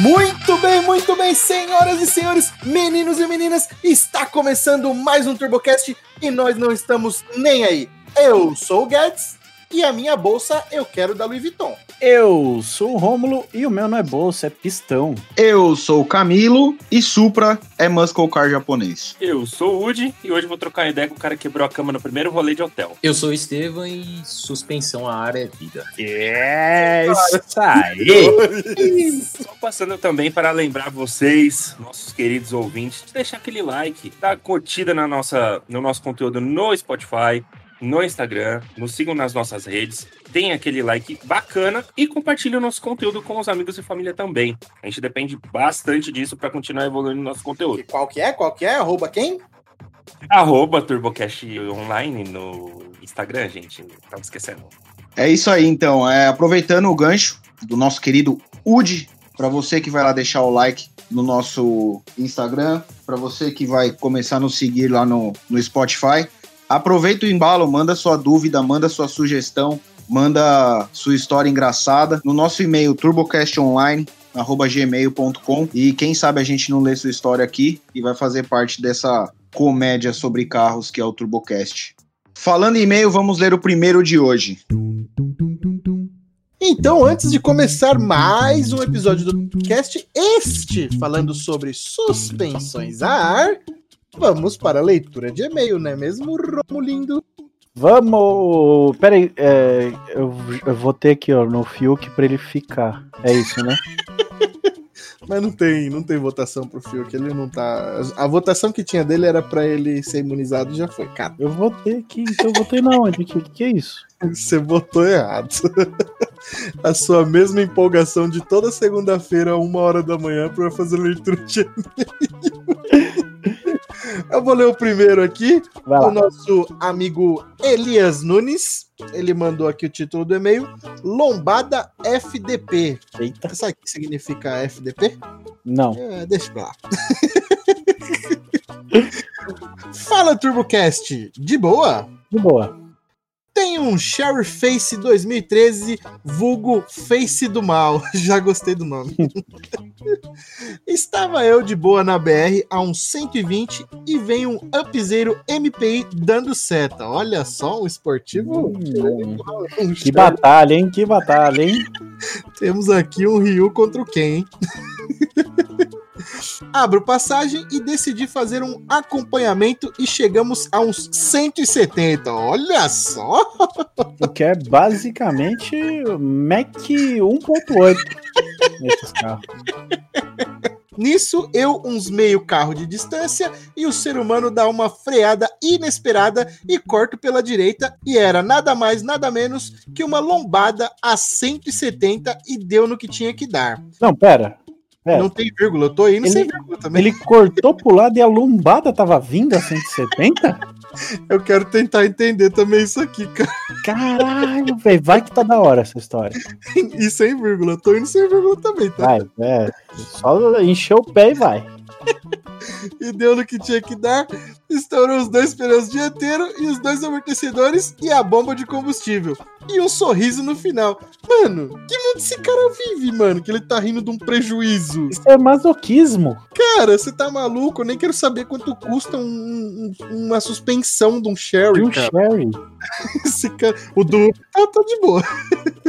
Muito bem, muito bem, senhoras e senhores, meninos e meninas, está começando mais um TurboCast e nós não estamos nem aí. Eu sou o Guedes e a minha bolsa eu quero da Louis Vuitton. Eu sou o Rômulo e o meu não é bolsa, é pistão. Eu sou o Camilo e Supra é muscle car japonês. Eu sou o Woody e hoje vou trocar ideia com o cara que quebrou a cama no primeiro rolê de hotel. Eu sou o Estevam e suspensão a ar é vida. É isso aí! Só passando também para lembrar vocês, nossos queridos ouvintes, de deixar aquele like, dar curtida na nossa, no nosso conteúdo no Spotify, no Instagram, nos sigam nas nossas redes, deem aquele like bacana e compartilhem o nosso conteúdo com os amigos e família também. A gente depende bastante disso para continuar evoluindo nosso conteúdo. E qual que é? Qual que é? Arroba quem? Arroba TurboCast Online no Instagram, gente. Tava esquecendo. É isso aí, então. É, aproveitando o gancho do nosso querido Udi, para você que vai lá deixar o like no nosso Instagram, para você que vai começar a nos seguir lá no, no Spotify, aproveita o embalo, manda sua dúvida, manda sua sugestão, manda sua história engraçada no nosso e-mail turbocastonline@gmail.com e quem sabe a gente não lê sua história aqui e vai fazer parte dessa comédia sobre carros que é o Turbocast. Falando em e-mail, vamos ler o primeiro de hoje. Então, antes de começar mais um episódio do cast, este falando sobre suspensões a ar, vamos para a leitura de e-mail, não é mesmo, Romulindo? Vamos. Pera aí, é, eu, eu vou ter aqui ó, no Fiuk pra ele ficar. É isso, né? Mas não tem, não tem votação pro Fiuk, ele não tá. A votação que tinha dele era pra ele ser imunizado e já foi. Cara, Eu votei aqui, então eu votei na onde? Que, que é isso? você votou errado. A sua mesma empolgação de toda segunda-feira, uma hora da manhã, pra fazer leitura de e-mail. Eu vou ler o primeiro aqui. O nosso amigo Elias Nunes. Ele mandou aqui o título do e-mail: Lombada FDP. Eita. Você sabe o que significa FDP? Não. É, deixa pra lá. Fala, TurboCast. De boa? De boa. Tem um Sherry Face 2013, vulgo Face do Mal. Já gostei do nome. Estava eu de boa na BR a uns 120 e vem um upzero MPI dando seta. Olha só, um esportivo. Hum, Um que batalha, hein? Que batalha, hein? Temos aqui um Ryu contra o Ken, hein? Abro passagem e decidi fazer um acompanhamento e chegamos a uns 170. Olha só! O que é basicamente Mac 1.8 nesses carros. Nisso, eu uns meio carro de distância e o ser humano dá uma freada inesperada e corto pela direita e era nada mais, nada menos que uma lombada a 170 e deu no que tinha que dar. Não, pera. Pera. Não tem vírgula, eu tô indo Ele- sem vírgula também. Ele cortou pro lado e a lombada tava vindo a 170? Eu quero tentar entender também isso aqui, cara. Caralho, velho. Vai que tá da hora essa história. E sem vírgula, eu tô indo sem vírgula também, tá? Vai, é. Só encher o pé e vai. e deu no que tinha que dar, estourou os dois pneus dianteiros e os dois amortecedores e a bomba de combustível. E um sorriso no final. Mano, que mundo esse cara vive, mano? Que ele tá rindo de um prejuízo. Isso é masoquismo. Cara, você tá maluco? Eu nem quero saber quanto custa um- um- uma suspensão de um Sherry, De um cara. Sherry. Esse cara. O do. Ah, tá de boa.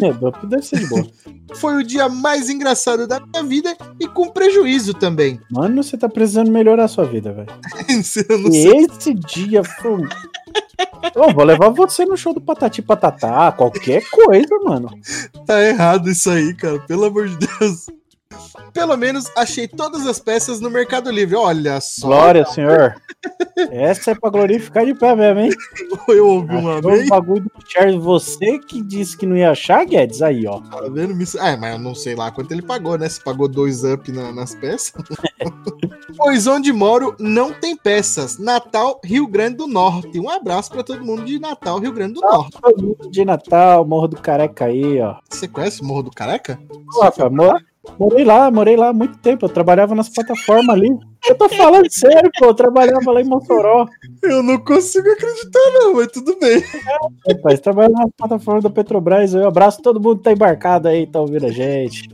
É, Dup deve ser de boa. Foi o dia mais engraçado da minha vida e com prejuízo também. Mano, você tá precisando melhorar a sua vida, velho. Esse dia foi. Ô, vou levar você no show do Patati Patatá, qualquer coisa, mano. Tá errado isso aí, cara. Pelo amor de Deus. Pelo menos achei todas as peças no Mercado Livre. Olha só. Glória, senhor. Essa é pra glorificar de pé mesmo, hein? Eu ouvi um Achou amém. o bagulho do Charles, você que disse que não ia achar, Guedes, aí, ó. Tá vendo? Ah, mas eu não sei lá quanto ele pagou, né? Se pagou dois up na- nas peças. pois onde moro não tem peças. Natal, Rio Grande do Norte. Um abraço pra todo mundo de Natal, Rio Grande do Norte. Todo mundo de Natal, Morro do Careca aí, ó. Você conhece o Morro do Careca? Pô, rapaz, mo- morei lá, morei lá há muito tempo. Eu trabalhava nas plataformas ali. Eu tô falando sério, pô. Eu trabalhava lá em Mossoró. Eu não consigo acreditar, não, mas tudo bem. Rapaz, trabalhava nas plataformas da Petrobras. Eu abraço todo mundo que tá embarcado aí, tá ouvindo a gente.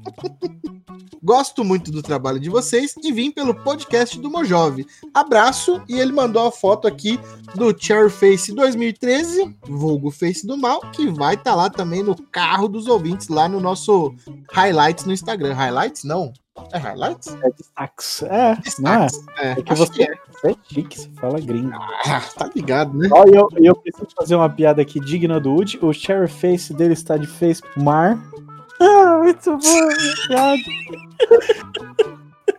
Gosto muito do trabalho de vocês e vim pelo podcast do Mojove. Abraço e ele mandou a foto aqui do Cherry Face 2013, vulgo Face do Mal, que vai estar lá também no carro dos ouvintes, lá no nosso Highlights no Instagram. Highlights? Não. É Highlights? É destaques. É, não é? Destaques. É, É que acho você, que é. você é chique, você fala gringo. Ah, tá ligado, né? Ó, eu, eu preciso fazer uma piada aqui digna do Woody. O cherry face dele está de face pro mar. Ah, muito bom, piada.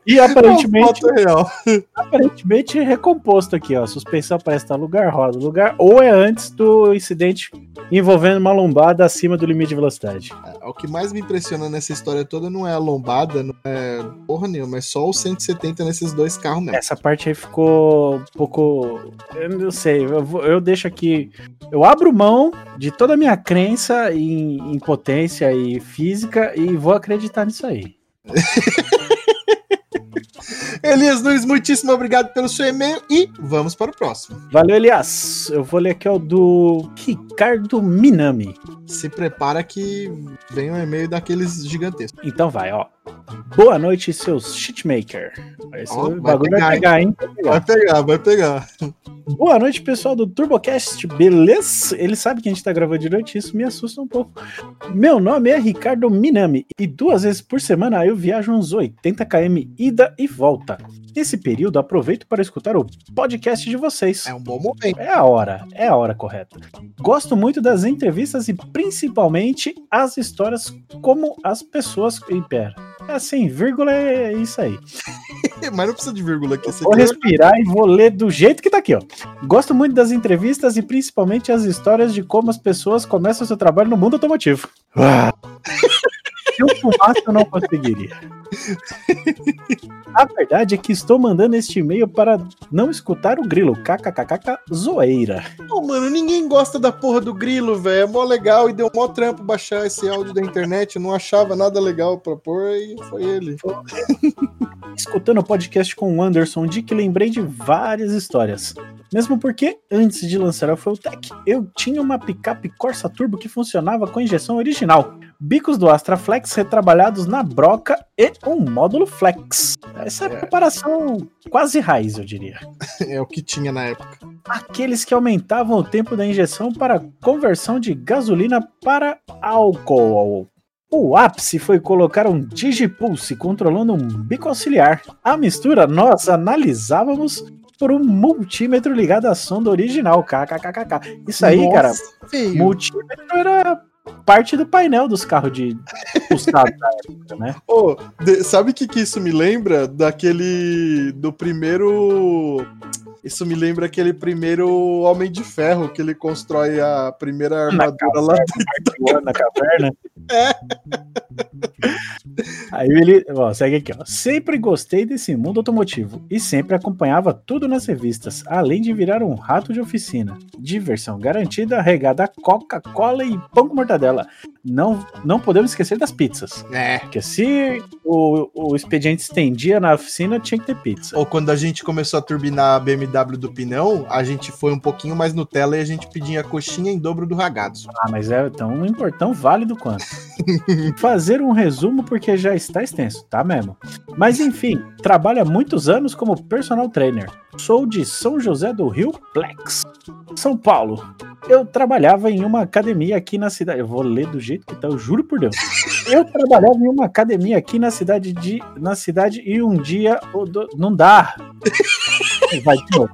E aparentemente, aparentemente recomposto aqui, ó. Suspensão parece estar lugar roda. Lugar ou é antes do incidente envolvendo uma lombada acima do limite de velocidade. É, O que mais me impressiona nessa história toda não é a lombada, não é porra nenhuma, é só o 170 nesses dois carros mesmo. Essa parte aí ficou um pouco. Eu não sei, eu, vou- eu deixo aqui. Eu abro mão de toda a minha crença em, em potência e física e vou acreditar nisso aí. Elias Nunes, muitíssimo obrigado pelo seu e-mail e vamos para o próximo. Valeu, Elias. Eu vou ler aqui o do Ricardo Minami. Se prepara que vem um e-mail daqueles gigantescos. Então vai, ó. Boa noite, seus shitmaker. Esse Ó, o vai bagulho vai pegar, pegar, hein? Vai pegar. Vai pegar, vai pegar. Boa noite, pessoal do TurboCast, beleza? Ele sabe que a gente tá gravando de noite, isso me assusta um pouco. Meu nome é Ricardo Minami e duas vezes por semana eu viajo uns 80 km ida e volta. Nesse período, aproveito para escutar o podcast de vocês. É um bom momento. É a hora, é a hora correta. Gosto muito das entrevistas e principalmente as histórias como as pessoas. Ih, pera. Sem vírgula, é isso aí. Mas não precisa de vírgula aqui. Vou respirar e vou ler do jeito que tá aqui, ó. Gosto muito das entrevistas e principalmente as histórias de como as pessoas começam seu trabalho no mundo automotivo. Se eu fumasse, eu não conseguiria. A verdade é que estou mandando este e-mail para não escutar o grilo. KKKK zoeira. Pô, mano, ninguém gosta da porra do grilo, velho. É mó legal e deu mó trampo baixar esse áudio da internet. Eu não achava nada legal pra pôr e foi ele. Escutando o podcast com o Anderson de que lembrei de várias histórias. Mesmo porque, antes de lançar a Fueltech, eu tinha uma picape Corsa Turbo que funcionava com injeção original, bicos do Astra Flex retrabalhados na broca e um módulo Flex. Essa é a preparação quase raiz, eu diria. É o que tinha na época. Aqueles que aumentavam o tempo da injeção para conversão de gasolina para álcool. O ápice foi colocar um Digipulse controlando um bico auxiliar. A mistura nós analisávamos por um multímetro ligado à sonda original. KKKKK. Isso aí, Nossa, cara, feio. multímetro era parte do painel dos carros de pulsado da época, né? Ô, de- sabe o que, que isso me lembra? Daquele. Do primeiro. Isso me lembra aquele primeiro Homem de Ferro que ele constrói a primeira armadura lá dentro. na caverna. É. Aí ele, ó, segue aqui, ó. Sempre gostei desse mundo automotivo e sempre acompanhava tudo nas revistas, além de virar um rato de oficina. Diversão garantida, regada a Coca-Cola e pão com mortadela. Não, não podemos esquecer das pizzas. É. Porque se o, o expediente estendia na oficina, tinha que ter pizza. Ou quando a gente começou a turbinar a BMW do Pinão, a gente foi um pouquinho mais Nutella e a gente pedia coxinha em dobro do ragazzo. Ah, mas é tão importante, tão válido quanto. Fazer um resumo porque já está extenso, tá mesmo? Mas enfim, trabalho há muitos anos como personal trainer. Sou de São José do Rio Plex, São Paulo. Eu trabalhava em uma academia aqui na cidade. Eu vou ler do jeito que tá, eu juro por Deus. Eu trabalhava em uma academia aqui na cidade de na cidade e um dia o do- não dá. Vai de novo.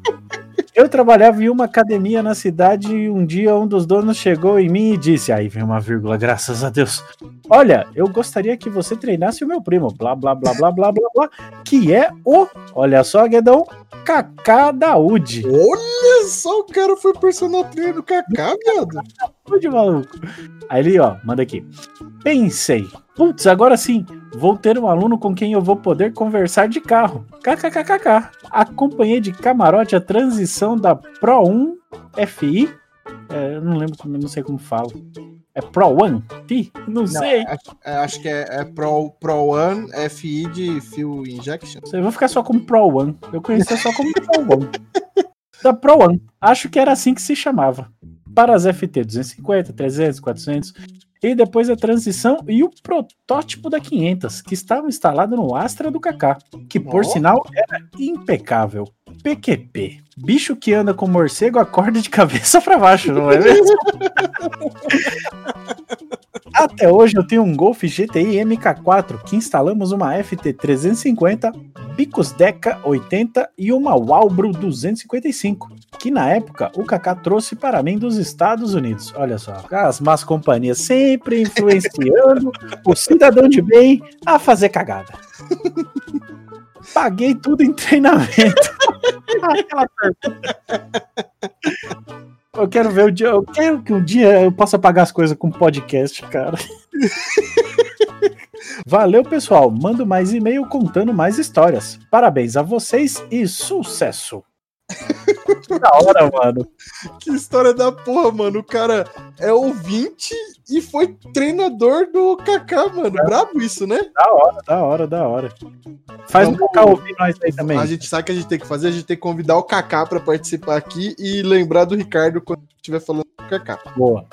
Eu trabalhava em uma academia na cidade e um dia um dos donos chegou em mim e disse: Aí vem uma vírgula, graças a Deus. Olha, eu gostaria que você treinasse o meu primo, blá blá blá blá blá blá blá, que é o, olha só, Guedão, Kaká Daúde. Olha só, o cara foi personal trainer do Kaká, viado. Daúde, maluco. Aí ele, ó, manda aqui. Pensei, putz, agora sim, vou ter um aluno com quem eu vou poder conversar de carro. KKKKK. Acompanhei de camarote a transição da Pro 1 FI. É, eu não lembro, não sei como fala. É Pro One? Fi? Não sei. Acho, é, acho que é, é Pro, Pro One FI de Fuel Injection. Eu vou ficar só como Pro One. Eu conhecia só como Pro One. Da Pro One. Acho que era assim que se chamava. Para as FT 250, 300, 400. e depois a transição e o protótipo da 500, que estava instalado no Astra do Kaká, que por Ó. sinal era impecável. PQP. Bicho que anda com morcego acorda de cabeça para baixo, não é mesmo? Até hoje eu tenho um Golf GTI MK4 que instalamos uma FT350, Bicos Deca 80 e uma Walbro 255, que na época o Kaká trouxe para mim dos Estados Unidos. Olha só, as más companhias sempre influenciando o cidadão de bem a fazer cagada. Paguei tudo em treinamento. Aquela. Eu quero ver o dia. Eu quero que um dia eu possa pagar as coisas com podcast, cara. Valeu, pessoal. Mando mais e-mail contando mais histórias. Parabéns a vocês e sucesso. Que da hora, mano. Que história da porra, mano. O cara é ouvinte e foi treinador do Kaká, mano. Brabo isso, né? Da hora, da hora, da hora. Faz um Vamos- Kaká ouvir nós aí também. A gente sabe o que a gente tem que fazer, a gente tem que convidar o Kaká pra participar aqui e lembrar do Ricardo quando estiver falando do Kaká. Boa.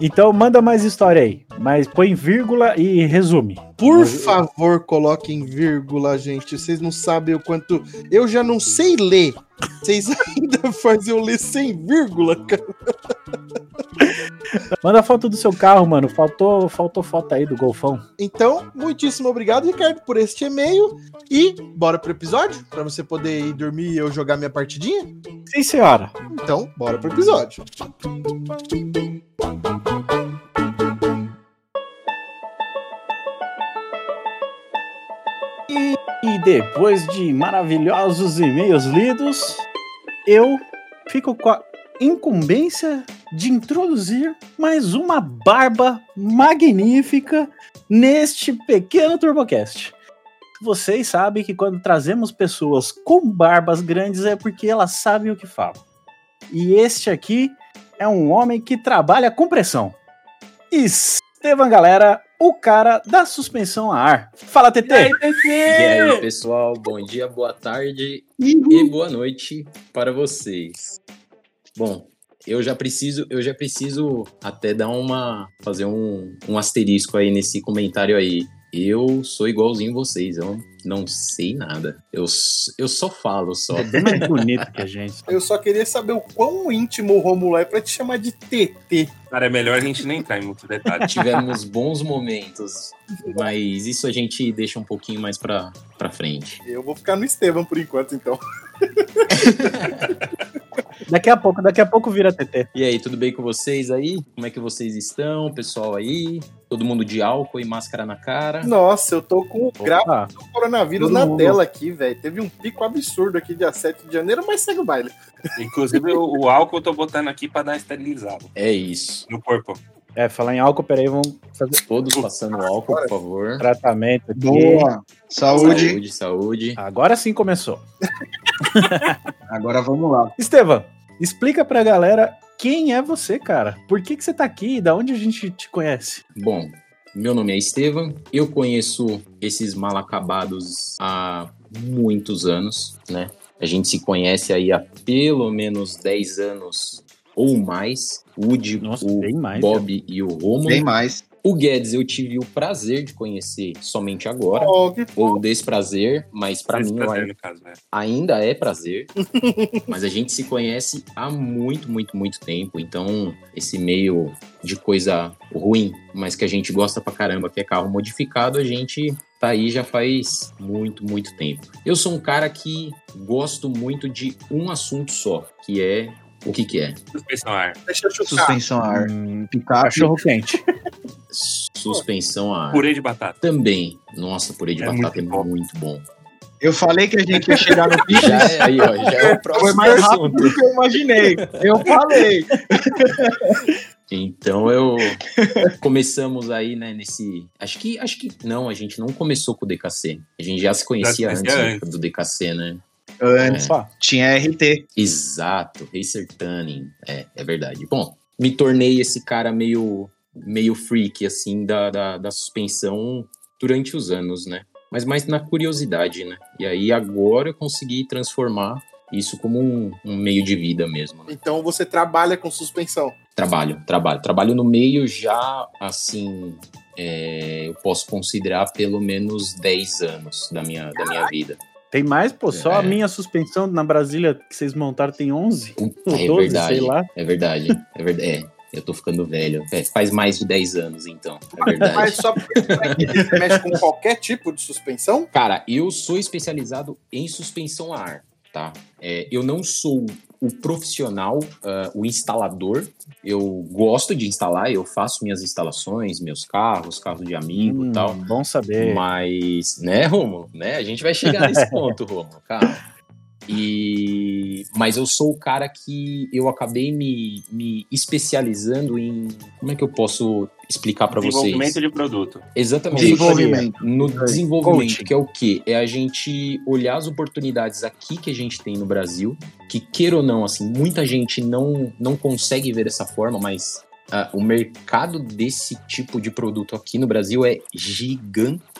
Então manda mais história aí. Mas põe vírgula e resume. Por Eu- favor, coloquem vírgula, gente. Vocês não sabem o quanto. Eu já não sei ler. Vocês ainda fazem eu ler sem vírgula, cara. Manda foto do seu carro, mano. Faltou, faltou foto aí do Golfão. Então, muitíssimo obrigado, Ricardo, por este e-mail. E bora pro episódio? Pra você poder ir dormir e eu jogar minha partidinha? Sim, senhora. Então, bora pro episódio. E depois de maravilhosos e-mails lidos, eu fico com a incumbência de introduzir mais uma barba magnífica neste pequeno TurboCast. Vocês sabem que quando trazemos pessoas com barbas grandes é porque elas sabem o que falam. E este aqui é um homem que trabalha com pressão. Estevam, galera, o cara da suspensão a ar. Fala, TT! E aí, pessoal, bom dia, boa tarde e boa noite para vocês. Bom, eu já preciso, eu já preciso até dar uma fazer um, um asterisco aí nesse comentário aí. Eu sou igualzinho vocês, eu não sei nada. Eu, eu só falo só. Bem mais bonito que a gente. Eu só queria saber o quão íntimo o Romulo é pra te chamar de TT. Cara, é melhor a gente nem entrar em muito detalhe. Tivemos bons momentos, mas isso a gente deixa um pouquinho mais pra, pra frente. Eu vou ficar no Estevam por enquanto, então. Daqui a pouco, daqui a pouco vira TT. E aí, tudo bem com vocês aí? Como é que vocês estão, pessoal aí? Todo mundo de álcool e máscara na cara? Nossa, eu tô com o gráfico do coronavírus na mundo. tela aqui, velho. Teve um pico absurdo aqui dia 7 de janeiro, mas segue o baile. Inclusive, o, o álcool eu tô botando aqui pra dar esterilizado É isso. no corpo. É, falar em álcool, peraí, vamos fazer Todos passando álcool, por favor. tratamento aqui. Boa. Saúde. Saúde, saúde. Agora sim começou. Agora vamos lá. Estevam, explica pra galera quem é você, cara. Por que, que você tá aqui e da onde a gente te conhece? Bom, meu nome é Estevam. Eu conheço esses mal acabados há muitos anos, né? A gente se conhece aí há pelo menos 10 anos ou mais. O Woody, Nossa, o mais. Bob e o Romulo. Tem mais. O Guedes eu tive o prazer de conhecer somente agora. Que Ou desprazer, mas pra Esse mim eu prazer, ainda, no caso, né? ainda é prazer. mas a gente se conhece há muito, muito, muito tempo. Então, esse meio de coisa ruim, mas que a gente gosta pra caramba, que é carro modificado, a gente tá aí já faz muito, muito tempo. Eu sou um cara que gosto muito de um assunto só, que é o que que é? Suspensão a ar. deixa eu chutar. Suspensão a ar. Hum, Picape. cachorro quente. Suspensão a ar. Purê de batata. Também. Nossa, purê de É batata é muito bom. muito bom. Eu falei que a gente ia chegar no pique. Já é aí, ó, já é o Foi próximo mais rápido do que eu imaginei. Eu falei. Então eu começamos aí, né, nesse, acho que acho que não, a gente não começou com o DKC. A gente já se conhecia Já se antes, conhecia né, do DKC, né? Antes Opa, tinha RT. Exato, Racer Tuning. É, é verdade. Bom, me tornei esse cara meio meio freak assim da, da, da suspensão durante os anos, né? Mas mais na curiosidade, né? E aí agora eu consegui transformar isso como um, um meio de vida mesmo. né? Então você trabalha com suspensão. Trabalho, trabalho. Trabalho no meio já, assim, é, eu posso considerar pelo menos 10 anos da minha, da minha vida. Tem mais, pô, só É. a minha suspensão na Brasília que vocês montaram tem 11? Puta, Ou é 12, verdade. sei lá. É verdade. É verdade. É, eu tô ficando velho. É, faz mais de 10 anos, então. É verdade. Mas só porque você mexe com qualquer tipo de suspensão? Cara, eu sou especializado em suspensão a ar, tá? É, eu não sou o profissional, ah, o instalador. Eu gosto de instalar, eu faço minhas instalações, meus carros, carro de amigo e Hum, tal. Bom saber. Mas, né, Romo? Né? A gente vai chegar nesse ponto, Romo, calma. E... Mas eu sou o cara que eu acabei me, me especializando em. Como é que eu posso explicar para vocês? Desenvolvimento de produto. Exatamente. Desenvolvimento. No desenvolvimento, Coaching. que é o quê? É a gente olhar as oportunidades aqui que a gente tem no Brasil, que queira ou não, assim, muita gente não, não consegue ver dessa forma, mas ah, o mercado desse tipo de produto aqui no Brasil é gigantesco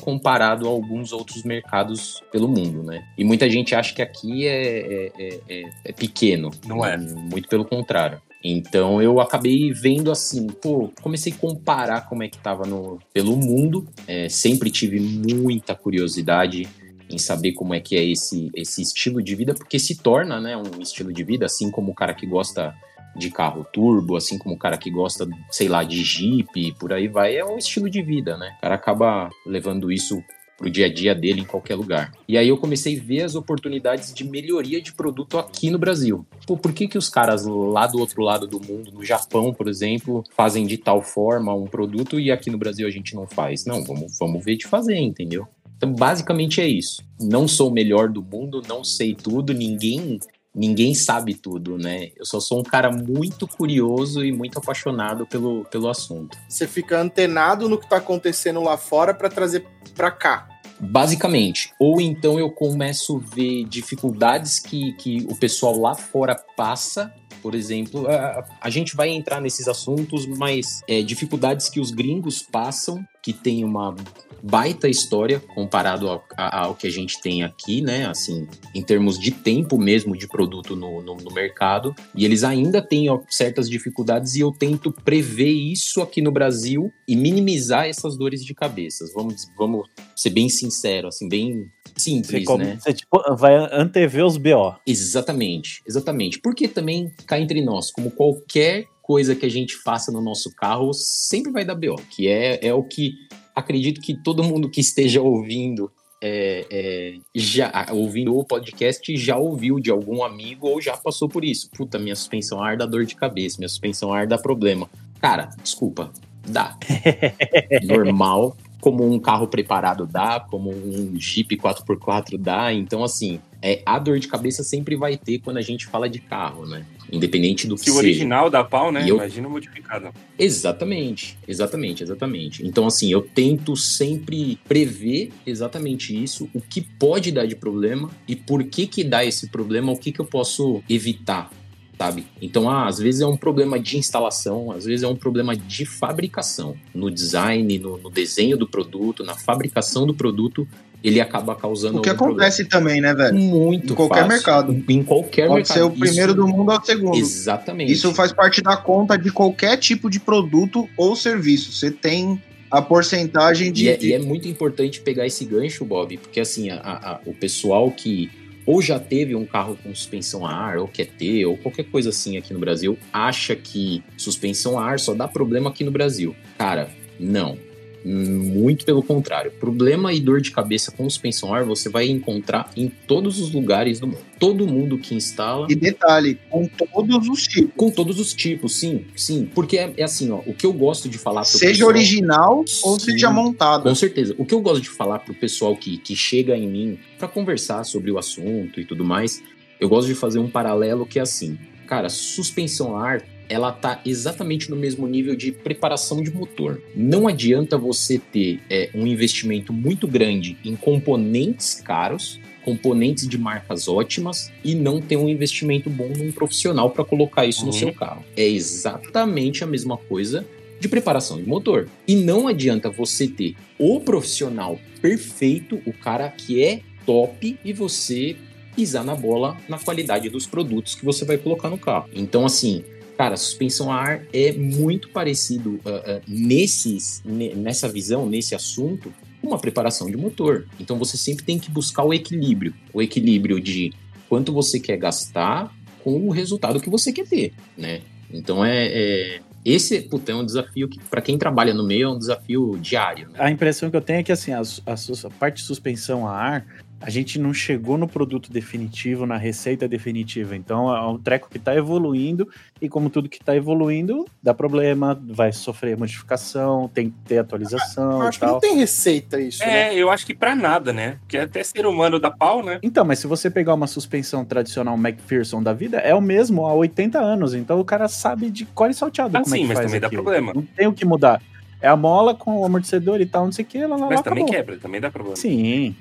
comparado a alguns outros mercados pelo mundo, né? E muita gente acha que aqui é, é, é- é- é pequeno. Não é. Muito pelo contrário. Então eu acabei vendo assim, pô, comecei a comparar como é que tava no, pelo mundo. É, sempre tive muita curiosidade em saber como é que é esse, esse estilo de vida, porque se torna né, um estilo de vida, assim como o cara que gosta de carro turbo, assim como o cara que gosta, sei lá, de Jeep, por aí vai, é um estilo de vida, né? O cara acaba levando isso pro dia a dia dele em qualquer lugar. E aí eu comecei a ver as oportunidades de melhoria de produto aqui no Brasil. Pô, por que que os caras lá do outro lado do mundo, no Japão, por exemplo, fazem de tal forma um produto e aqui no Brasil a gente não faz? Não, vamos, vamos ver de fazer, entendeu? Então, basicamente é isso. Não sou o melhor do mundo, não sei tudo, ninguém ninguém sabe tudo, né? Eu só sou um cara muito curioso e muito apaixonado pelo, pelo assunto. Você fica antenado no que tá acontecendo lá fora pra trazer pra cá. Basicamente. Ou então eu começo a ver dificuldades que, que o pessoal lá fora passa. Por exemplo, a, a gente vai entrar nesses assuntos, mas é, dificuldades que os gringos passam, que tem uma baita história comparado ao, ao que a gente tem aqui, né? Assim, em termos de tempo mesmo de produto no, no, no mercado. E eles ainda têm ó, certas dificuldades e eu tento prever isso aqui no Brasil e minimizar essas dores de cabeça. Vamos, vamos ser bem sincero, assim, bem simples, come- né? você, tipo, vai antever os BO. Exatamente, exatamente. Porque também, cá entre nós, como qualquer coisa que a gente faça no nosso carro, sempre vai dar BO, que é, é o que acredito que todo mundo que esteja ouvindo é, é, já ouvindo o podcast já ouviu de algum amigo ou já passou por isso. Puta, minha suspensão ar dá dor de cabeça, minha suspensão ar dá problema. Cara, desculpa, dá. Normal, como um carro preparado dá, como um Jeep 4x4 dá. Então, assim, é, a dor de cabeça sempre vai ter quando a gente fala de carro, né? Independente do que Se o seja. original dá pau, né? Eu- Imagina o modificado. Exatamente, exatamente, exatamente. Então, assim, eu tento sempre prever exatamente isso, o que pode dar de problema e por que que dá esse problema, o que que eu posso evitar, sabe? Então, ah, às vezes é um problema de instalação, às vezes é um problema de fabricação, no design, no, no desenho do produto, na fabricação do produto, ele acaba causando O que acontece também, né, velho? problema. muito em qualquer fácil. mercado. Em qualquer Pode mercado. ser o primeiro Isso- do mundo ao segundo. Exatamente. Isso faz parte da conta de qualquer tipo de produto ou serviço. Você tem a porcentagem de. E é, e é muito importante pegar esse gancho, Bob, porque assim, a- a- o pessoal que ou já teve um carro com suspensão a ar, ou quer ter, ou qualquer coisa assim aqui no Brasil, acha que suspensão a ar só dá problema aqui no Brasil. Cara, não. Muito pelo contrário. Problema e dor de cabeça com suspensão ar você vai encontrar em todos os lugares do mundo. Todo mundo que instala. E detalhe, com todos os tipos. Com todos os tipos, sim, sim. Porque é, é assim, ó, o que eu gosto de falar pro Seja pessoal- original ou Sim. seja montado. Com certeza. O que eu gosto de falar pro pessoal que, que chega em mim para conversar sobre o assunto e tudo mais, eu gosto de fazer um paralelo que é assim, cara, suspensão a ar, ela tá exatamente no mesmo nível de preparação de motor. Não adianta você ter é, um investimento muito grande em componentes caros, componentes de marcas ótimas e não ter um investimento bom num profissional para colocar isso no Uhum. seu carro. É exatamente a mesma coisa de preparação de motor. E não adianta você ter o profissional perfeito, o cara que é top, e você pisar na bola na qualidade dos produtos que você vai colocar no carro. Então, assim, Cara, suspensão a ar é muito parecido uh, uh, nesses, nessa visão, nesse assunto, com uma preparação de motor. Então você sempre tem que buscar o equilíbrio. O equilíbrio de quanto você quer gastar com o resultado que você quer ter, né? Então é, é esse puta, é um desafio que, para quem trabalha no meio, é um desafio diário. Né? A impressão que eu tenho é que assim, a, a, a parte de suspensão a ar a gente não chegou no produto definitivo, na receita definitiva. Então é um treco que está evoluindo e como tudo que está evoluindo, dá problema, vai sofrer modificação, tem que ter atualização. Eu acho que não tem receita isso. É, né? eu acho que para nada, né? Porque até ser humano dá pau, né? Então, mas se você pegar uma suspensão tradicional McPherson da vida, é o mesmo há 80 anos. Então o cara sabe de cor e salteado Ah, como sim, é que mas faz também dá aquilo. problema. Não tem o que mudar. É a mola com o amortecedor e tal, não sei o que, lá, lá, Mas lá, também acabou. quebra, também dá problema. Sim.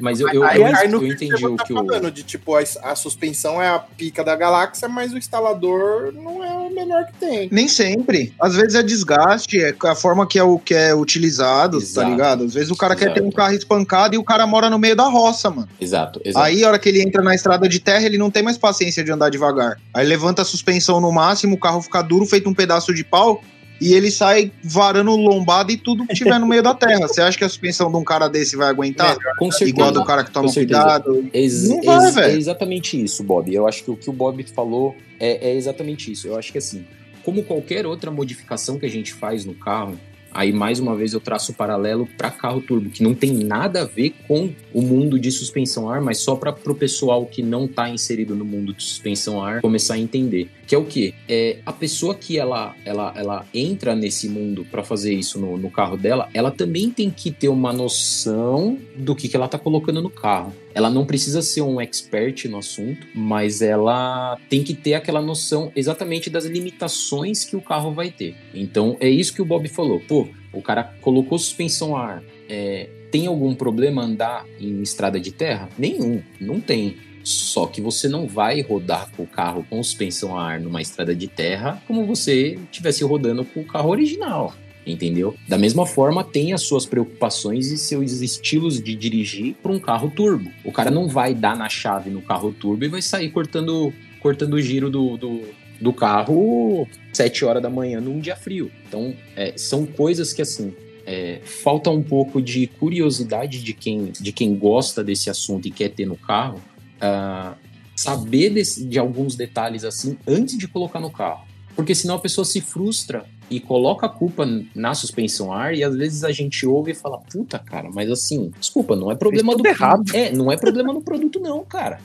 Mas eu, eu, aí eu, cai no eu que entendi você o tá que o. falando, de tipo, a, a suspensão é a pica da galáxia, mas o instalador não é o melhor que tem. Nem sempre. Às vezes é desgaste, é a forma que é o que é utilizado, Exato. tá ligado? Às vezes o cara quer Exato. ter um carro espancado e o cara mora no meio da roça, mano. Exato, exato. Aí, a hora que ele entra na estrada de terra, ele não tem mais paciência de andar devagar. Aí levanta a suspensão no máximo, o carro fica duro, feito um pedaço de pau, e ele sai varando lombada e tudo que tiver no meio da terra. Você acha que a suspensão de um cara desse vai aguentar? Com certeza. Igual do cara que toma cuidado. Ex- Não vai, ex- velho. É exatamente isso, Bob. Eu acho que o que o Bob falou é, é exatamente isso. Eu acho que assim, como qualquer outra modificação que a gente faz no carro, aí mais uma vez eu traço o paralelo para carro turbo, que não tem nada a ver com o mundo de suspensão ar, mas só para o pessoal que não está inserido no mundo de suspensão ar começar a entender. Que é o quê? É a pessoa que ela, ela, ela entra nesse mundo para fazer isso no, no carro dela, ela também tem que ter uma noção do que, que ela tá colocando no carro. Ela não precisa ser um expert no assunto, mas ela tem que ter aquela noção exatamente das limitações que o carro vai ter. Então é isso que o Bob falou. Pô, o cara colocou suspensão a ar. é, tem algum problema andar em estrada de terra? Nenhum, não tem. Só que você não vai rodar com o carro com suspensão a ar numa estrada de terra como você estivesse rodando com o carro original. Entendeu? Da mesma forma, tem as suas preocupações e seus estilos de dirigir para um carro turbo. O cara não vai dar na chave no carro turbo e vai sair cortando, cortando o giro do, do, do carro 7 horas da manhã num dia frio. Então, é, são coisas que, assim, é, falta um pouco de curiosidade de quem, de quem gosta desse assunto e quer ter no carro, ah, saber desse- de alguns detalhes assim antes de colocar no carro. Porque senão a pessoa se frustra e coloca a culpa na suspensão ar e às vezes a gente ouve e fala, puta, cara, mas assim, desculpa, não é problema do errado. É, não é problema no produto não, cara.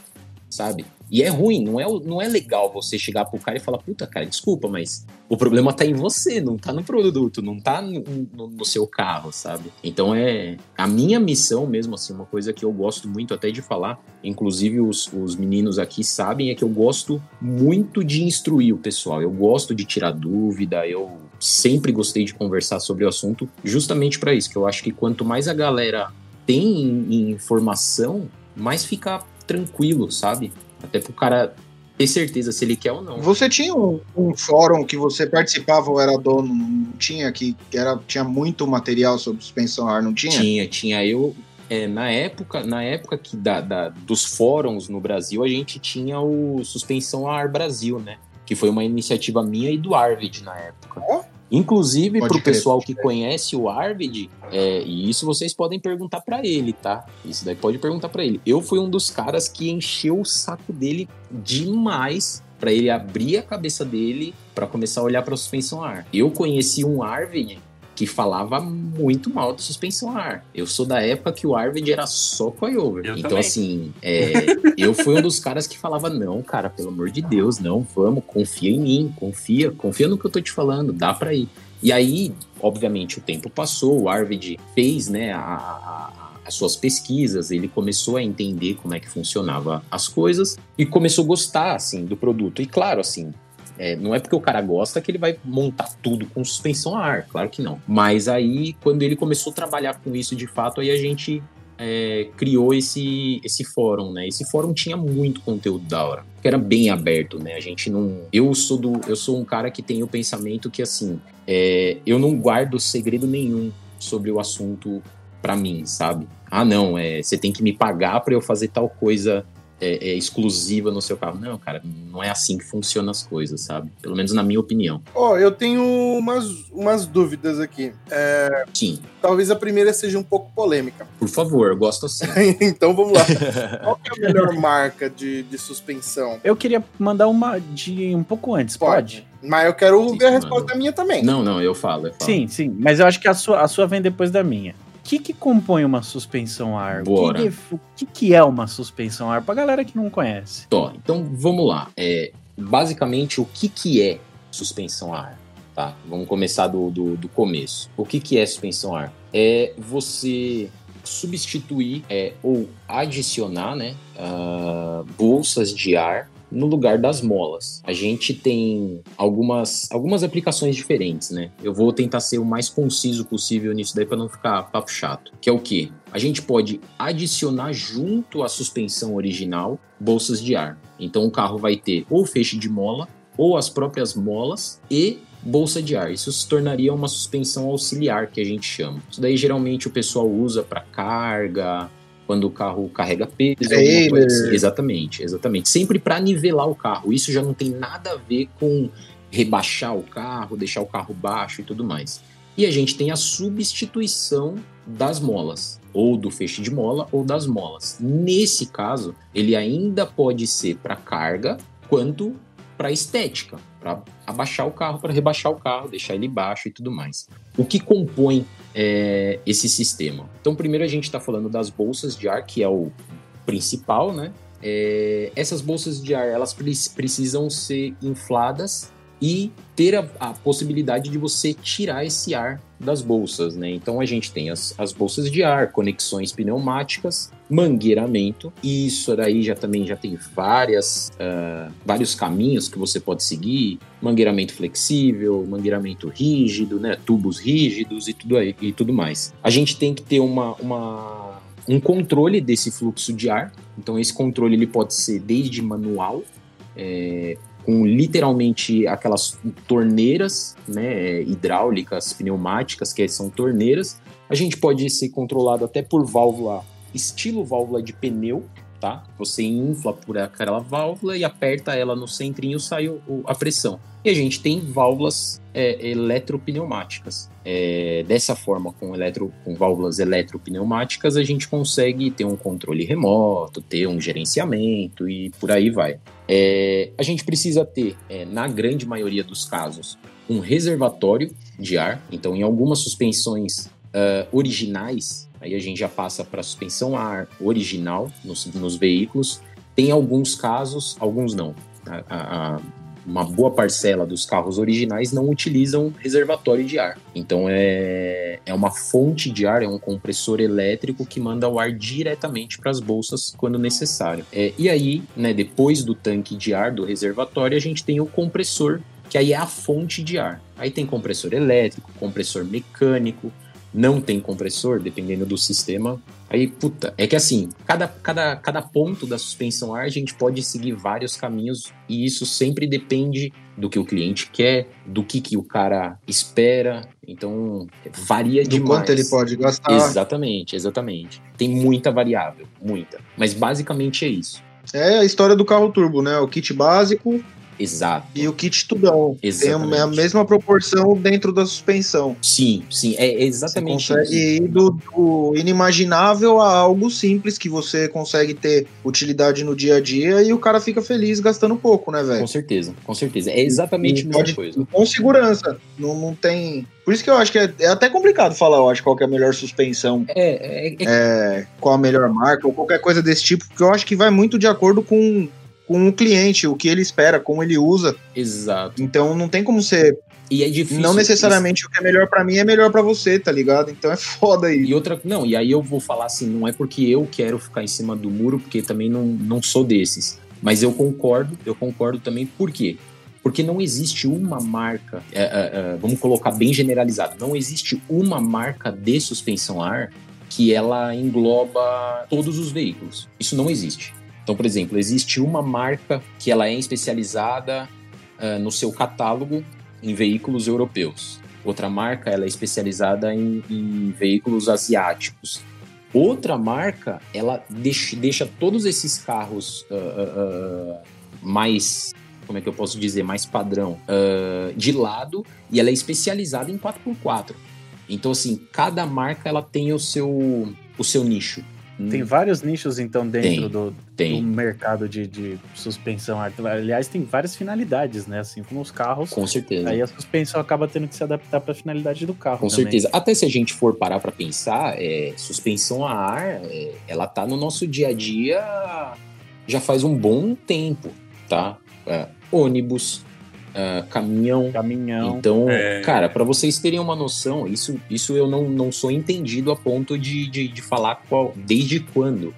Sabe? E é ruim, não é, não é legal você chegar pro cara e falar, puta, cara, desculpa, mas o problema tá em você, não tá no produto, não tá no, no- no seu carro, sabe? Então é a minha missão mesmo, assim, uma coisa que eu gosto muito até de falar, inclusive os, os meninos aqui sabem, é que eu gosto muito de instruir o pessoal, eu gosto de tirar dúvida, eu sempre gostei de conversar sobre o assunto, justamente para isso, que eu acho que quanto mais a galera tem em- em informação, mais fica tranquilo, sabe? Até pro cara ter certeza se ele quer ou não. Você tinha um, um fórum que você participava ou era dono, não tinha, que era, tinha muito material sobre suspensão a ar, não tinha? Tinha, tinha. Eu, é, na época, na época que da, da- dos fóruns no Brasil, a gente tinha o Suspensão a Ar Brasil, né? Que foi uma iniciativa minha e do Arvid na época. Inclusive, pro crer, pessoal que conhece o Arvid, é, e isso vocês podem perguntar pra ele, tá? Isso daí pode perguntar pra ele. Eu fui um dos caras que encheu o saco dele demais pra ele abrir a cabeça dele pra começar a olhar suspensão a ar. Eu conheci um Arvid que falava muito mal de suspensão a ar. Eu sou da época que o Arvid era só coilover. Eu Então, também. assim, é, eu fui um dos caras que falava, não, cara, pelo amor de Deus, não, vamos, confia em mim, confia, confia no que eu tô te falando, dá pra ir. E aí, obviamente, o tempo passou, o Arvid fez, né, a- a- as suas pesquisas, ele começou a entender como é que funcionava as coisas e começou a gostar, assim, do produto. E claro, assim, é, não é porque o cara gosta que ele vai montar tudo com suspensão a ar, claro que não. Mas aí, quando ele começou a trabalhar com isso de fato, aí a gente é, criou esse, esse fórum, né? Esse fórum tinha muito conteúdo da hora, que era bem aberto, né? A gente não. Eu sou do, eu sou um cara que tem o pensamento que assim, é, eu não guardo segredo nenhum sobre o assunto pra mim, sabe? Ah, não, é, você tem que me pagar pra eu fazer tal coisa é, é exclusiva no seu carro. Não, cara, não é assim que funcionam as coisas, sabe? Pelo menos na minha opinião. Ó, eu tenho umas, umas dúvidas aqui. É, Sim, talvez a primeira seja um pouco polêmica. por favor, eu gosto assim. então vamos lá. Qual que é a melhor marca de, de suspensão? Eu queria mandar uma de um pouco antes, pode? Mas eu quero Sim, ver a mano. resposta minha também. Não, não, eu falo, eu falo. Sim, sim. Mas eu acho que a sua, a sua vem depois da minha. O que, que compõe uma suspensão a ar? O que, Bora. o que, que é uma suspensão a ar? Pra galera que não conhece. Tó, então vamos lá. É, basicamente, o que, que é suspensão a ar? Tá? Vamos começar do, do, do começo. O que, que é suspensão a ar? É você substituir é, ou adicionar né, ah, bolsas de ar no lugar das molas. A gente tem algumas, algumas aplicações diferentes, né? Eu vou tentar ser o mais conciso possível nisso daí para não ficar papo chato. Que é o quê? A gente pode adicionar junto à suspensão original bolsas de ar. Então o carro vai ter ou feixe de mola ou as próprias molas e bolsa de ar. Isso se tornaria uma suspensão auxiliar que a gente chama. Isso daí geralmente o pessoal usa para carga, quando o carro carrega peso, coisa assim. Exatamente, exatamente. Sempre para nivelar o carro. Isso já não tem nada a ver com rebaixar o carro, deixar o carro baixo e tudo mais. E a gente tem a substituição das molas, ou do feixe de mola ou das molas. Nesse caso, ele ainda pode ser para carga quanto para estética, para abaixar o carro, para rebaixar o carro, deixar ele baixo e tudo mais. O que compõe é, esse sistema? Então, primeiro a gente está falando das bolsas de ar, que é o principal, né? É, essas bolsas de ar elas pre- precisam ser infladas e ter a, a possibilidade de você tirar esse ar das bolsas, né? Então a gente tem as, as bolsas de ar, conexões pneumáticas, mangueiramento, e isso daí já também já tem várias, ah, vários caminhos que você pode seguir, mangueiramento flexível, mangueiramento rígido, né? Tubos rígidos e tudo aí e tudo mais. A gente tem que ter uma, uma um controle desse fluxo de ar. Então esse controle ele pode ser desde manual, é, com literalmente aquelas torneiras né, hidráulicas, pneumáticas, que são torneiras. A gente pode ser controlado até por válvula, estilo válvula de pneu, tá? Você infla por aquela válvula e aperta ela no centrinho, sai o- a pressão. E a gente tem válvulas é, eletropneumáticas. É, dessa forma, com, eletro, com válvulas eletropneumáticas, a gente consegue ter um controle remoto, ter um gerenciamento e por aí vai. É, a gente precisa ter, é, na grande maioria dos casos, um reservatório de ar. Então, em algumas suspensões ah, originais, aí a gente já passa para suspensão a ar original nos, nos veículos. Tem alguns casos, alguns não. A- a- uma boa parcela dos carros originais não utilizam reservatório de ar. Então é, é uma fonte de ar, é um compressor elétrico que manda o ar diretamente para as bolsas quando necessário. É, e aí, né, depois do tanque de ar do reservatório, a gente tem o compressor, que aí é a fonte de ar. Aí tem compressor elétrico, compressor mecânico, não tem compressor, dependendo do sistema. Aí, puta, é que assim, cada, cada, cada ponto da suspensão ar a gente pode seguir vários caminhos e isso sempre depende do que o cliente quer, do que, que o cara espera. Então, varia Do demais. quanto ele pode gastar. Exatamente, exatamente. Tem muita variável, muita. Mas basicamente é isso. É a história do carro turbo, né? O kit básico Exato. e o kit tudão. Tem Exatamente. a mesma proporção dentro da suspensão. Sim, sim, é Você exatamente consegue isso. ir do, do inimaginável a algo simples que você consegue ter utilidade no dia a dia e o cara fica feliz gastando pouco, né, velho? Com certeza, com certeza. É exatamente a E mesma pode- coisa. Com segurança. Não, não tem. Por isso que eu acho que é, é até complicado falar, eu acho, qual que é a melhor suspensão, É, é, é- é, qual a melhor marca, ou qualquer coisa desse tipo, porque eu acho que vai muito de acordo com, com o cliente, o que ele espera, como ele usa. exato. Então não tem como ser. E é difícil. não necessariamente o que é melhor pra mim é melhor pra você, tá ligado? Então é foda aí. E outra, não, e aí eu vou falar assim, não é porque eu quero ficar em cima do muro, porque também não, não sou desses. Mas eu concordo, eu concordo também, por quê? Porque não existe uma marca, é, é, é, vamos colocar bem generalizado, não existe uma marca de suspensão ar que ela engloba todos os veículos. Isso não existe. Então, por exemplo, existe uma marca que ela é especializada ah, no seu catálogo em veículos europeus. Outra marca ela é especializada em, em veículos asiáticos. Outra marca, ela deixa, deixa todos esses carros ah, ah, mais, como é que eu posso dizer, mais padrão, ah, de lado e ela é especializada em 4x4. Então, assim, cada marca ela tem o seu, o seu nicho. Tem vários nichos, então, dentro Tem, do, do Tem, mercado de, de suspensão. Aliás, tem várias finalidades, né? Assim como os carros. com certeza. Aí a suspensão acaba tendo que se adaptar para a finalidade do carro. Com também. certeza. Até se a gente for parar para pensar, é, suspensão a ar, é, ela tá no nosso dia a dia já faz um bom tempo, tá? É, ônibus, é, caminhão. Caminhão. Então, É. cara, para vocês terem uma noção, isso, isso eu não, não sou entendido a ponto de, de, de falar qual, desde quando.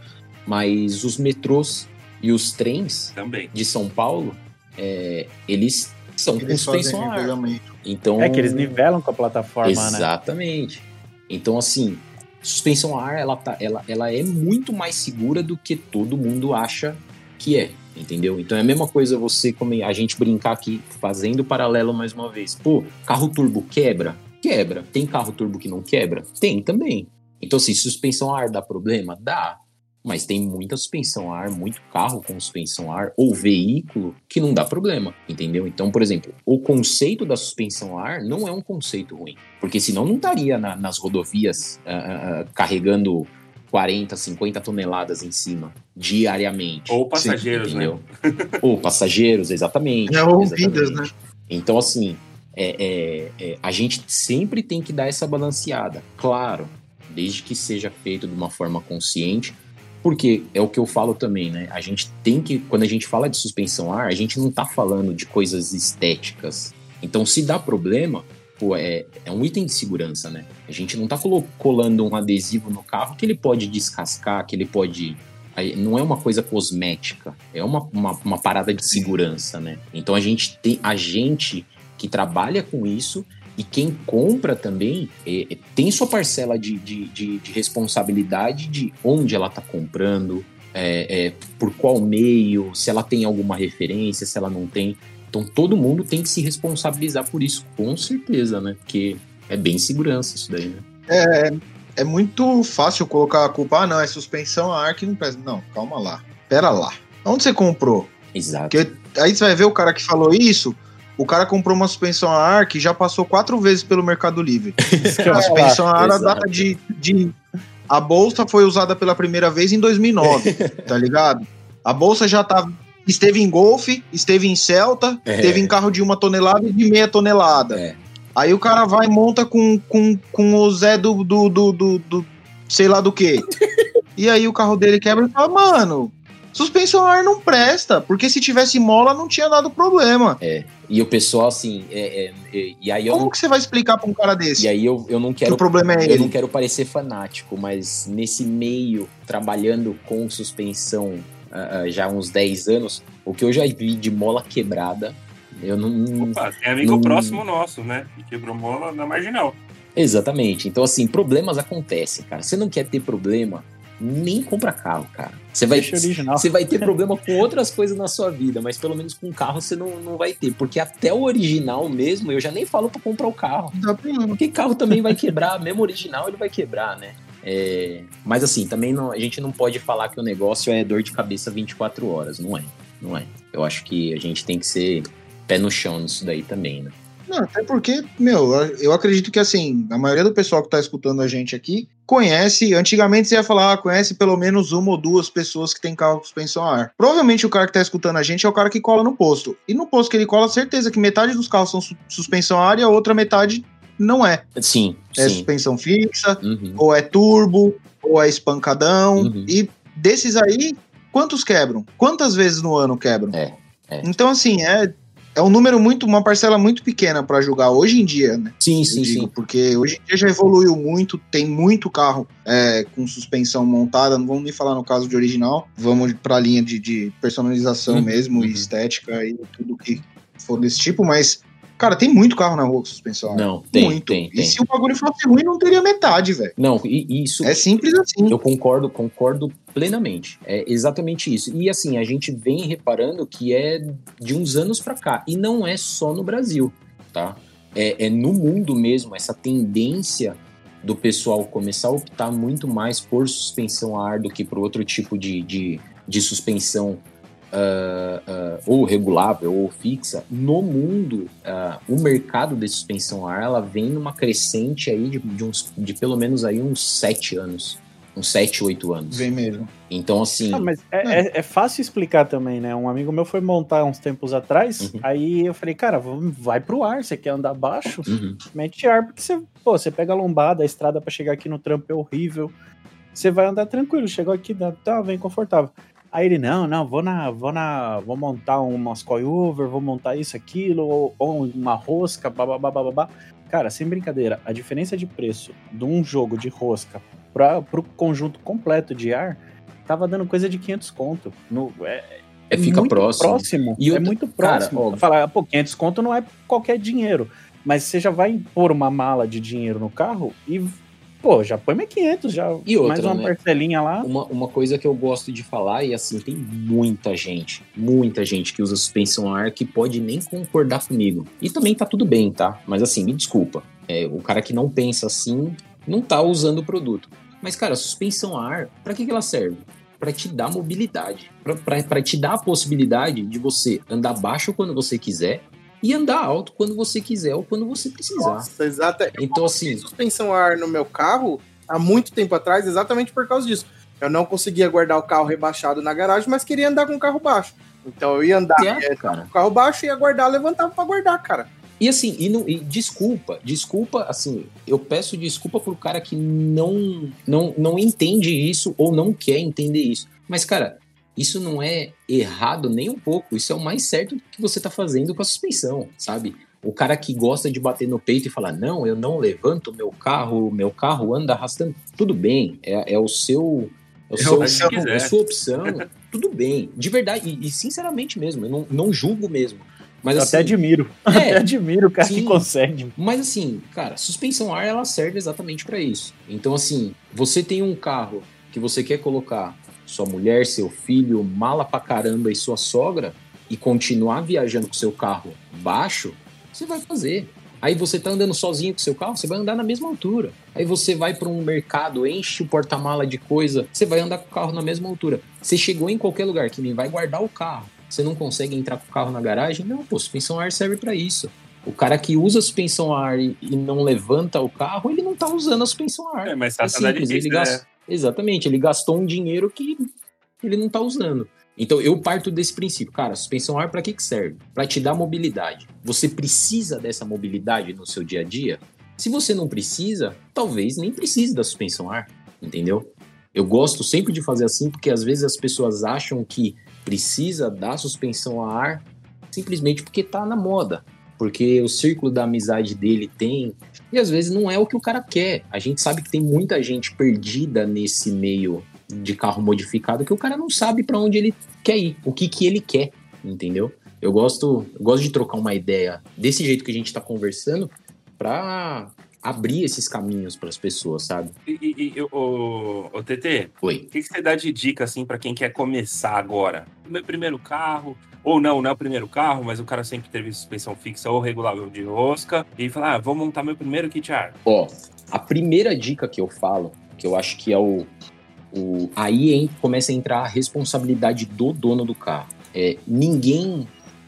Mas os metrôs e os trens Também. de São Paulo, é, eles são com Eles fazem suspensão a ar. Então, É que eles nivelam com a plataforma, né? Exatamente. Então, assim, suspensão a ar, ela, tá, ela, ela é muito mais segura do que todo mundo acha que é, entendeu? Então é a mesma coisa você, como a gente brincar aqui, fazendo paralelo mais uma vez. Pô, carro turbo quebra? Quebra. Tem carro turbo que não quebra? Tem também. Então, assim, suspensão a ar dá problema? Dá. Mas tem muita suspensão a ar, muito carro com suspensão a ar, ou veículo, que não dá problema, entendeu? Então, por exemplo, o conceito da suspensão a ar não é um conceito ruim. Porque senão não estaria na- nas rodovias ah, ah, ah, carregando 40, 50 toneladas em cima, diariamente. Ou passageiros, né? entendeu? Ou passageiros, exatamente. É, ou vidas, exatamente. Então, assim, é, é, é, a gente sempre tem que dar essa balanceada. Claro, desde que seja feito de uma forma consciente, porque é o que eu falo também, né? A gente tem que, quando a gente fala de suspensão ar, a gente não tá falando de coisas estéticas. Então, se dá problema, pô, é, é um item de segurança, né? A gente não tá colando um adesivo no carro que ele pode descascar, que ele pode. Não é uma coisa cosmética, é uma, uma, uma parada de segurança, né? Então a gente tem. A gente que trabalha com isso e quem compra também é, é, tem sua parcela de, de, de, de responsabilidade de onde ela tá comprando, é, é, por qual meio, se ela tem alguma referência, se ela não tem. Então todo mundo tem que se responsabilizar por isso, com certeza, né? Porque é bem segurança isso daí, né? É, é muito fácil colocar a culpa. Ah, não, é suspensão a ar que não presta. Não, calma lá. Pera lá. Onde você comprou? Exato. Porque aí você vai ver o cara que falou isso. O cara comprou uma suspensão a ar que já passou quatro vezes pelo Mercado Livre. A suspensão a ar, a exato. data de, de. A bolsa foi usada pela primeira vez em 2009, tá ligado? A bolsa já tá. Esteve em Golf, esteve em Celta, É. esteve em carro de uma tonelada e de meia tonelada. É. Aí o cara vai e monta com, com, com o Zé do, do, do, do, do sei lá do que. e aí o carro dele quebra e fala, mano, suspensão a ar não presta, porque se tivesse mola não tinha dado problema. E o pessoal, assim, é- é- é- e aí eu Como não, que você vai explicar pra um cara desse e aí eu, eu não que quero o problema é eu ele? não quero parecer fanático, mas nesse meio, trabalhando com suspensão ah, já há uns 10 anos, o que eu já vi de mola quebrada, eu não. Opa, tem amigo Não- próximo nosso, né? Que quebrou mola na marginal. Exatamente. Então, assim, problemas acontecem, cara. Você não quer ter problema, nem compra carro, cara. Você vai, Deixa original. você vai ter problema com outras coisas na sua vida, mas pelo menos com carro você não, não vai ter. Porque até o original mesmo, eu já nem falo pra comprar o carro. Porque carro também vai quebrar, mesmo original ele vai quebrar, né? É, mas assim, também não- a gente não pode falar que o negócio é dor de cabeça 24 horas, não é? Não é. Eu acho que a gente tem que ser pé no chão nisso daí também, né? Não, até porque, meu, eu acredito que assim, a maioria do pessoal que tá escutando a gente aqui conhece. Antigamente você ia falar, ah, conhece pelo menos uma ou duas pessoas que tem carro com suspensão a ar. Provavelmente o cara que tá escutando a gente é o cara que cola no posto. E no posto que ele cola, certeza que metade dos carros são su- suspensão a ar e a outra metade não é. Sim, É sim. suspensão fixa, Uhum. ou é turbo, ou é espancadão. Uhum. E desses aí, quantos quebram? Quantas vezes no ano quebram? É, é. Então, assim, é, é um número muito, uma parcela muito pequena pra julgar hoje em dia, né? Sim, Eu sim, digo, sim. Porque hoje em dia já evoluiu muito, tem muito carro é, com suspensão montada, não vamos nem falar no caso de original, vamos pra linha de, de personalização Uhum, mesmo, uhum. e estética e tudo que for desse tipo, mas, cara, tem muito carro na rua com suspensão. Não, tem, muito. tem, E tem. se o bagulho fosse ruim, não teria metade, velho. Não, e isso É simples assim. Eu concordo, concordo plenamente. É exatamente isso. E assim, a gente vem reparando que é de uns anos pra cá. E não é só no Brasil, tá? É, é no mundo mesmo, essa tendência do pessoal começar a optar muito mais por suspensão a ar do que por outro tipo de, de, de suspensão uh, uh, ou regulável ou fixa, no mundo, uh, o mercado de suspensão a ar ela vem numa crescente aí de, de, uns, de pelo menos aí uns sete anos. Uns 7, 8 anos. Vem mesmo. Então, assim. Não, mas é, é, é fácil explicar também, né? Um amigo meu foi montar uns tempos atrás, Uhum. aí eu falei, cara, vai pro ar, você quer andar baixo? uhum. Mete ar, porque você, pô, você pega a lombada, a estrada pra chegar aqui no trampo é horrível. Você vai andar tranquilo, chegou aqui, tá, vem confortável. Aí ele, não, não, vou na, vou na, vou montar umas coilover, vou montar isso, aquilo, ou, ou uma rosca, babá, babá. Cara, sem brincadeira, a diferença de preço de um jogo de rosca para pro conjunto completo de ar tava dando coisa de 500 conto. No, é, É, fica muito próximo. E é outra- muito cara, próximo. ó, Falar, pô, 500 conto não é qualquer dinheiro. Mas você já vai pôr uma mala de dinheiro no carro e, pô, já põe mais 500, já E outra, mais uma né? parcelinha lá. Uma, uma coisa que eu gosto de falar, e assim, tem muita gente, muita gente que usa suspensão a ar que pode nem concordar comigo. E também tá tudo bem, tá? Mas assim, me desculpa. É, o cara que não pensa assim não tá usando o produto. Mas, cara, suspensão a ar, pra que, que ela serve? Pra te dar mobilidade. Pra te dar a possibilidade de você andar baixo quando você quiser e andar alto quando você quiser ou quando você precisar. Nossa, exato. Então, assim, suspensão a ar no meu carro há muito tempo atrás, exatamente por causa disso. Eu não conseguia guardar o carro rebaixado na garagem, mas queria andar com o carro baixo. Então eu ia andar é, cara. com o carro baixo, ia guardar, levantava pra guardar, cara. E assim, e, não, e desculpa, desculpa, assim, eu peço desculpa pro cara que não, não, não entende isso ou não quer entender isso. Mas, cara, isso não é errado nem um pouco. Isso é o mais certo que você tá fazendo com a suspensão, sabe? O cara que gosta de bater no peito e falar, não, eu não levanto meu carro, meu carro anda arrastando. Tudo bem, é, é o seu. É, o É seu, é a sua opção. Tudo bem. De verdade, e, e sinceramente mesmo, eu não, não julgo mesmo. Mas Eu assim, até admiro. é, Até admiro o cara sim. que consegue. mas assim, cara, suspensão ar ela serve exatamente para isso. Então assim, você tem um carro que você quer colocar sua mulher, seu filho, mala pra caramba e sua sogra e continuar viajando com seu carro baixo, você vai fazer. Aí você tá andando sozinho com seu carro, você vai andar na mesma altura. Aí você vai para um mercado, enche o porta-mala de coisa, você vai andar com o carro na mesma altura. Você chegou em qualquer lugar que nem vai guardar o carro, você não consegue entrar com o carro na garagem? Não, pô, suspensão a ar serve para isso. O cara que usa suspensão a ar e, não levanta o carro, ele não tá usando a suspensão a ar. É, mas É tá de simples, ele pista, né? Exatamente, ele gastou um dinheiro que ele não tá usando. Então eu parto desse princípio, cara, suspensão ar para que que serve? Para te dar mobilidade. Você precisa dessa mobilidade no seu dia a dia? Se você não precisa, talvez nem precise da suspensão ar, entendeu? Eu gosto sempre de fazer assim porque às vezes as pessoas acham que precisa da suspensão a ar simplesmente porque tá na moda, porque o círculo da amizade dele tem e às vezes não é o que o cara quer. A gente sabe que tem muita gente perdida nesse meio de carro modificado que o cara não sabe para onde ele quer ir, o que que ele quer, entendeu? Eu gosto, eu gosto de trocar uma ideia desse jeito que a gente tá conversando para abrir esses caminhos para as pessoas, sabe? E, e, o, o TT, Oi. o que, que você dá de dica assim para quem quer começar agora? Meu primeiro carro, ou não, não é o primeiro carro, mas o cara sempre teve suspensão fixa ou regulável de rosca, e fala, ah, vou montar meu primeiro kit ar. Ó, a primeira dica que eu falo, que eu acho que é o. o aí hein, começa a entrar a responsabilidade do dono do carro. É, ninguém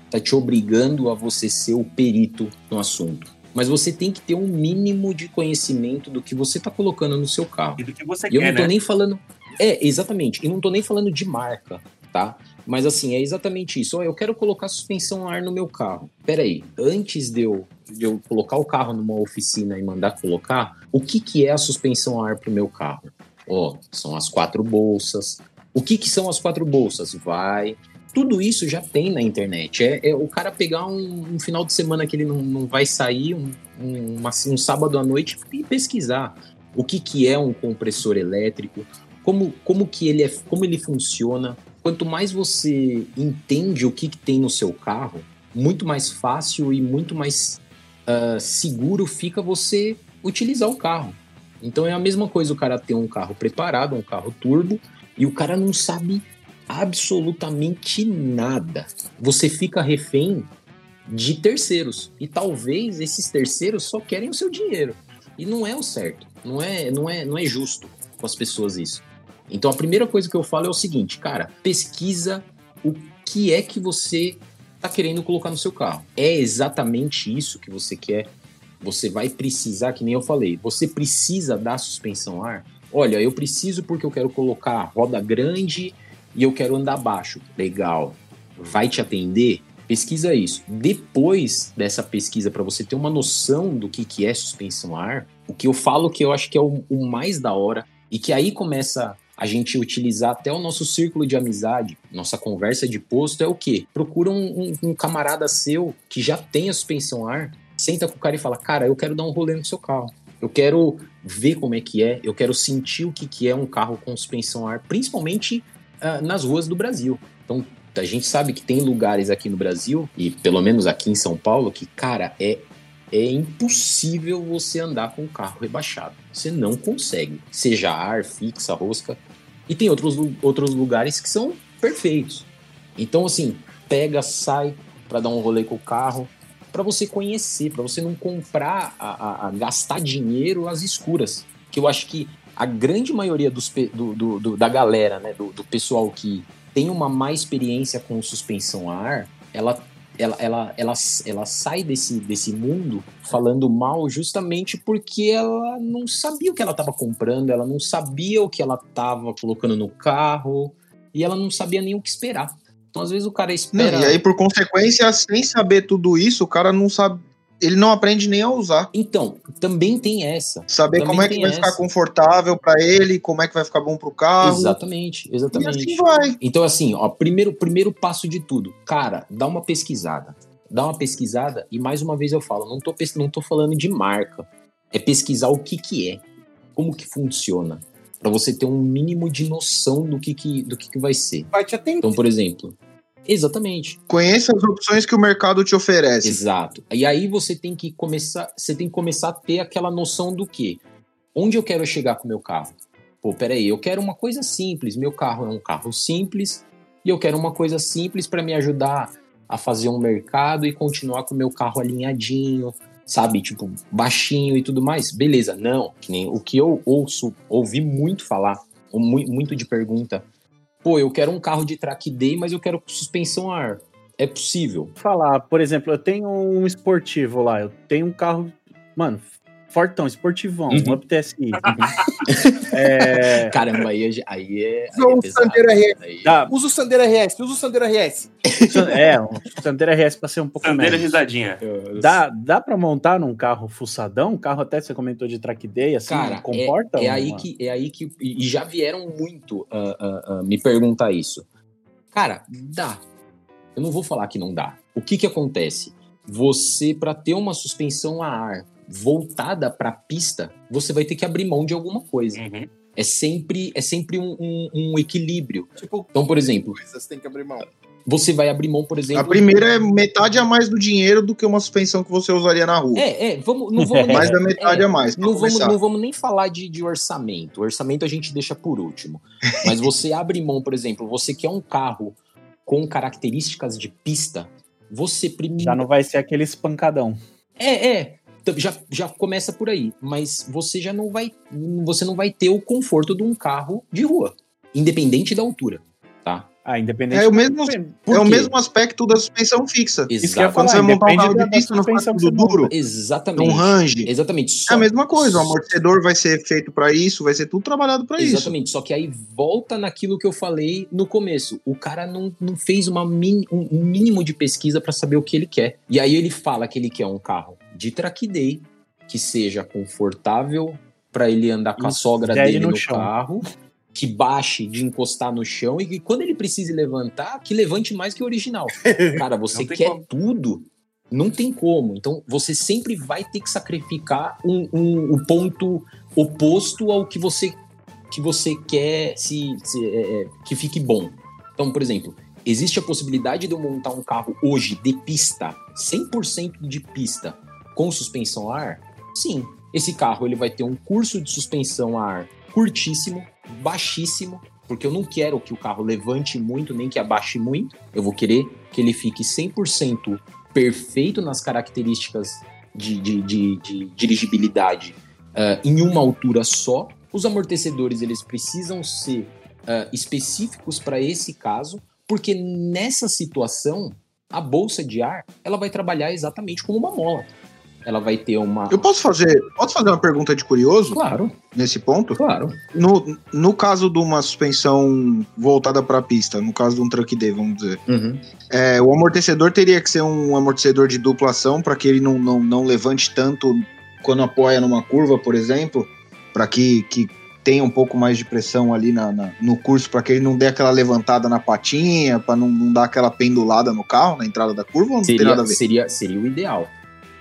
tá te obrigando a você ser o perito no assunto. Mas você tem que ter um mínimo de conhecimento do que você tá colocando no seu carro. E do que você E eu quer, não tô né? nem falando. É, exatamente. E não tô nem falando de marca, tá? Mas assim, é exatamente isso. Ó, eu quero colocar suspensão a ar no meu carro. Pera aí, antes de eu, de eu colocar o carro numa oficina e mandar colocar, o que, que é a suspensão a ar pro meu carro? Ó, são as quatro bolsas. O que, que são as quatro bolsas? Vai. Tudo isso já tem na internet. É, é o cara pegar um, um final de semana que ele não, não vai sair, um, um, uma- um sábado à noite, e pesquisar o que, que é um compressor elétrico, como, como que ele é, como ele funciona. Quanto mais você entende o que, que tem no seu carro, muito mais fácil e muito mais ah, seguro fica você utilizar o carro. Então é a mesma coisa o cara ter um carro preparado, um carro turbo, e o cara não sabe absolutamente nada. Você fica refém de terceiros. E talvez esses terceiros só querem o seu dinheiro. E não é o certo. Não é, não é, não é justo com as pessoas isso. Então a primeira coisa que eu falo é o seguinte, cara, pesquisa o que é que você tá querendo colocar no seu carro. É exatamente isso que você quer? Você vai precisar, que nem eu falei, você precisa da suspensão ar? Olha, eu preciso porque eu quero colocar roda grande e eu quero andar baixo. Legal. Vai te atender? Pesquisa isso. Depois dessa pesquisa, para você ter uma noção do que, que é suspensão ar, o que eu falo que eu acho que é o, o mais da hora e que aí começa a gente utilizar até o nosso círculo de amizade, nossa conversa de posto é o quê? Procura um, um, um camarada seu que já tem a suspensão ar, senta com o cara e fala, cara, eu quero dar um rolê no seu carro. Eu quero ver como é que é, eu quero sentir o que, que é um carro com suspensão ar, principalmente uh, nas ruas do Brasil. Então, a gente sabe que tem lugares aqui no Brasil, e pelo menos aqui em São Paulo, que, cara, é, é impossível você andar com o carro rebaixado. Você não consegue. Seja ar, fixa, rosca. E tem outros, outros lugares que são perfeitos. Então, assim, pega, sai para dar um rolê com o carro, para você conhecer, para você não comprar, a, a, a, gastar dinheiro às escuras. Que eu acho que a grande maioria dos, do, do, do, da galera, né, do, pessoal que tem uma má experiência com suspensão a ar, ela ela, ela, ela, ela sai desse, desse mundo falando mal justamente porque ela não sabia o que ela estava comprando, ela não sabia o que ela estava colocando no carro e ela não sabia nem o que esperar. Então, às vezes, o cara espera. Não, e aí, por consequência, sem saber tudo isso, o cara não sabe. Ele não aprende nem a usar. Então, também tem essa. Saber também como é que vai essa. ficar confortável para ele, como é que vai ficar bom pro carro. Exatamente, exatamente. E assim vai. Então, assim, ó, primeiro, primeiro passo de tudo, cara, dá uma pesquisada. Dá uma pesquisada e mais uma vez eu falo, não tô, não tô falando de marca. É pesquisar o que que é, como que funciona, para você ter um mínimo de noção do que que, do que, que vai ser. Vai te atender. Então, por exemplo, exatamente. Conheça as opções que o mercado te oferece. Exato. E aí você tem que começar, você tem que começar a ter aquela noção do que, onde eu quero chegar com o meu carro. Pô, peraí, eu quero uma coisa simples. Meu carro é um carro simples e eu quero uma coisa simples para me ajudar a fazer um mercado e continuar com o meu carro alinhadinho, sabe? Tipo, baixinho e tudo mais. Beleza, não. Que nem o que eu ouço, ouvi muito falar, muito de pergunta. Pô, eu quero um carro de track day, mas eu quero suspensão a ar. É possível. Falar, por exemplo, eu tenho um esportivo lá, eu tenho um carro, mano, fortão, esportivão, Uhum. um Up TSI. é, Caramba, aí é, aí é, aí é pesado. Sandero RS. Aí- dá, Usa o Sandero RS, usa o Sandero RS. é, um Sandero RS pra ser um pouco Sandeira menos. risadinha. Dá, dá pra montar num carro fuçadão? Um carro até você comentou de track day, assim, Cara, comporta? é, é aí que é aí que e já vieram muito ah, ah, ah, me perguntar isso. Cara, dá. Eu não vou falar que não dá. O que que acontece? Você para ter uma suspensão a ar voltada para a pista, você vai ter que abrir mão de alguma coisa. Uhum. É sempre é sempre um, um- um equilíbrio. Tipo, Então, por exemplo, coisas tem que abrir mão. você vai abrir mão, por exemplo. A primeira é metade a mais do dinheiro do que uma suspensão que você usaria na rua. É, é, vamos, não vamos nem- Mais da metade é, a mais. Não vamos, não vamos nem falar de, de orçamento. O orçamento a gente deixa por último. Mas você abre mão, por exemplo, você quer um carro com características de pista, você primeiro. Já não vai ser aquele espancadão. É, é. Já, já começa por aí. Mas você já não vai. Você não vai ter o conforto de um carro de rua. Independente da altura. Tá? Ah, independente. É o mesmo, é o mesmo aspecto da suspensão fixa. Isso que Exato. Quando você montar um carro de pista, você monta. duro, Exatamente. um range. Exatamente. É Só- a mesma coisa, o amortecedor vai ser feito para isso, vai ser tudo trabalhado para isso. Exatamente, só que aí volta naquilo que eu falei no começo. O cara não, não fez uma min- um um mínimo de pesquisa para saber o que ele quer. E aí ele fala que ele quer um carro de track day, que seja confortável para ele andar com a sogra dele no no, carro, que baixe de encostar no chão e que quando ele precise levantar, que levante mais que o original. Cara, você quer como. tudo. Não tem como. Então, você sempre vai ter que sacrificar um, um, um ponto oposto ao que você que você quer se, se- é, é, que fique bom. Então, por exemplo, existe a possibilidade de eu montar um carro hoje de pista, 100% de pista, com suspensão a ar? Sim. Esse carro ele vai ter um curso de suspensão a ar curtíssimo, baixíssimo, porque eu não quero que o carro levante muito nem que abaixe muito. Eu vou querer que ele fique 100% perfeito nas características de, de, de, de dirigibilidade ah, em uma altura só. Os amortecedores eles precisam ser ah, específicos para esse caso, porque nessa situação a bolsa de ar ela vai trabalhar exatamente como uma mola. Ela vai ter uma. Eu posso fazer, posso fazer uma pergunta de curioso Claro, nesse ponto? claro. No, no caso de uma suspensão voltada para a pista, no caso de um truck D, vamos dizer, Uhum. é, o amortecedor teria que ser um amortecedor de dupla ação para que ele não, não, não levante tanto quando apoia numa curva, por exemplo, para que, que tenha um pouco mais de pressão ali na, na- no curso, para que ele não dê aquela levantada na patinha, para não, não dar aquela pendulada no carro na entrada da curva, ou não tem nada Seria, a ver? seria, seria o ideal.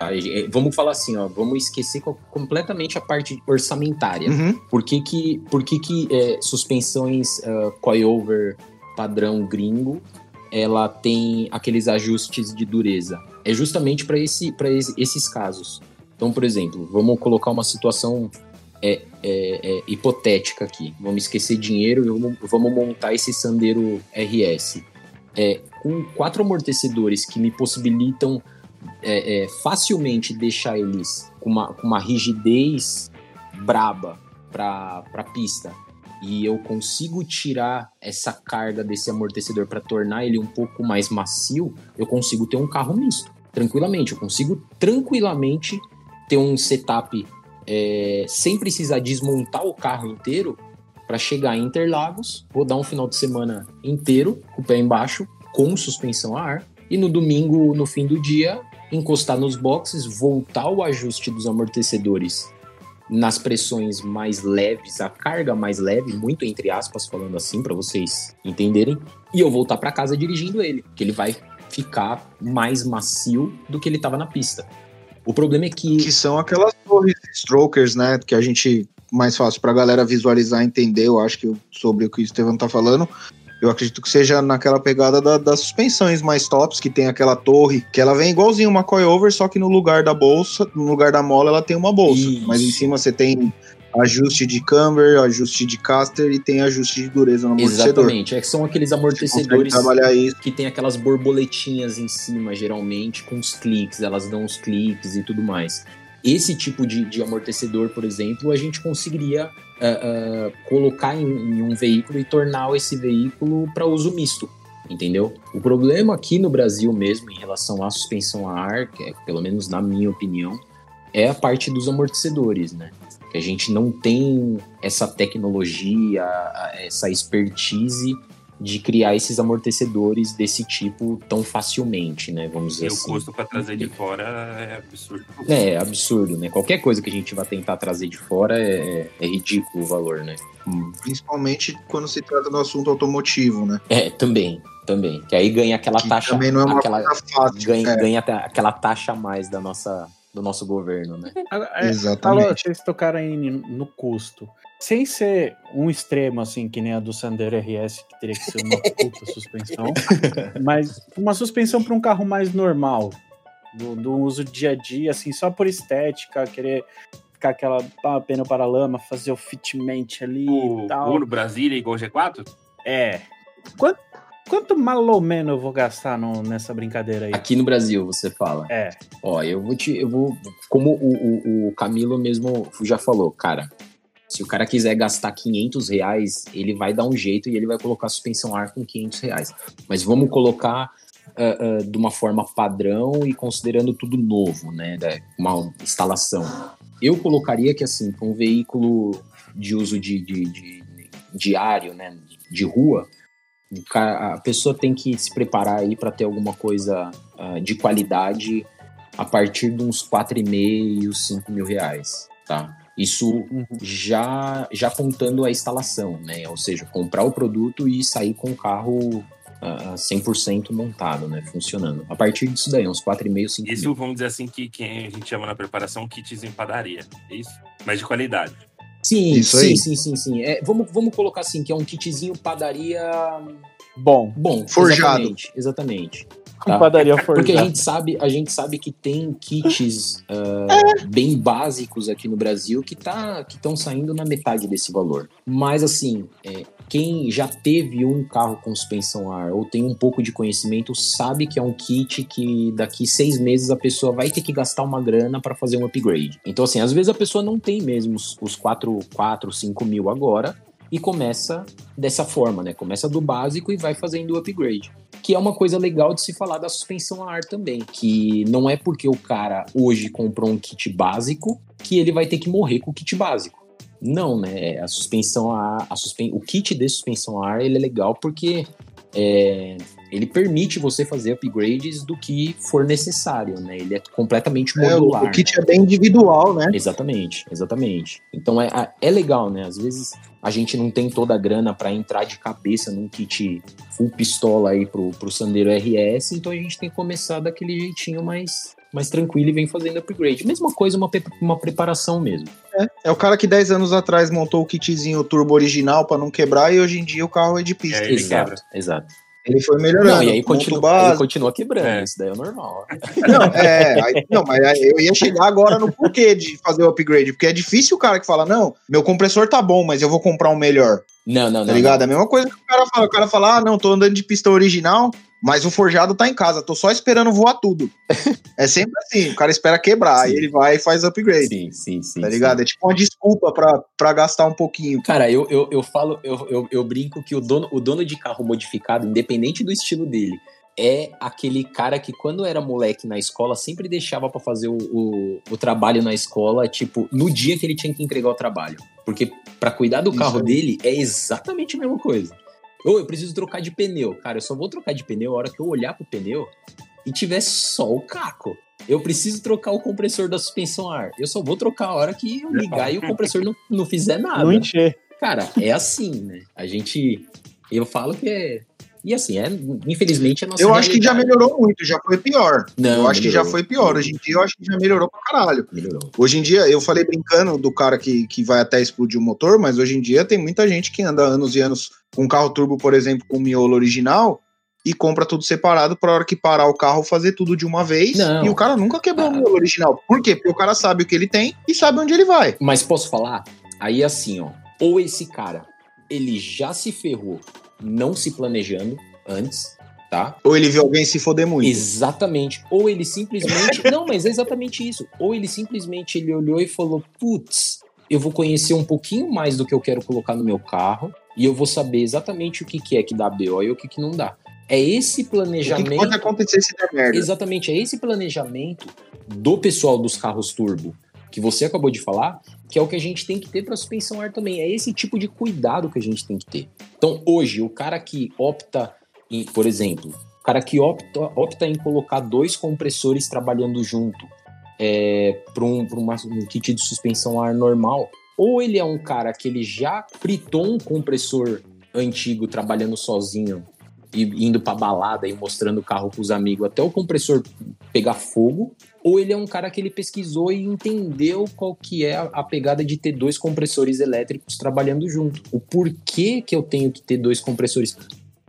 Eh, Vamos falar assim, ó, vamos esquecer co- completamente a parte orçamentária. Uhum. Por que que, por que, que é, suspensões ah, coilover padrão gringo ela tem aqueles ajustes de dureza? É justamente para esse, pra esse- esses casos. Então, por exemplo, vamos colocar uma situação é, é, é, hipotética aqui. Vamos esquecer dinheiro e vamos, vamos montar esse Sandero RS. É, com quatro amortecedores que me possibilitam é, é, facilmente deixar eles com uma, com uma rigidez braba para a pista. E eu consigo tirar essa carga desse amortecedor para tornar ele um pouco mais macio, eu consigo ter um carro misto, tranquilamente. Eu consigo tranquilamente ter um setup é, sem precisar desmontar o carro inteiro para chegar em Interlagos, rodar um final de semana inteiro com o pé embaixo, com suspensão a ar, e no domingo, no fim do dia, encostar nos boxes, voltar o ajuste dos amortecedores nas pressões mais leves, a carga mais leve, muito entre aspas falando assim para vocês entenderem, e eu voltar para casa dirigindo ele, que ele vai ficar mais macio do que ele estava na pista. O problema é que Que são aquelas torres strokers, né? Que a gente mais fácil pra galera visualizar entender, eu acho que sobre o que o Estevão tá falando. Eu acredito que seja naquela pegada da- das suspensões mais tops, que tem aquela torre, que ela vem igualzinho uma coilover, só que no lugar da bolsa, no lugar da mola, ela tem uma bolsa. Isso. Mas em cima você tem ajuste de camber, ajuste de caster e tem ajuste de dureza no amortecedor. exatamente, é que são aqueles amortecedores que tem aquelas borboletinhas em cima, geralmente, com os cliques, elas dão os cliques e tudo mais. Esse tipo de, de amortecedor, por exemplo, a gente conseguiria ah, colocar em, em um veículo e tornar esse veículo para uso misto, entendeu? O problema aqui no Brasil mesmo, em relação à suspensão a ar, que é, pelo menos na minha opinião, é a parte dos amortecedores, né? Que a gente não tem essa tecnologia, essa expertise de criar esses amortecedores desse tipo tão facilmente, né? Vamos dizer E o assim. custo para trazer de fora é absurdo. É, é absurdo, né? Qualquer coisa que a gente vai tentar trazer de fora é, é ridículo o valor, né? Hum. Principalmente quando se trata do assunto automotivo, né? É, também, também. Que aí ganha aquela Que taxa, também não é uma aquela, coisa fácil. ganha, é, ganha aquela taxa a mais da nossa, do nosso governo, né? É, Falou, Exatamente. vocês tocaram aí no custo. Sem ser um extremo, assim, que nem a do Sandero RS, que teria que ser uma puta suspensão, mas uma suspensão para um carro mais normal, do, do uso dia a dia, assim, só por estética, querer ficar aquela pá, pneu para lama, fazer o fitment ali O e tal. Uno Brasília igual G4? É. Quanto, quanto menos eu vou gastar no- nessa brincadeira aí? Aqui no Brasil, você fala. É. Ó, eu vou te. Eu vou. Como o, o, o Camilo mesmo já falou, cara. Se o cara quiser gastar 500 reais, ele vai dar um jeito e ele vai colocar suspensão ar com 500 reais. Mas vamos colocar ah, ah, de uma forma padrão e considerando tudo novo, né? Uma instalação. Eu colocaria que, assim, para um veículo de uso de, de- de- diário, né? De rua, a pessoa tem que se preparar aí para ter alguma coisa ah, de qualidade a partir de uns 4,5, 5 mil reais, tá? Isso Uhum. já, já contando a instalação, né? Ou seja, comprar o produto e sair com o carro ah, 100% montado, né? Funcionando. A partir disso daí, uns 4,5, 5 mil. Isso, vamos dizer assim, que quem a gente chama na preparação kits em padaria. É isso? Mas de qualidade. Sim, Isso sim, aí. sim, sim, sim. É, vamos, vamos colocar assim, que é um kitzinho padaria Bom, bom. Forjado. Exatamente, exatamente. Com padaria Porque a forjada. gente sabe, a gente sabe que tem kits ah, bem básicos aqui no Brasil que tá que estão saindo na metade desse valor. Mas assim, é, quem já teve um carro com suspensão ar ou tem um pouco de conhecimento sabe que é um kit que daqui seis meses a pessoa vai ter que gastar uma grana para fazer um upgrade. Então assim, às vezes a pessoa não tem mesmo os, os 4, 4, 5 mil agora e começa dessa forma, né? Começa do básico e vai fazendo o upgrade que é uma coisa legal de se falar da suspensão a ar também, que não é porque o cara hoje comprou um kit básico que ele vai ter que morrer com o kit básico. Não, né? A suspensão a ar, a suspen... o kit de suspensão a ar ele é legal porque é, ele permite você fazer upgrades do que for necessário, né? Ele é completamente É, o, modular. o kit é bem individual, né? Exatamente, exatamente. Então é, é legal, né? Às vezes a gente não tem toda a grana para entrar de cabeça num kit full pistola aí pro, pro Sandero RS, então a gente tem que começar daquele jeitinho mais, mais tranquilo e vem fazendo upgrade. Mesma coisa, uma, uma preparação mesmo. É o cara que 10 anos atrás montou o kitzinho turbo original pra não quebrar e hoje em dia o carro é de pista. É, exato, quebra. exato. Ele foi melhorando. Não, e aí continua, ele continua quebrando, É. isso daí é normal. Não, é, aí- não, mas eu ia chegar agora no porquê de fazer o upgrade, porque é difícil o cara que fala, não, meu compressor tá bom, mas eu vou comprar um melhor, Não, não, tá não. ligado? É a mesma coisa que o cara fala, o cara fala, ah, não, tô andando de pistão original, mas o forjado tá em casa, tô só esperando voar tudo. é sempre assim, o cara espera quebrar, aí Sim. ele vai e faz upgrade, Sim, sim, sim. tá sim. ligado? É tipo uma desculpa pra, pra gastar um pouquinho. Cara, eu, eu, eu falo, eu, eu, eu brinco que o dono, o dono de carro modificado, independente do estilo dele, é aquele cara que quando era moleque na escola sempre deixava pra fazer o, o, o trabalho na escola, tipo, no dia que ele tinha que entregar o trabalho. Porque pra cuidar do Isso carro aí. dele é exatamente a mesma coisa. Ou eu preciso trocar de pneu. Cara, eu só vou trocar de pneu a hora que eu olhar pro pneu e tiver só o caco. Eu preciso trocar o compressor da suspensão a ar. Eu só vou trocar a hora que eu ligar e o compressor não, não fizer nada. Não encher. Cara, é assim, né? A gente. Eu falo que é. E assim, é, infelizmente, a nossa. Eu acho que já melhorou muito, já foi pior. Não, eu acho que já melhorou. foi pior. Hoje em dia eu acho que já melhorou pra caralho. Melhorou. Hoje em dia, eu falei brincando do cara que, que vai até explodir o motor, mas hoje em dia tem muita gente que anda anos e anos com carro turbo, por exemplo, com miolo original e compra tudo separado pra hora que parar o carro fazer tudo de uma vez. Não. E o cara nunca quebrou Ah. o miolo original. Por quê? Porque o cara sabe o que ele tem e sabe onde ele vai. Mas posso falar? Aí assim, ó. Ou esse cara, ele já se ferrou não se planejando antes, tá? Ou ele viu alguém se foder muito. Exatamente. Ou ele simplesmente. não, mas é exatamente isso. Ou ele simplesmente ele olhou e falou: putz, eu vou conhecer um pouquinho mais do que eu quero colocar no meu carro e eu vou saber exatamente o que, que é que dá BO e o que, que não dá. É esse O que, planejamento. que pode acontecer se der merda? Exatamente, é esse planejamento do pessoal dos carros turbo que você acabou de falar, que é o que a gente tem que ter para suspensão ar também. É esse tipo de cuidado que a gente tem que ter. Então, hoje, o cara que opta, em, por exemplo, o cara que opta, opta em colocar dois compressores trabalhando junto é, para um, um kit de suspensão ar normal, ou ele é um cara que ele já fritou um compressor antigo trabalhando sozinho indo pra balada e mostrando o carro pros amigos até o compressor pegar fogo, ou ele é um cara que ele pesquisou e entendeu qual que é a, pegada de ter dois compressores elétricos trabalhando junto. O porquê que eu tenho que ter dois compressores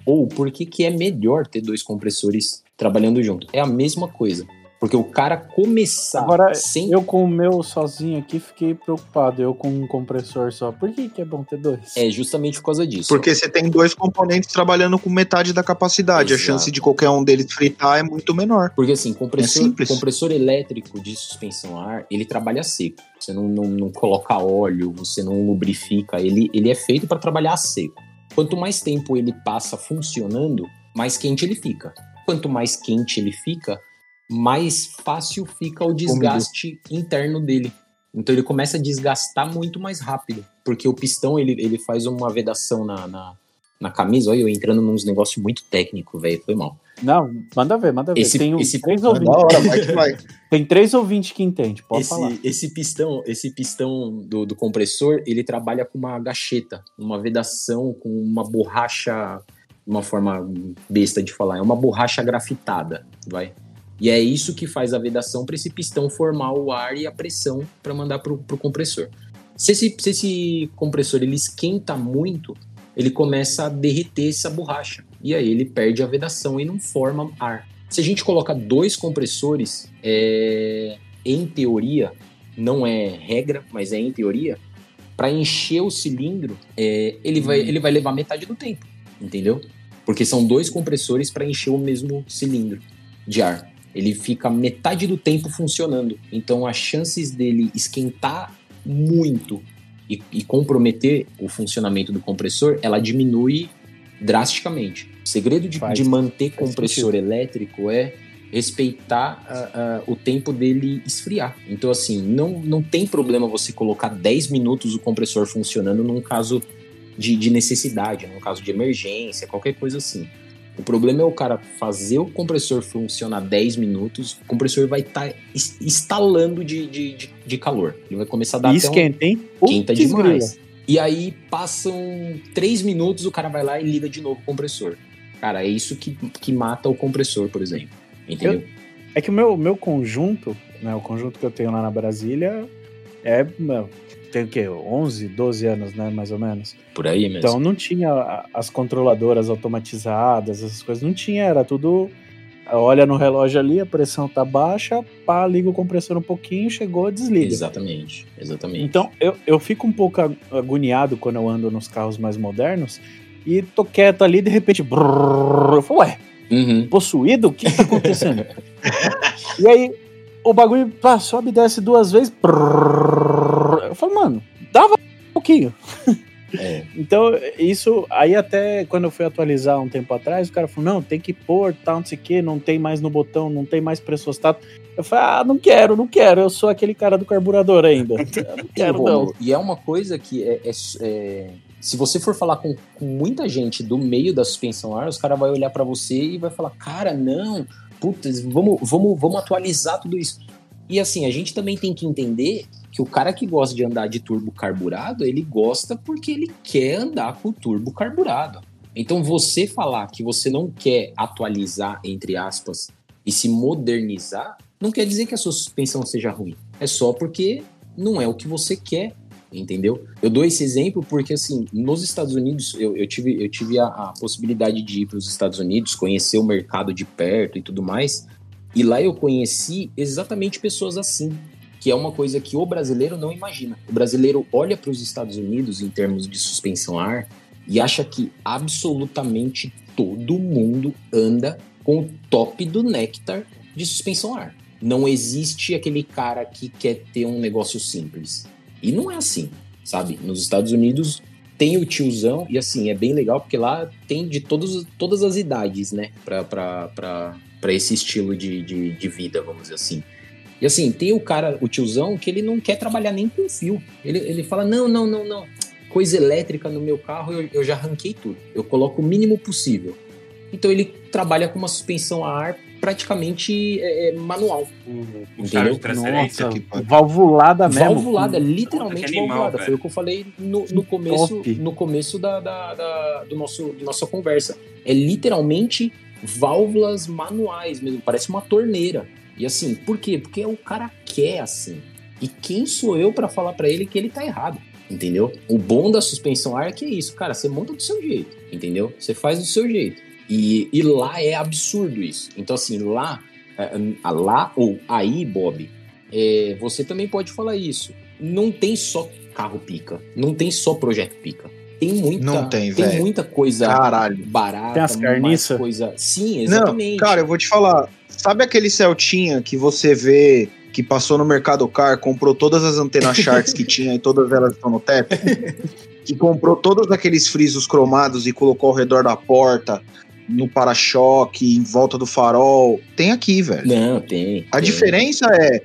ou por que é melhor ter dois compressores trabalhando junto. É a mesma coisa. Porque o cara começar Agora, sem Eu com o meu sozinho aqui fiquei preocupado. Eu com um compressor só. Por que, que é bom ter dois? é justamente por causa disso. Porque você tem dois componentes trabalhando com metade da capacidade. Exato. A chance de qualquer um deles fritar é muito menor. Porque assim, compressor, É simples. compressor elétrico de suspensão a ar, ele trabalha seco. Você não, não, não coloca óleo, você não lubrifica, ele, ele é feito para trabalhar seco. Quanto mais tempo ele passa funcionando, mais quente ele fica. Quanto mais quente ele fica, mais fácil fica o desgaste interno dele. Então ele começa a desgastar muito mais rápido, porque o pistão ele, ele faz uma vedação na, na, na camisa. Olha, eu entrando nos negócios muito técnico, velho, foi mal. Não, manda ver, manda ver. Esse- tem, um- esse- três É ouvintes, hora, vai que vai. tem três ouvintes que entendem, pode falar. esse, esse pistão, esse pistão do, do compressor, ele trabalha com uma gacheta, uma vedação com uma borracha, uma forma besta de falar, é uma borracha grafitada, vai. E é isso que faz a vedação para esse pistão formar o ar e a pressão para mandar pro, pro compressor. Se esse, se esse compressor ele esquenta muito, ele começa a derreter essa borracha. E aí ele perde a vedação e não forma ar. Se a gente coloca dois compressores, é, em teoria, não é regra, mas é em teoria, para encher o cilindro, é, ele, vai, ele vai levar metade do tempo, entendeu? Porque são dois compressores para encher o mesmo cilindro de ar. Ele fica metade do tempo funcionando. Então as chances dele esquentar muito e, e comprometer o funcionamento do compressor, ela diminui drasticamente. O segredo de, Faz- de manter compressor elétrico é respeitar ah, ah, o tempo dele esfriar. Então, assim, não, não tem problema você colocar 10 minutos o compressor funcionando num caso de, de necessidade, num caso de emergência, qualquer coisa assim. O problema é o cara fazer o compressor funcionar 10 minutos, o compressor vai estar instalando de, de, de, de calor. Ele vai começar a dar E até um, esquenta, hein? Quinta demais. grila. E aí passam três minutos, o cara vai lá e liga de novo o compressor. Cara, é isso que, que mata o compressor, por exemplo. Entendeu? É que o meu, meu conjunto, né, o conjunto que eu tenho lá na Brasília é, meu, tem o quê? 11, 12 anos, né, mais ou menos. Por aí mesmo. Então não tinha as controladoras automatizadas, essas coisas, não tinha, era tudo. Olha no relógio ali, a pressão tá baixa, pá, liga o compressor um pouquinho, chegou, desliga. exatamente, exatamente. Então eu, eu fico um pouco ag- agoniado quando eu ando nos carros mais modernos e tô quieto ali, de repente, brrr, eu falo, ué, Uhum. possuído? O que, que tá acontecendo? e aí, o bagulho pá, sobe e desce duas vezes. brrr. Eu falo, mano, dava um pouquinho. É. Então, isso, aí até quando eu fui atualizar um tempo atrás, o cara falou, não, tem que pôr, tal, não sei o que, não tem mais no botão, não tem mais pressostato. Eu falei, ah, não quero, não quero, eu sou aquele cara do carburador ainda. Eu não quero, não. E é uma coisa que é, é- é- se você for falar com, com muita gente do meio da suspensão ar, os caras vão olhar pra você e vai falar, cara, não, putz, vamos, vamos, vamos atualizar tudo isso. E assim, a gente também tem que entender que o cara que gosta de andar de turbo carburado, ele gosta porque ele quer andar com turbo carburado. Então você falar que você não quer atualizar, entre aspas, e se modernizar, não quer dizer que a sua suspensão seja ruim. É só porque não é o que você quer, entendeu? Eu dou esse exemplo porque, assim, nos Estados Unidos, eu, eu tive, eu tive a, a possibilidade de ir para os Estados Unidos, conhecer o mercado de perto e tudo mais, e lá eu conheci exatamente pessoas assim, que é uma coisa que o brasileiro não imagina. O brasileiro olha para os Estados Unidos em termos de suspensão ar e acha que absolutamente todo mundo anda com o top do néctar de suspensão ar. Não existe aquele cara que quer ter um negócio simples. E não é assim, sabe? Nos Estados Unidos tem o tiozão, e assim, é bem legal porque lá tem de todos, todas as idades, né? Pra esse estilo de, de, de vida, vamos dizer assim. E assim, tem o cara, o tiozão, que ele não quer trabalhar nem com fio. Ele, ele fala: não, não, não, não. Coisa elétrica no meu carro, eu, eu já arranquei tudo. Eu coloco o mínimo possível. Então ele trabalha com uma suspensão a ar praticamente é, é, manual. Um de Entendeu? transferência. Nossa, que pariu. valvulada mesmo. Valvulada, literalmente animal, valvulada. velho. Foi o que eu falei no, no começo, top. no começo da, da, da- do nosso, da nossa conversa. É literalmente válvulas manuais mesmo, parece uma torneira. E assim, por quê? Porque o cara quer assim. E quem sou eu pra falar pra ele que ele tá errado? Entendeu? O bom da suspensão ar é que é isso, cara. Você monta do seu jeito, entendeu? Você faz do seu jeito. E, e lá é absurdo isso. Então, assim, lá, é, é, lá ou aí, Bob, é, você também pode falar isso. Não tem só carro pica, não tem só projeto pica. Tem muita, Não tem, velho. muita coisa Caralho. barata, Tem as mais carniça? coisa. Sim, Não, exatamente. cara, eu vou te falar. Sabe aquele Celtinha que você vê que passou no Mercado Car, comprou todas as antenas Sharks que tinha e todas elas estão no teto? que comprou todos aqueles frisos cromados e colocou ao redor da porta, no para-choque, em volta do farol. Tem aqui, velho. Não, tem. A tem. diferença é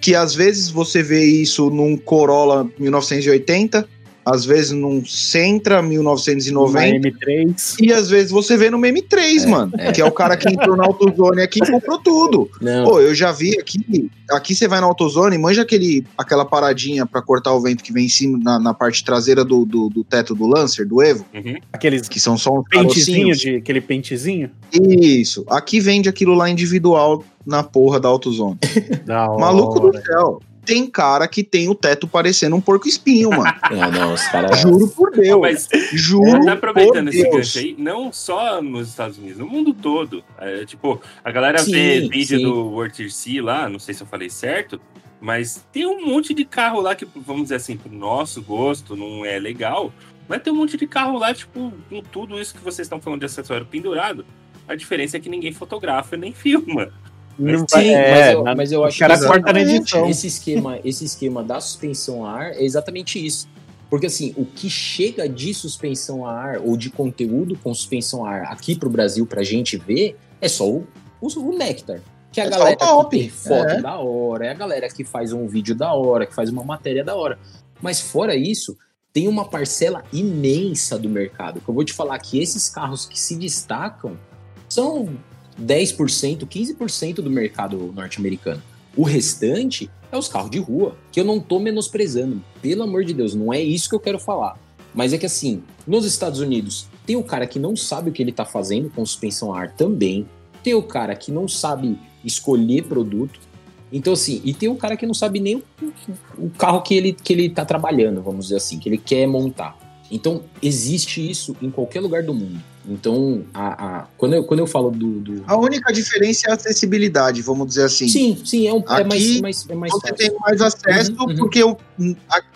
que às vezes você vê isso num Corolla 1980, às vezes num Sentra Uma 1990. M3. E às vezes você vê no M3, mano. é. Que é o cara que entrou na AutoZone aqui e comprou tudo. Não, Pô, eu já vi aqui. Aqui você vai na AutoZone, manja aquele, aquela paradinha pra cortar o vento que vem em cima, na, na parte traseira do, do, do teto do Lancer, do Evo, Uhum. Aqueles que são só uns pentezinho de aquele pentezinho. Isso. Aqui vende aquilo lá individual na porra da AutoZone. Da hora. Maluco do céu. Tem cara que tem o teto parecendo um porco espinho, mano. Não, não, os caras. Juro por Deus. Mas Juro tá aproveitando por esse Deus. gancho aí, não só nos Estados Unidos, no mundo todo. É, tipo, a galera Sim, vê vídeo sim. do World Sea lá, não sei se eu falei certo, mas tem um monte de carro lá que, vamos dizer assim, pro nosso gosto não é legal, mas tem um monte de carro lá, tipo, com tudo isso que vocês estão falando de acessório pendurado. A diferença é que ninguém fotografa nem filma. Não Sim, é, mas, eu, na- mas eu acho cara que corta na edição. esse esquema, esse esquema da suspensão a ar é exatamente isso. Porque assim, o que chega de suspensão a ar ou de conteúdo com suspensão a ar aqui pro Brasil pra gente ver é só o, o, o Nectar. Que é a É galera que tem foto É. da hora, é a galera que faz um vídeo da hora, que faz uma matéria da hora. Mas fora isso, tem uma parcela imensa do mercado. Que eu vou te falar que esses carros que se destacam são 10%, 15% do mercado norte-americano. O restante é os carros de rua, que eu não tô menosprezando. Pelo amor de Deus, não é isso que eu quero falar. Mas é que assim, nos Estados Unidos, tem o cara que não sabe o que ele tá fazendo com suspensão a ar também. Tem o cara que não sabe escolher produto. Então, assim, e tem o cara que não sabe nem o, o carro que ele, que ele tá trabalhando, vamos dizer assim, que ele quer montar. Então, existe isso em qualquer lugar do mundo. Então, a, a- quando, eu, quando eu falo do. do- A única diferença é a acessibilidade, vamos dizer assim. Sim, sim, é, um, é mais, Aqui, mais, é mais Você fácil. tem mais acesso Uhum, uhum. porque o-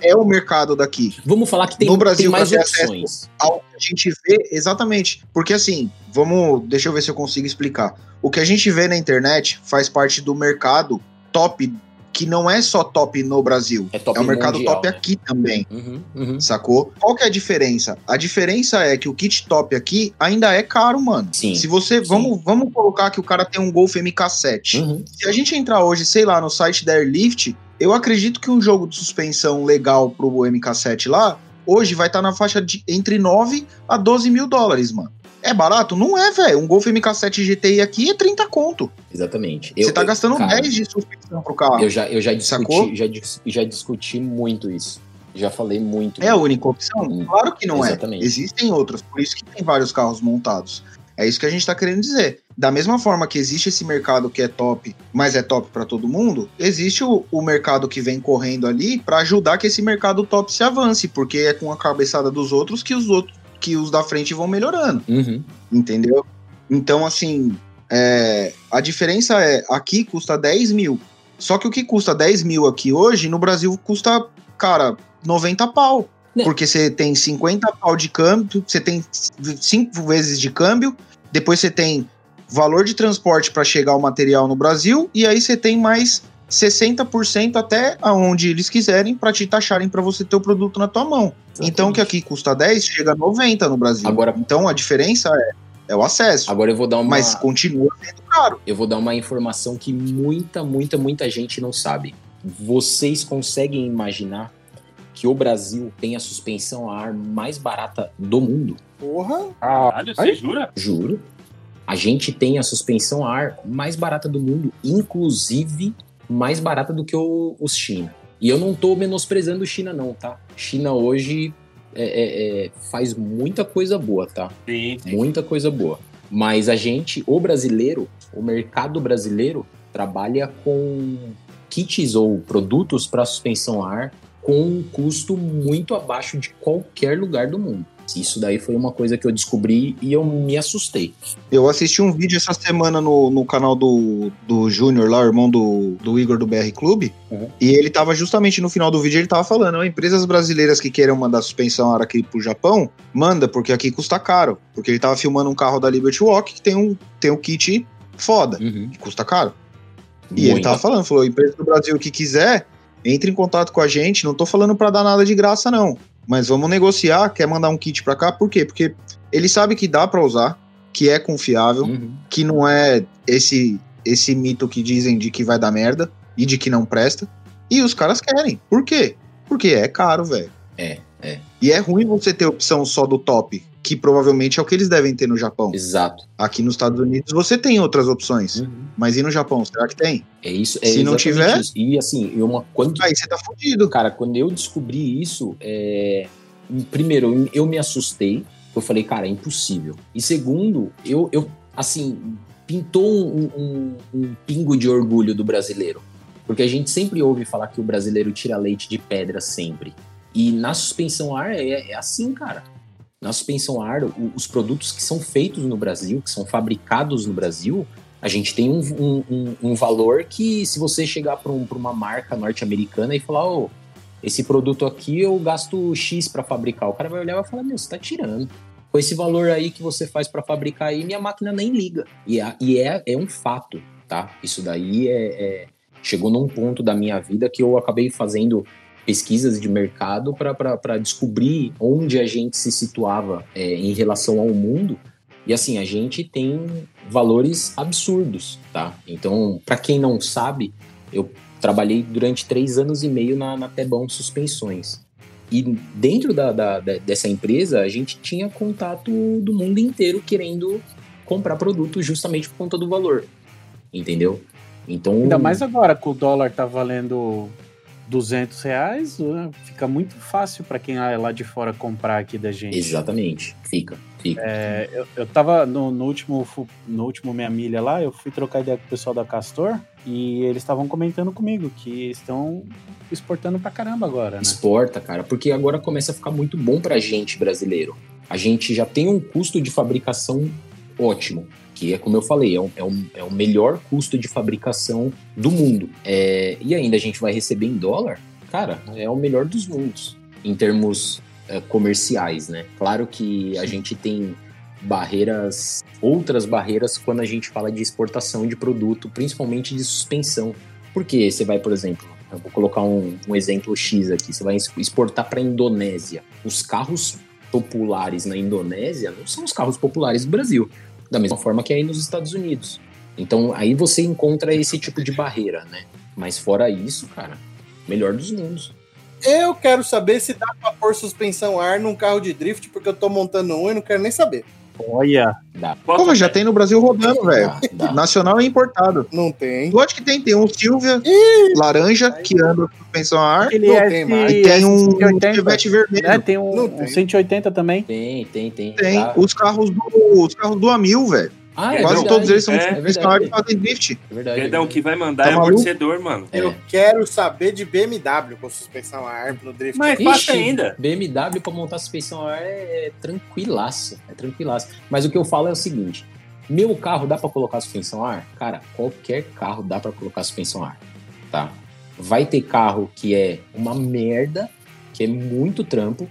é o mercado daqui. Vamos falar que tem, No Brasil, tem mais opções. Ao que a gente vê, exatamente. Porque assim, vamos. Deixa eu ver se eu consigo explicar. O que a gente vê na internet faz parte do mercado top, que não é só top no Brasil. É top é o mercado mundial, top né? aqui também. Uhum, uhum. Sacou? Qual que é a diferença? A diferença é que o kit top aqui ainda é caro, mano. Sim. Se você. Sim. Vamos, vamos colocar que o cara tem um Golf MK7. Uhum. Se a gente entrar hoje, sei lá, no site da Airlift, eu acredito que um jogo de suspensão legal pro MK7 lá, hoje vai estar na faixa de entre 9 a 12 mil dólares, mano. É barato? Não é, velho. Um Golf MK7 GTI aqui é 30 conto. Exatamente. Você tá eu- gastando cara, 10 de suspensão pro carro. Eu já, eu já discuti, já, já discuti muito isso. Já falei muito. É a única opção? Hum, Claro que não exatamente. é. Existem outras, por isso que tem vários carros montados. É isso que a gente tá querendo dizer. Da mesma forma que existe esse mercado que é top, mas é top para todo mundo, existe o, o mercado que vem correndo ali para ajudar que esse mercado top se avance, porque é com a cabeçada dos outros que os outros que os da frente vão melhorando Uhum. entendeu? Então, assim, é, a diferença é, aqui custa 10 mil, só que o que custa 10 mil aqui hoje, no Brasil custa, cara, 90 pau. Né. Porque você tem 50 pau de câmbio, você tem 5 vezes de câmbio, depois você tem valor de transporte para chegar o material no Brasil, e aí você tem mais 60% até aonde eles quiserem para te taxarem para você ter o produto na tua mão. Então, o que aqui custa 10, chega a 90 no Brasil. Agora- então, a diferença é, é o acesso. Agora eu vou dar uma. Mas continua sendo caro. eu vou dar uma informação que muita, muita, muita gente não sabe. Vocês conseguem imaginar que o Brasil tem a suspensão a ar mais barata do mundo? Porra. Caralho, você jura? Juro. A gente tem a suspensão a ar mais barata do mundo, inclusive mais barata do que o, os China. E eu não tô menosprezando China, não, tá? China hoje é- é- é, faz muita coisa boa, tá? Sim, sim. Muita coisa boa. Mas a gente, o brasileiro, o mercado brasileiro, trabalha com kits ou produtos para suspensão a ar com um custo muito abaixo de qualquer lugar do mundo. Isso daí foi uma coisa que eu descobri e eu me assustei. Eu assisti um vídeo essa semana no, no canal do, do Júnior lá, o irmão do, do Igor do BR Clube. Uhum. E ele tava justamente no final do vídeo, ele tava falando, empresas brasileiras que queiram mandar suspensão aqui pro Japão, manda, porque aqui custa caro. Porque ele tava filmando um carro da Liberty Walk que tem um, tem um kit foda, que custa caro. E ele Muita- tava falando, falou, empresa do Brasil que quiser, entre em contato com a gente. Não tô falando pra dar nada de graça, não. Mas vamos negociar, quer mandar um kit pra cá, por quê? Porque ele sabe que dá pra usar, que é confiável, Uhum. que não é esse esse mito que dizem de que vai dar merda e de que não presta. E os caras querem. Por quê? Porque é caro, velho. É, é. E é ruim você ter opção só do top, que provavelmente é o que eles devem ter no Japão. Exato. Aqui nos Estados Unidos você tem outras opções, Uhum. mas e no Japão? Será que tem? É isso. É Se não tiver- isso. E assim, uma quando Aí você tá fudido. Cara, quando eu descobri isso, é, primeiro, eu- eu me assustei. Eu falei, cara, é impossível. E segundo, eu, eu assim, pintou um, um- um pingo de orgulho do brasileiro. Porque a gente sempre ouve falar que o brasileiro tira leite de pedra sempre. E na suspensão ar é, é assim, cara. Na suspensão ar, os produtos que são feitos no Brasil, que são fabricados no Brasil, a gente tem um, um- um- um valor que, se você chegar para uma marca norte-americana e falar, ô, esse produto aqui eu gasto X para fabricar, o cara vai olhar e vai falar, meu, você tá tirando. Com esse valor aí que você faz para fabricar aí, minha máquina nem liga. E, é- e é, é um fato, tá? Isso daí é, é- chegou num ponto da minha vida que eu acabei fazendo pesquisas de mercado para descobrir onde a gente se situava é, em relação ao mundo. E assim, a gente tem valores absurdos, tá? Então, para quem não sabe, eu trabalhei durante três anos e meio na, na Tebão Suspensões. E dentro da, da- dessa empresa, a gente tinha contato do mundo inteiro querendo comprar produtos justamente por conta do valor. Entendeu? Então, Ainda mais agora que o dólar tá valendo 200 reais, né? fica muito fácil para quem é lá de fora comprar aqui da gente. exatamente, fica, fica. É, eu, eu tava no, no último no último Minha Milha lá, eu fui trocar ideia com o pessoal da Castor e eles estavam comentando comigo que estão exportando pra caramba agora, né? Exporta, cara, porque agora começa a ficar muito bom pra gente brasileiro. A gente já tem um custo de fabricação ótimo, que é como eu falei, é, um, é, é o melhor custo de fabricação do mundo. É, e ainda a gente vai receber em dólar, cara, é o melhor dos mundos em termos é, comerciais, né? Claro que a gente tem barreiras, outras barreiras quando a gente fala de exportação de produto, principalmente de suspensão. Porque você vai, por exemplo, eu vou colocar um, um exemplo X aqui, você vai exportar para a Indonésia. Os carros populares na Indonésia não são os carros populares do Brasil, da mesma forma que aí nos Estados Unidos. Então aí você encontra esse tipo de barreira, né? Mas fora isso, cara, melhor dos mundos. Eu quero saber se dá pra pôr suspensão ar num carro de drift, porque eu tô montando um e não quero nem saber. Olha, Dá, Porra, já tem no Brasil rodando, velho. Nacional é importado. Não tem. Lógico que tem, tem um Silvia laranja que anda com suspensão a ar. aquele não S, tem mais. E tem um 180, Chevette vermelho. né? Tem um, um tem. 180 também. Tem, tem, tem. Tem Dá. os carros do, os carros do Amil, velho. Ah, é Quase verdade. todos eles são É, a ar verdade. que fazem drift. É verdade. Guedão, o que vai mandar Tá é maluco? amortecedor, mano. É. Eu quero saber de BMW com suspensão ar no drift. Mas é fácil ainda. BMW pra montar suspensão a ar é, é tranquilaço, é tranquilaço. Mas o que eu falo é o seguinte: meu carro dá pra colocar suspensão a ar? Cara, qualquer carro dá pra colocar suspensão a ar, tá? Vai ter carro que é uma merda, que é muito trampo,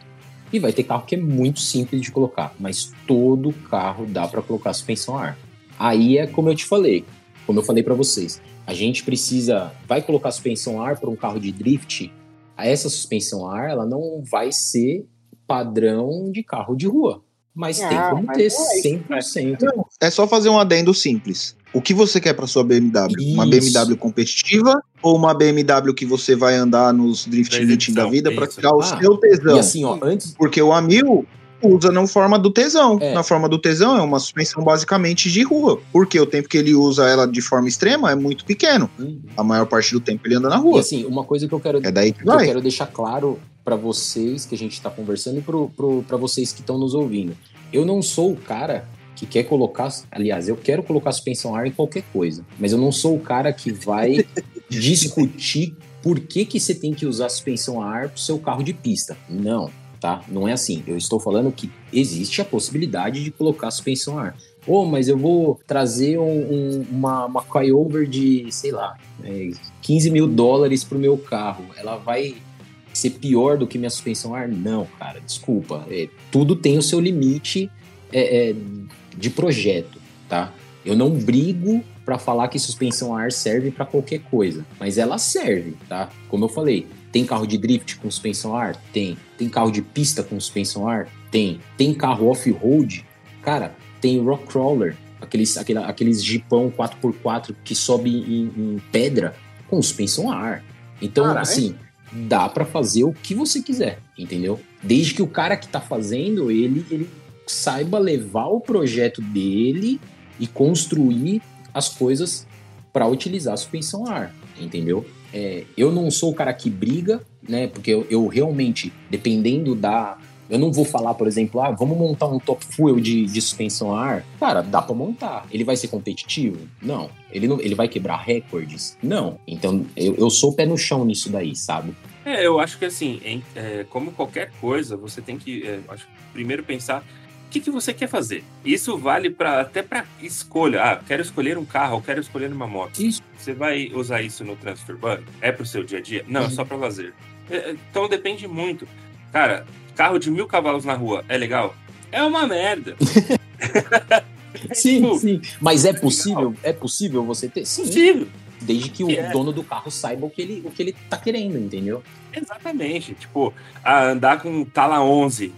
e vai ter carro que é muito simples de colocar, mas todo carro dá pra colocar suspensão a ar. Aí é como eu te falei, como eu falei pra vocês, a gente precisa, vai colocar suspensão a ar para um carro de drift, essa suspensão a ar, ela não vai ser padrão de carro de rua. Mas tem Ah, como mas ter é isso, 100%. É só fazer um adendo simples. O que você quer para sua BMW? Uma Isso. BMW competitiva ou uma BMW que você vai andar nos drift meeting da vida para tirar o Ah, seu tesão? E assim, ó, antes. Porque o Amil usa na forma do tesão. É. Na forma do tesão é uma suspensão basicamente de rua. Porque o tempo que ele usa ela de forma extrema é muito pequeno. A maior parte do tempo ele anda na E rua. assim, uma coisa que eu quero É daí que que eu quero deixar claro pra vocês que a gente tá conversando e pro, pro, pra vocês que estão nos ouvindo. Eu não sou o cara que quer colocar. Aliás, eu quero colocar suspensão ar em qualquer coisa. Mas eu não sou o cara que vai discutir por que, que você tem que usar suspensão a ar pro seu carro de pista. Não, tá? Não é assim. Eu estou falando que existe a possibilidade de colocar suspensão a ar. Ô, mas eu vou trazer um- um- uma, uma coilover de, sei lá, é, 15 mil dólares pro meu carro. Ela vai ser pior do que minha suspensão ar? Não, cara, desculpa. É, tudo tem o seu limite é, é, de projeto, tá? Eu não brigo para falar que suspensão a ar serve para qualquer coisa, mas ela serve, tá? Como eu falei, tem carro de drift com suspensão a ar? Tem. Tem carro de pista com suspensão a ar? Tem. Tem carro off-road? Cara, tem rock crawler, aqueles, aquela, aqueles jipão 4x4 que sobe em, em pedra com suspensão a ar. Então, assim, dá pra fazer o que você quiser, entendeu? Desde que o cara que tá fazendo, ele, ele saiba levar o projeto dele e construir as coisas para utilizar a suspensão a ar, entendeu? É, eu não sou o cara que briga, né? Porque eu, eu realmente, dependendo da. Eu não vou falar, por exemplo, ah, vamos montar um top fuel de, de suspensão a ar. Cara, dá pra montar. Ele vai ser competitivo? Não. Ele, não, ele vai quebrar recordes? Não. Então, eu, eu sou pé no chão nisso daí, sabe? É, eu acho que assim, é, como qualquer coisa, você tem que é, acho, primeiro pensar que, que você quer fazer. Isso vale para até para escolha. Ah, quero escolher um carro, quero escolher uma moto. Isso. Você vai usar isso no transfer urbano? É pro seu dia a dia? Não, é só para lazer. É, então depende muito. Cara, carro de mil cavalos na rua é legal? É uma merda. É Sim, tipo, sim. Mas é possível? É possível você ter? Sim. possível. Desde que o Que é. dono do carro saiba o que ele, o que ele tá querendo, entendeu? Exatamente. Tipo, andar com tala 11,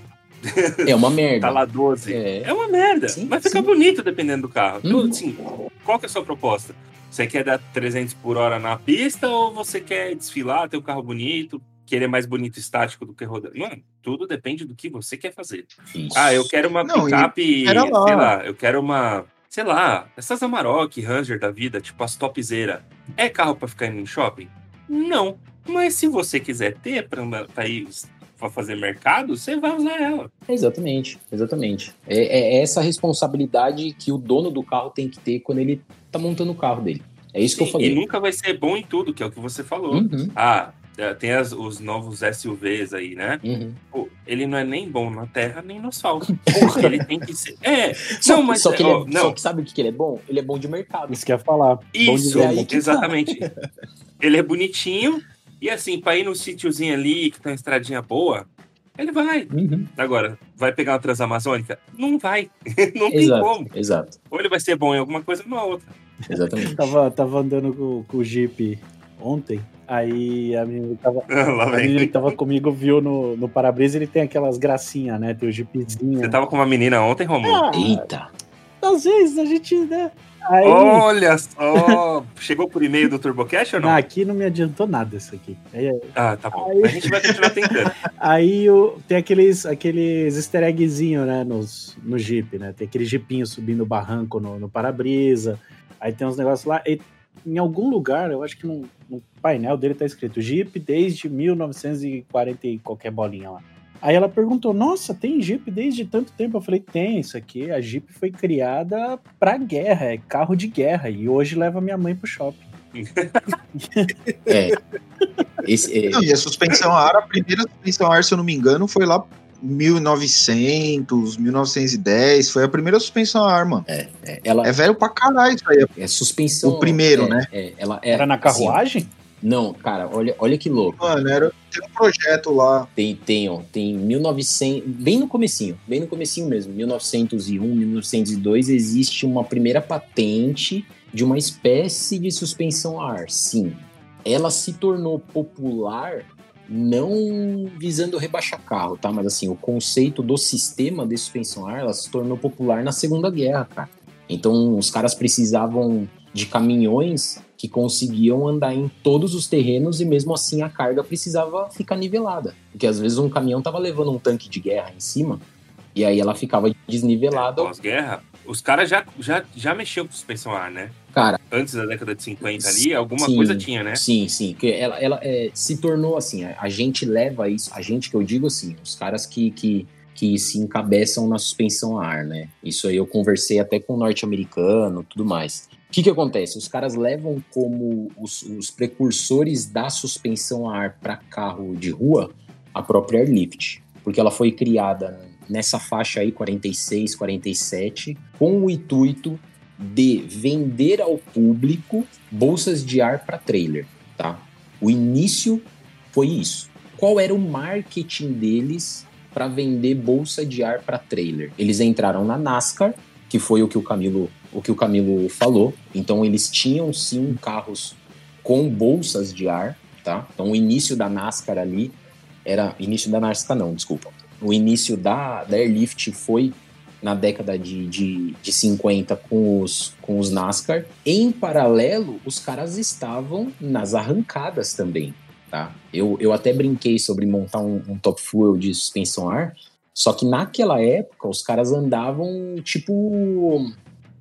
É uma merda. tala 12. É. É uma merda, Sim, mas fica sim. bonito dependendo do carro. Então, assim, qual que é a sua proposta? Você quer dar 300 por hora na pista ou você quer desfilar, ter um carro bonito, querer mais bonito estático do que rodando? Mano, tudo depende do que você quer fazer. Isso. Ah, eu quero uma Não, picape, lá. sei lá, eu quero uma, sei lá, essas Amarok, Ranger da vida, tipo as topzera. É carro pra ficar indo em shopping? Não. Mas se você quiser ter pra ir pra fazer mercado, você vai usar ela. Exatamente, exatamente. É, é essa responsabilidade que o dono do carro tem que ter quando ele tá montando o carro dele. É isso que eu E falei. nunca vai ser bom em tudo, que é o que você falou. Uhum, Ah, é, tem as- os novos SUVs aí, né? uhum. Pô, ele não é nem bom na terra nem no asfalto. ele tem que ser. É, Só, não, mas. só que ele é- ó, não, só que sabe o que que ele é bom? Ele é bom de mercado. Isso que eu ia falar. Bom de isso, que tá. exatamente. ele é bonitinho e assim, pra ir no sítiozinho ali, que tem uma estradinha boa, ele vai. Uhum. Agora, vai pegar uma transamazônica? Não vai. não tem Exato, como. exato, Ou ele vai ser bom em alguma coisa ou na outra. exatamente. Tava, tava andando com, com o Jeep ontem, aí a menina que tava, Lá a menina que tava comigo viu no, no para-brisa, ele tem aquelas gracinhas, né? Tem o Jeepzinho. Você tava com uma menina ontem, Romulo? Ah, Eita. Às vezes a gente, né? Aí, Olha só! Chegou por e-mail do TurboCast ou não? não, aqui não me adiantou nada isso aqui. Aí, Ah, tá bom. Aí- A gente vai continuar tentando. aí o- tem aqueles, aqueles easter eggzinho, né? Nos, no Jeep, né? Tem aquele Jeepinho subindo o barranco no, no para-brisa. Aí tem uns negócios lá. E em algum lugar, eu acho que no, no painel dele tá escrito Jeep desde 1940 e qualquer bolinha lá. Aí ela perguntou: Nossa, tem Jeep desde tanto tempo? Eu falei: Tem, isso aqui. A Jeep foi criada pra guerra, é carro de guerra. E hoje leva minha mãe pro shopping. É. Esse, é, Não, e a suspensão a ar, a primeira suspensão a ar, se eu não me engano, foi lá 1900, 1910. Foi a primeira suspensão a ar, mano. é, ela É velho pra caralho isso aí. é suspensão. O primeiro, é, né? É, ela é, Era na assim, carruagem? Não, cara, olha, olha que louco. Mano, era, tem um projeto lá. Tem, tem, ó, tem 1900, bem no comecinho, bem no comecinho mesmo, 1901, 1902, existe uma primeira patente de uma espécie de suspensão a ar, sim. Ela se tornou popular não visando rebaixar carro, tá? Mas assim, o conceito do sistema de suspensão a ar, ela se tornou popular na Segunda Guerra, cara. Então, os caras precisavam de caminhões que conseguiam andar em todos os terrenos e mesmo assim a carga precisava ficar nivelada. Porque às vezes um caminhão tava levando um tanque de guerra em cima e aí ela ficava desnivelada. Pós-guerra, os caras já, já, já mexiam com suspensão a ar, né? Cara, Antes da década de 50 ali, alguma Sim. coisa tinha, né? sim, sim, que ela, ela é, se tornou assim, a, a gente leva isso, a gente que eu digo assim, os caras que, que, que se encabeçam na suspensão a ar, né? Isso aí eu conversei até com o norte-americano, tudo mais. Que que acontece? Os caras levam como os, os precursores da suspensão a ar para carro de rua a própria Airlift, porque ela foi criada nessa faixa aí 46, 47, com o intuito de vender ao público bolsas de ar para trailer, tá? O início foi isso. Qual era o marketing deles para vender bolsa de ar para trailer? Eles entraram na NASCAR, que foi o que o Camilo, o que o Camilo falou. Então eles tinham sim carros com bolsas de ar, tá? Então o início da NASCAR ali era início da NASCAR não, desculpa. O início da, da Airlift foi na década de, de, de 50 com os, com os NASCAR. Em paralelo, os caras estavam nas arrancadas também, tá? Eu, eu até brinquei sobre montar um, um top fuel de suspensão ar, só que naquela época os caras andavam tipo...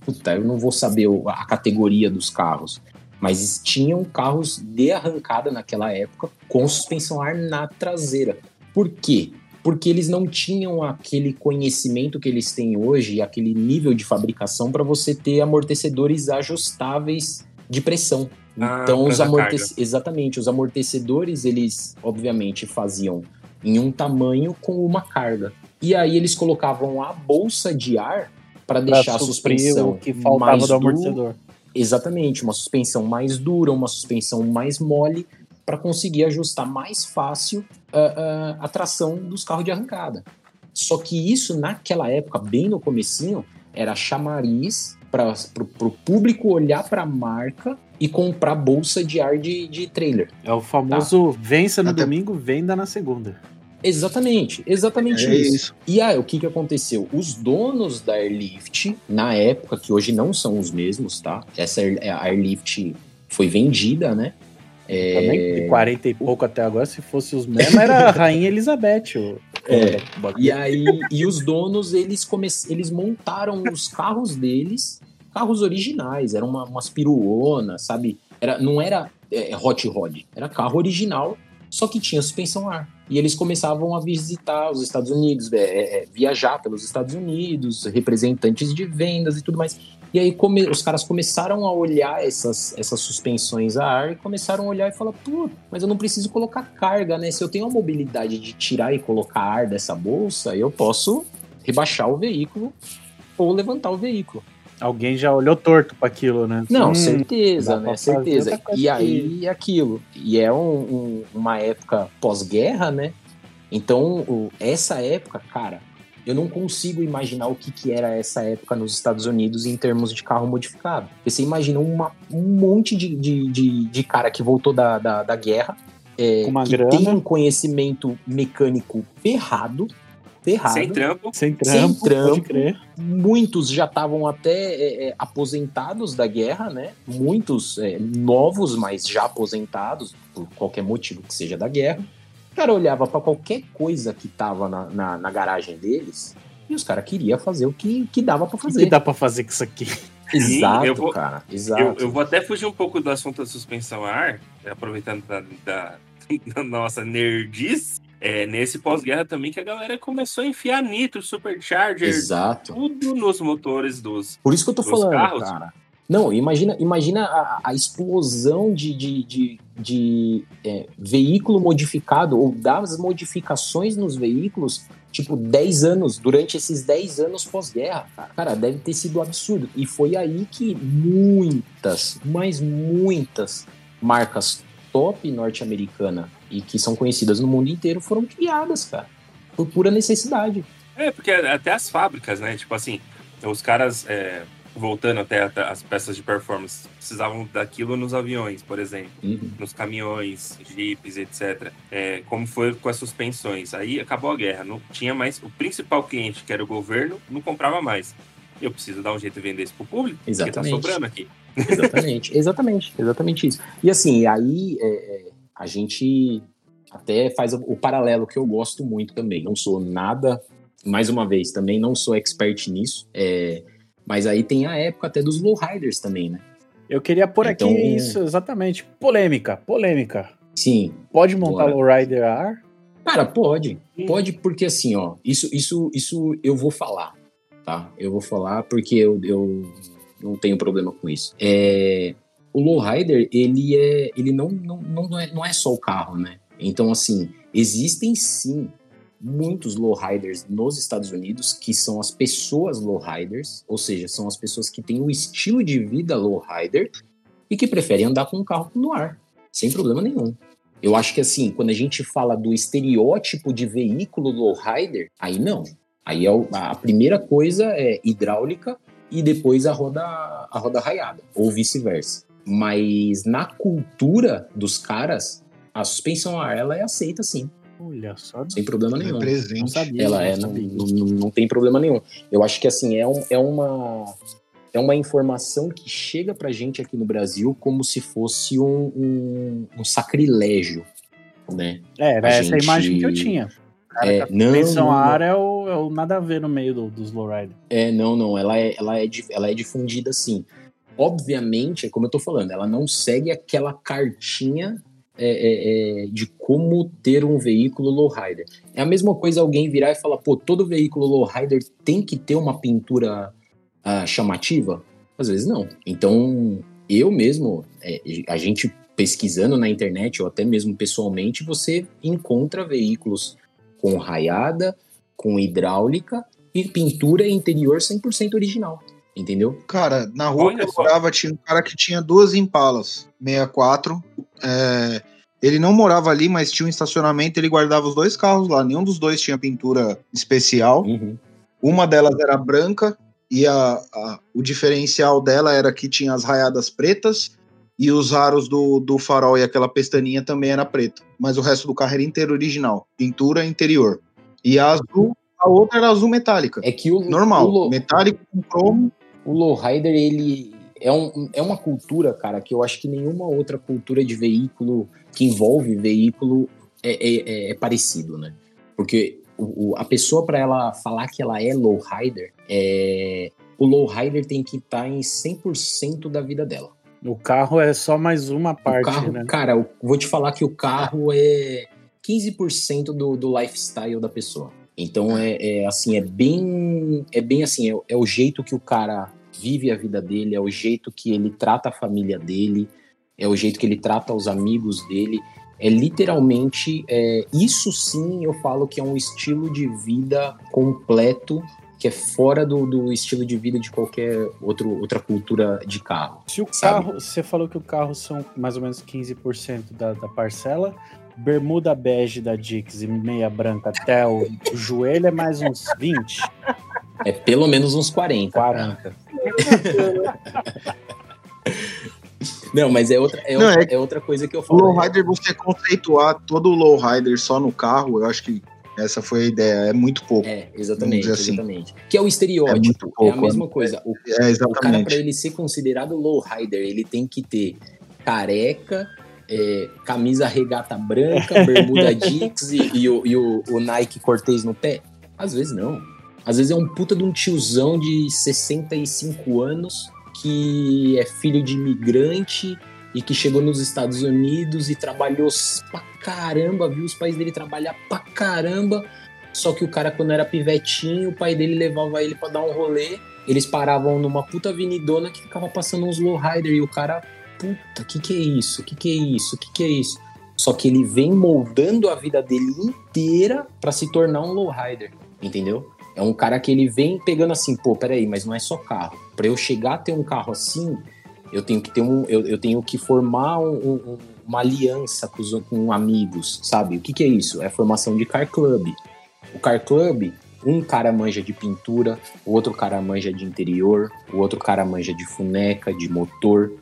Puta, eu não vou saber a categoria dos carros, mas tinham carros de arrancada naquela época com suspensão ar na traseira. Por quê? porque eles não tinham aquele conhecimento que eles têm hoje, aquele nível de fabricação para você ter amortecedores ajustáveis de pressão. Ah, Então, os amortecedores. Exatamente, os amortecedores, eles, obviamente, faziam em um tamanho com uma carga. E aí eles colocavam a bolsa de ar para deixar a suspensão o que faltava mais do dura. amortecedor. Exatamente, uma suspensão mais dura, uma suspensão mais mole, para conseguir ajustar mais fácil ah, ah, a tração dos carros de arrancada. Só que isso, naquela época, bem no comecinho, era chamariz para o público olhar para a marca e comprar bolsa de ar de, de trailer. É o famoso Tá. vença no Até- domingo, venda na segunda. Exatamente, exatamente É isso. isso. E aí, o que que aconteceu? Os donos da Airlift, na época, que hoje não são os mesmos, tá? Essa Air- a Airlift foi vendida, né? É, Também de 40 e pouco até agora, se fosse os mesmos, era a Rainha Elizabeth. O... É. E aí, e os donos, eles, come... eles montaram os carros deles, carros originais, eram uma, umas piruonas, sabe? Era, não era é, hot rod, era carro original, só que tinha suspensão ar. E eles começavam a visitar os Estados Unidos, é, é, é, viajar pelos Estados Unidos, representantes de vendas e tudo mais. E aí come- os caras começaram a olhar essas, essas suspensões a ar e começaram a olhar e falar, pô, mas eu não preciso colocar carga, né? Se eu tenho a mobilidade de tirar e colocar ar dessa bolsa, eu posso rebaixar o veículo ou levantar o veículo. Alguém já olhou torto para aquilo, né? Não, Hum, certeza, né? Certeza. E aí é aquilo. E é um- um- uma época pós-guerra, né? Então, o- essa época, cara, eu não consigo imaginar o que, que era essa época nos Estados Unidos em termos de carro modificado. Porque você imagina uma- um monte de, de, de, de cara que voltou da, da, da guerra, é, que grana. tem um conhecimento mecânico ferrado, ferrado. Sem trampo. Sem trampo, trampo. pode crer. Muitos já estavam até é, é, aposentados da guerra, né? Muitos é, novos, mas já aposentados, por qualquer motivo que seja da guerra. O cara olhava para qualquer coisa que tava na, na, na garagem deles e os caras queriam fazer o que, que dava para O que, fazer. dá pra fazer com isso aqui? Exato, eu vou- cara. Exato. Eu, eu vou até fugir um pouco do assunto da suspensão a ar, aproveitando da, da- da nossa nerdice. É, nesse pós-guerra também que a galera começou a enfiar nitro, supercharger, Exato. tudo nos motores dos. Por isso que eu tô falando, carros? cara. Não, imagina, imagina a, a explosão de, de, de, de, é, veículo modificado ou das modificações nos veículos, tipo, 10 anos, durante esses 10 anos pós-guerra. Cara. Cara, deve ter sido absurdo. E foi aí que muitas, mas muitas marcas top norte-americana e que são conhecidas no mundo inteiro foram criadas, cara. Por pura necessidade. É, porque até as fábricas, né? Tipo assim, os caras, é, voltando até as peças de performance, precisavam daquilo nos aviões, por exemplo. Uhum. nos caminhões, jipes, etc. É, como foi com as suspensões. Aí acabou a guerra, não tinha mais. O principal cliente, que era o governo, não comprava mais. Eu preciso dar um jeito de vender isso pro público, porque tá Exatamente. sobrando aqui. Exatamente, exatamente, exatamente isso. E assim, aí é, é, a gente até faz o, paralelo que eu gosto muito também. Não sou nada, mais uma vez, também não sou expert nisso. é, mas aí tem a época até dos lowriders também, né? Eu queria pôr Então- aqui isso, exatamente. Polêmica, polêmica. Sim, Pode montar Bora. lowrider ar? Cara, pode. Pode porque assim, ó, isso, isso, isso eu vou falar, tá? Eu vou falar porque eu, eu não tenho problema com isso. É, o lowrider, ele é, ele não, não, não, é, não é só o carro, né? Então, assim, existem sim muitos lowriders nos Estados Unidos que são as pessoas lowriders, ou seja, são as pessoas que têm o estilo de vida lowrider e que preferem andar com um carro no ar, sem problema nenhum. Eu acho que assim, quando a gente fala do estereótipo de veículo lowrider, aí não. Aí é o- a primeira coisa é hidráulica e depois a roda a roda raiada, ou vice-versa. Mas na cultura dos caras, a suspensão a ar ela é aceita sim, Olha só. sem problema É nenhum. Não presente. sabia. Ela é, não não, não, não tem problema nenhum. Eu acho que assim, é, um- é uma é uma informação que chega pra gente aqui no Brasil como se fosse um, um, um sacrilégio, né? É, era A essa a gente- imagem que eu tinha. Cara, É, não, suspensão não, a não. ar é o, é o nada a ver no meio do- dos lowrider. É, não, não, ela é, ela é, ela é difundida assim. Obviamente, é como eu tô falando, ela não segue aquela cartinha é, é, é, de como ter um veículo lowrider. É a mesma coisa alguém virar e falar, pô, todo veículo lowrider tem que ter uma pintura ah, chamativa? Às vezes não. Então, eu mesmo, é, a gente pesquisando na internet ou até mesmo pessoalmente, você encontra veículos com raiada, com hidráulica e pintura interior 100% original. Entendeu? Cara, na rua Olha que eu só. morava tinha um cara que tinha duas Impalas 64. É, ele não morava ali, mas tinha um estacionamento, ele guardava os dois carros lá. Nenhum dos dois tinha pintura especial. Uhum. Uma delas era branca e a, a- o diferencial dela era que tinha as raiadas pretas e os aros do, do farol e aquela pestaninha também era preta. Mas o resto do carro era inteiro original, pintura interior. E a azul, a outra era azul metálica. É que o Normal, o metálico com cromo. O lowrider ele é, um, é uma cultura, cara, que eu acho que nenhuma outra cultura de veículo que envolve veículo é, é- é- é parecido, né? Porque o, o- a pessoa para ela falar que ela é lowrider, é, o lowrider tem que estar em 100% da vida dela. O carro é só mais uma O parte, carro, né? cara, eu vou te falar que o carro é 15% do, do lifestyle da pessoa. Então é, é, assim, é bem, é bem assim, é, é o jeito que o cara vive a vida dele, é o jeito que ele trata a família dele, é o jeito que ele trata os amigos dele. É literalmente, é, isso sim eu falo que é um estilo de vida completo, que é fora do, do estilo de vida de qualquer outro, outra cultura de carro. Se o sabe? carro, você falou que o carro são mais ou menos 15% da, da parcela, bermuda bege da Dix e meia branca até o, o joelho é mais uns 20, É pelo menos uns 40. 40. Não, mas é outra, é Não, outra, é é outra coisa que eu O falo. lowrider, você conceituar todo o lowrider só no carro, eu acho que essa foi a ideia. É muito pouco. É, exatamente, assim. exatamente. Que é o estereótipo. É muito É, pouco, a mesma coisa. O, É, o cara, para ele ser considerado lowrider, ele tem que ter careca, é, camisa regata branca, bermuda Dix e, e o, e o- o Nike Cortez no pé? Às vezes não. Às vezes é um puta de um tiozão de 65 anos que é filho de imigrante e que chegou nos Estados Unidos e trabalhou pra caramba, viu os pais dele trabalhar pra caramba. Só que o cara, quando era pivetinho, o pai dele levava ele pra dar um rolê. Eles paravam numa puta avenidona que ficava passando uns lowrider e o cara, puta, que que é isso? Que que é isso? Que que é isso? Só que ele vem moldando a vida dele inteira pra se tornar um lowrider, entendeu? É um cara que ele vem pegando assim, pô, peraí, mas não é só carro. Pra eu chegar a ter um carro assim, eu tenho que ter um, eu, eu tenho que formar um- um- uma aliança com, os- com amigos, sabe? O que, que é isso? É a formação de car club. O car club, um cara manja de pintura, o outro cara manja de interior, o outro cara manja de funeca, de motor.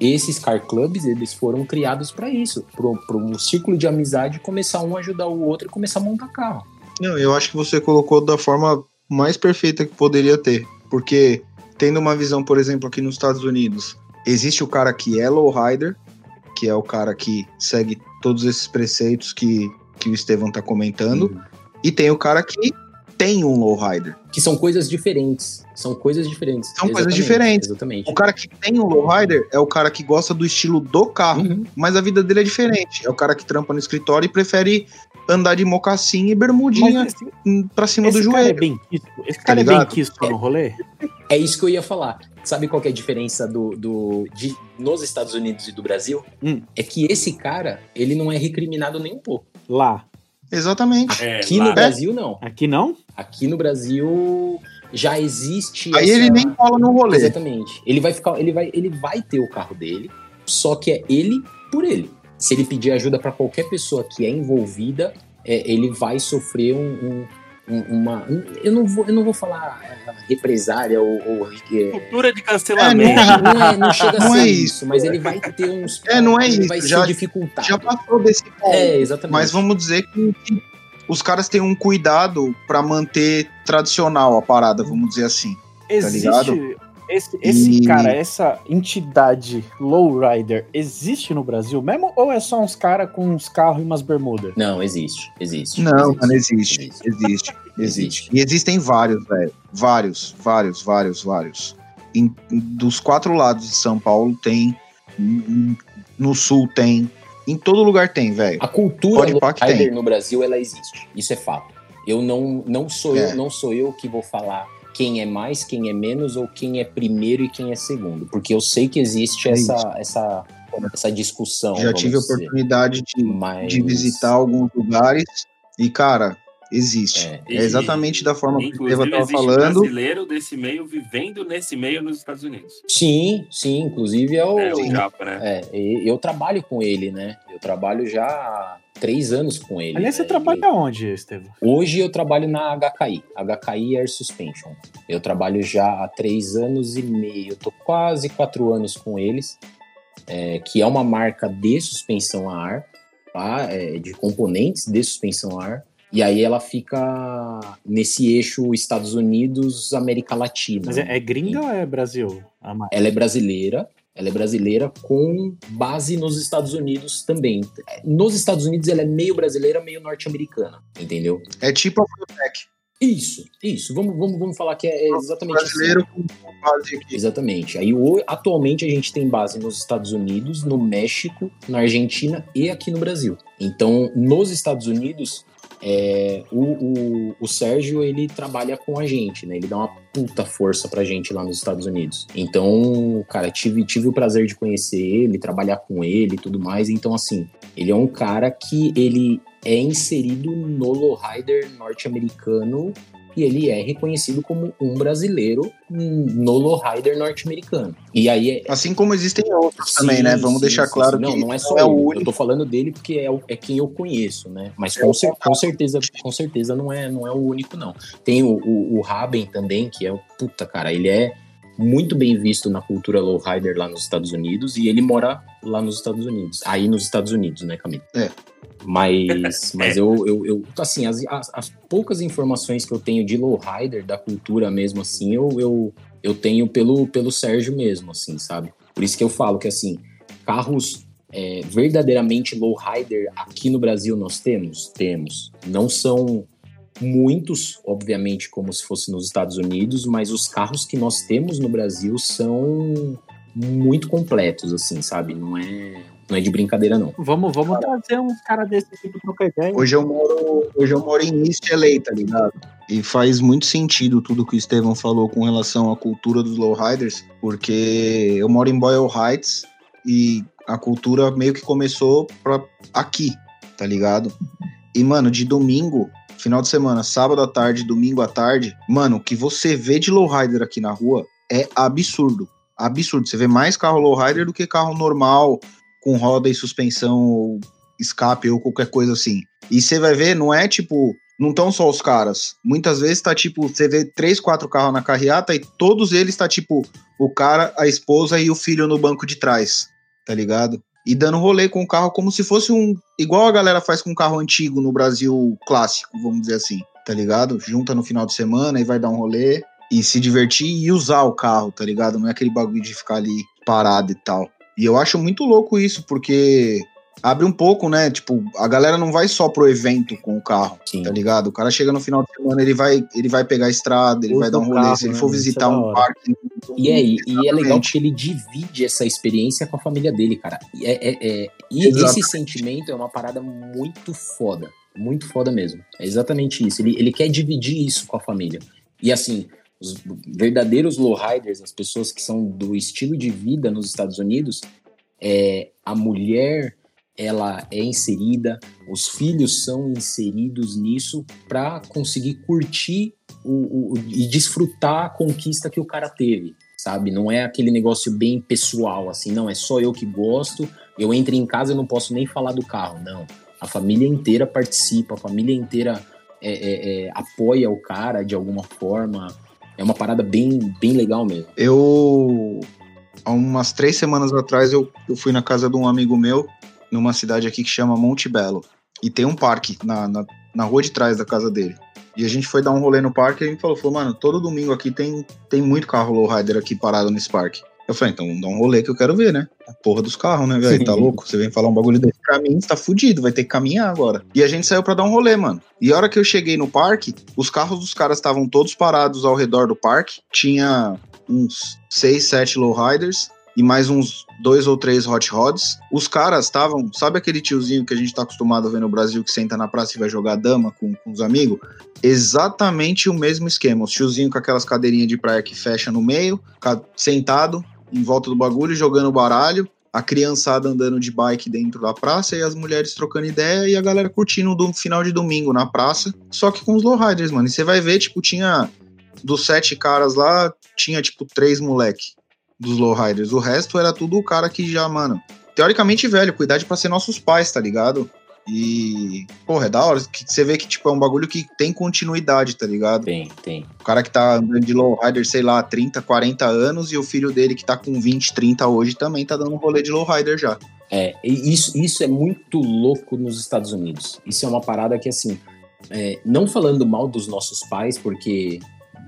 Esses car clubs, eles foram criados para isso, para um círculo de amizade começar um a ajudar o outro e começar a montar carro. Não, eu acho que você colocou da forma mais perfeita que poderia ter. Porque, tendo uma visão, por exemplo, aqui nos Estados Unidos, existe o cara que é lowrider, que é o cara que segue todos esses preceitos que, que o Estevão tá comentando, e tem o cara que tem um lowrider. Que são coisas diferentes. São coisas diferentes. São coisas Exatamente, diferentes. Exatamente. O cara que tem um lowrider é o cara que gosta do estilo do carro, Uhum. mas a vida dele é diferente. É o cara que trampa no escritório e prefere andar de mocassim e bermudinha Mas esse, pra cima esse do cara é joelho. bem quisto. Esse cara é bem quisto no rolê? É isso que eu ia falar. Sabe qual que é a diferença do, do de, nos Estados Unidos e do Brasil? Hum. É que esse cara, ele não é recriminado nem um pouco. Lá. Exatamente. É, Aqui lá- no Brasil, não. Aqui não? Aqui no Brasil já existe. Aí essa- ele nem cola no rolê. Exatamente. Ele vai ficar, ele vai, ele vai ter o carro dele, só que é ele por ele. Se ele pedir ajuda para qualquer pessoa que é envolvida, é, ele vai sofrer um, um- um- uma. Eu não vou, eu não vou falar é, represária ou, ou é, Cultura de É, cancelamento. não, é- não chega a Não ser é isso, isso. mas ele vai ter uns. É, não é isso, vai já- ser dificultado. Já passou desse ponto. É, exatamente. Mas vamos dizer que, os caras têm um cuidado pra manter tradicional a parada, vamos dizer assim. Existe. ligado? Esse esse E- cara, essa entidade lowrider, existe no Brasil mesmo? Ou é só uns caras com uns carros e umas bermudas? Não, existe, existe. Não, existe, mano, existe. existe. Existe. Existe. Existe. E existem vários, velho. Vários, vários, vários, vários. Em- em- dos quatro lados de São Paulo tem. em- No sul tem. Em todo lugar tem, velho. A cultura lowrider no Brasil, ela existe. Isso é fato. Eu não, não sou É. eu, não sou eu que vou falar quem é mais, quem é menos ou quem é primeiro e quem é segundo, porque eu sei que existe É essa essa essa discussão. Já tive a oportunidade de, Mas de visitar alguns lugares e, cara, existe. É. É, exatamente da forma que o Inclusive, Estevam tava existe falando. brasileiro desse meio vivendo nesse meio nos Estados Unidos. Sim, sim, inclusive é o, É o Japa, né? é, e- eu trabalho com ele, né? Eu trabalho já três anos com ele. Aliás, você né? trabalha onde, Estevam? Hoje eu trabalho na HKI, HKI Air Suspension. Eu trabalho já há três anos e meio, eu tô quase quatro anos com eles, é, que é uma marca de suspensão a ar, tá? É, de componentes de suspensão a ar. E aí ela fica nesse eixo Estados Unidos, América Latina. Mas é, é gringa ou é Brasil? Ela é brasileira, ela é brasileira com base nos Estados Unidos também. Nos Estados Unidos ela é meio brasileira, meio norte-americana, entendeu? É tipo a Biotech, Isso, isso. Vamos, vamos, vamos falar que é exatamente brasileiro com base aqui. assim. Exatamente. Aí atualmente a gente tem base nos Estados Unidos, no México, na Argentina e aqui no Brasil. Então, nos Estados Unidos, é, o, o, o Sérgio ele trabalha com a gente, né? Ele dá uma puta força pra gente lá nos Estados Unidos. Então, cara, tive, tive o prazer de conhecer ele, trabalhar com ele e tudo mais. Então, assim, ele é um cara que ele é inserido no lowrider norte-americano e ele é reconhecido como um brasileiro no lowrider norte-americano. E aí é, Assim como existem outros também, Sim, né? Vamos sim, deixar sim, claro que não, não é só é o ele. Eu único. tô falando dele porque é, o- é quem eu conheço, né? Mas com, cer- com certeza, com certeza não é, não é o único, não. Tem o, o, o Raben também, que é o puta, cara, ele é muito bem visto na cultura lowrider lá nos Estados Unidos e ele mora lá nos Estados Unidos. Aí nos Estados Unidos, né, Camilo? É. Mas, mas eu, eu, eu, assim, as, as, as poucas informações que eu tenho de lowrider, da cultura mesmo, assim, eu, eu, eu tenho pelo, pelo Sérgio mesmo, assim, sabe? Por isso que eu falo que, assim, carros é, verdadeiramente lowrider aqui no Brasil nós temos? Temos. Não são muitos, obviamente, como se fosse nos Estados Unidos, mas os carros que nós temos no Brasil são muito completos, assim, sabe? Não é, não é de brincadeira, não. Vamos, vamos trazer uns caras desse tipo pra trocar ideia. Hoje eu moro, hoje eu moro em East LA, tá ligado? E faz muito sentido tudo que o Estevão falou com relação à cultura dos lowriders, porque eu moro em Boyle Heights e a cultura meio que começou pra aqui, tá ligado? E, mano, de domingo, final de semana, sábado à tarde, domingo à tarde, mano, o que você vê de lowrider aqui na rua é absurdo. Absurdo. Você vê mais carro lowrider do que carro normal, com roda e suspensão, escape ou qualquer coisa assim. E você vai ver, não é tipo, não estão só os caras. Muitas vezes tá tipo, você vê três, quatro carros na carreata e todos eles tá tipo o cara, a esposa e o filho no banco de trás, tá ligado? E dando rolê com o carro como se fosse um. Igual a galera faz com um carro antigo no Brasil clássico, vamos dizer assim, tá ligado? Junta no final de semana e vai dar um rolê e se divertir e usar o carro, tá ligado? Não é aquele bagulho de ficar ali parado e tal. E eu acho muito louco isso, porque abre um pouco, né? Tipo, a galera não vai só pro evento com o carro, Sim. tá ligado? O cara chega no final de semana, ele vai, ele vai pegar a estrada, ele Usa vai dar um rolê. carro, se ele né? for é visitar da um parque. E é, e é legal porque ele divide essa experiência com a família dele, cara. E, é, é- é- e esse sentimento é uma parada muito foda. Muito foda mesmo. É exatamente isso. Ele, ele quer dividir isso com a família. E assim, os verdadeiros lowriders, as pessoas que são do estilo de vida nos Estados Unidos, é, a mulher ela é inserida, os filhos são inseridos nisso para conseguir curtir o, o- e desfrutar a conquista que o cara teve, sabe? Não é aquele negócio bem pessoal, assim, não, é só eu que gosto, eu entro em casa e não posso nem falar do carro, não. A família inteira participa, a família inteira é, é, é, apoia o cara de alguma forma. É uma parada bem, bem legal mesmo. Eu, há umas três semanas atrás, eu, eu fui na casa de um amigo meu, numa cidade aqui que chama Monte Belo. E tem um parque na, na, na rua de trás da casa dele. E a gente foi dar um rolê no parque e ele falou, falou, mano, todo domingo aqui tem, tem muito carro lowrider aqui parado nesse parque. Eu falei, então dar um rolê que eu quero ver, né? A porra dos carros, né, velho? Tá louco? Você vem falar um bagulho desse pra mim, você tá fudido, vai ter que caminhar agora. E a gente saiu pra dar um rolê, mano. E a hora que eu cheguei no parque, os carros dos caras estavam todos parados ao redor do parque. Tinha uns seis, sete lowriders e mais uns dois ou três hot rods. Os caras estavam, sabe aquele tiozinho que a gente tá acostumado a ver no Brasil que senta na praça e vai jogar dama com, com os amigos? Exatamente o mesmo esquema. Os tiozinho com aquelas cadeirinhas de praia que fecha no meio, sentado em volta do bagulho, jogando baralho. A criançada andando de bike dentro da praça e as mulheres trocando ideia e a galera curtindo do final de domingo na praça, só que com os lowriders, mano. E você vai ver, tipo, tinha dos sete caras lá, tinha tipo três moleque dos lowriders. O resto era tudo o cara que já, mano, teoricamente velho, com idade pra ser nossos pais, tá ligado? E, porra, é da hora que você vê que, tipo, é um bagulho que tem continuidade, tá ligado? Tem, tem. O cara que tá andando de lowrider, sei lá, 30, 40 anos, e o filho dele que tá com 20, 30 hoje também tá dando um rolê de lowrider já. É, isso, isso é muito louco nos Estados Unidos. Isso é uma parada que, assim, é, não falando mal dos nossos pais, porque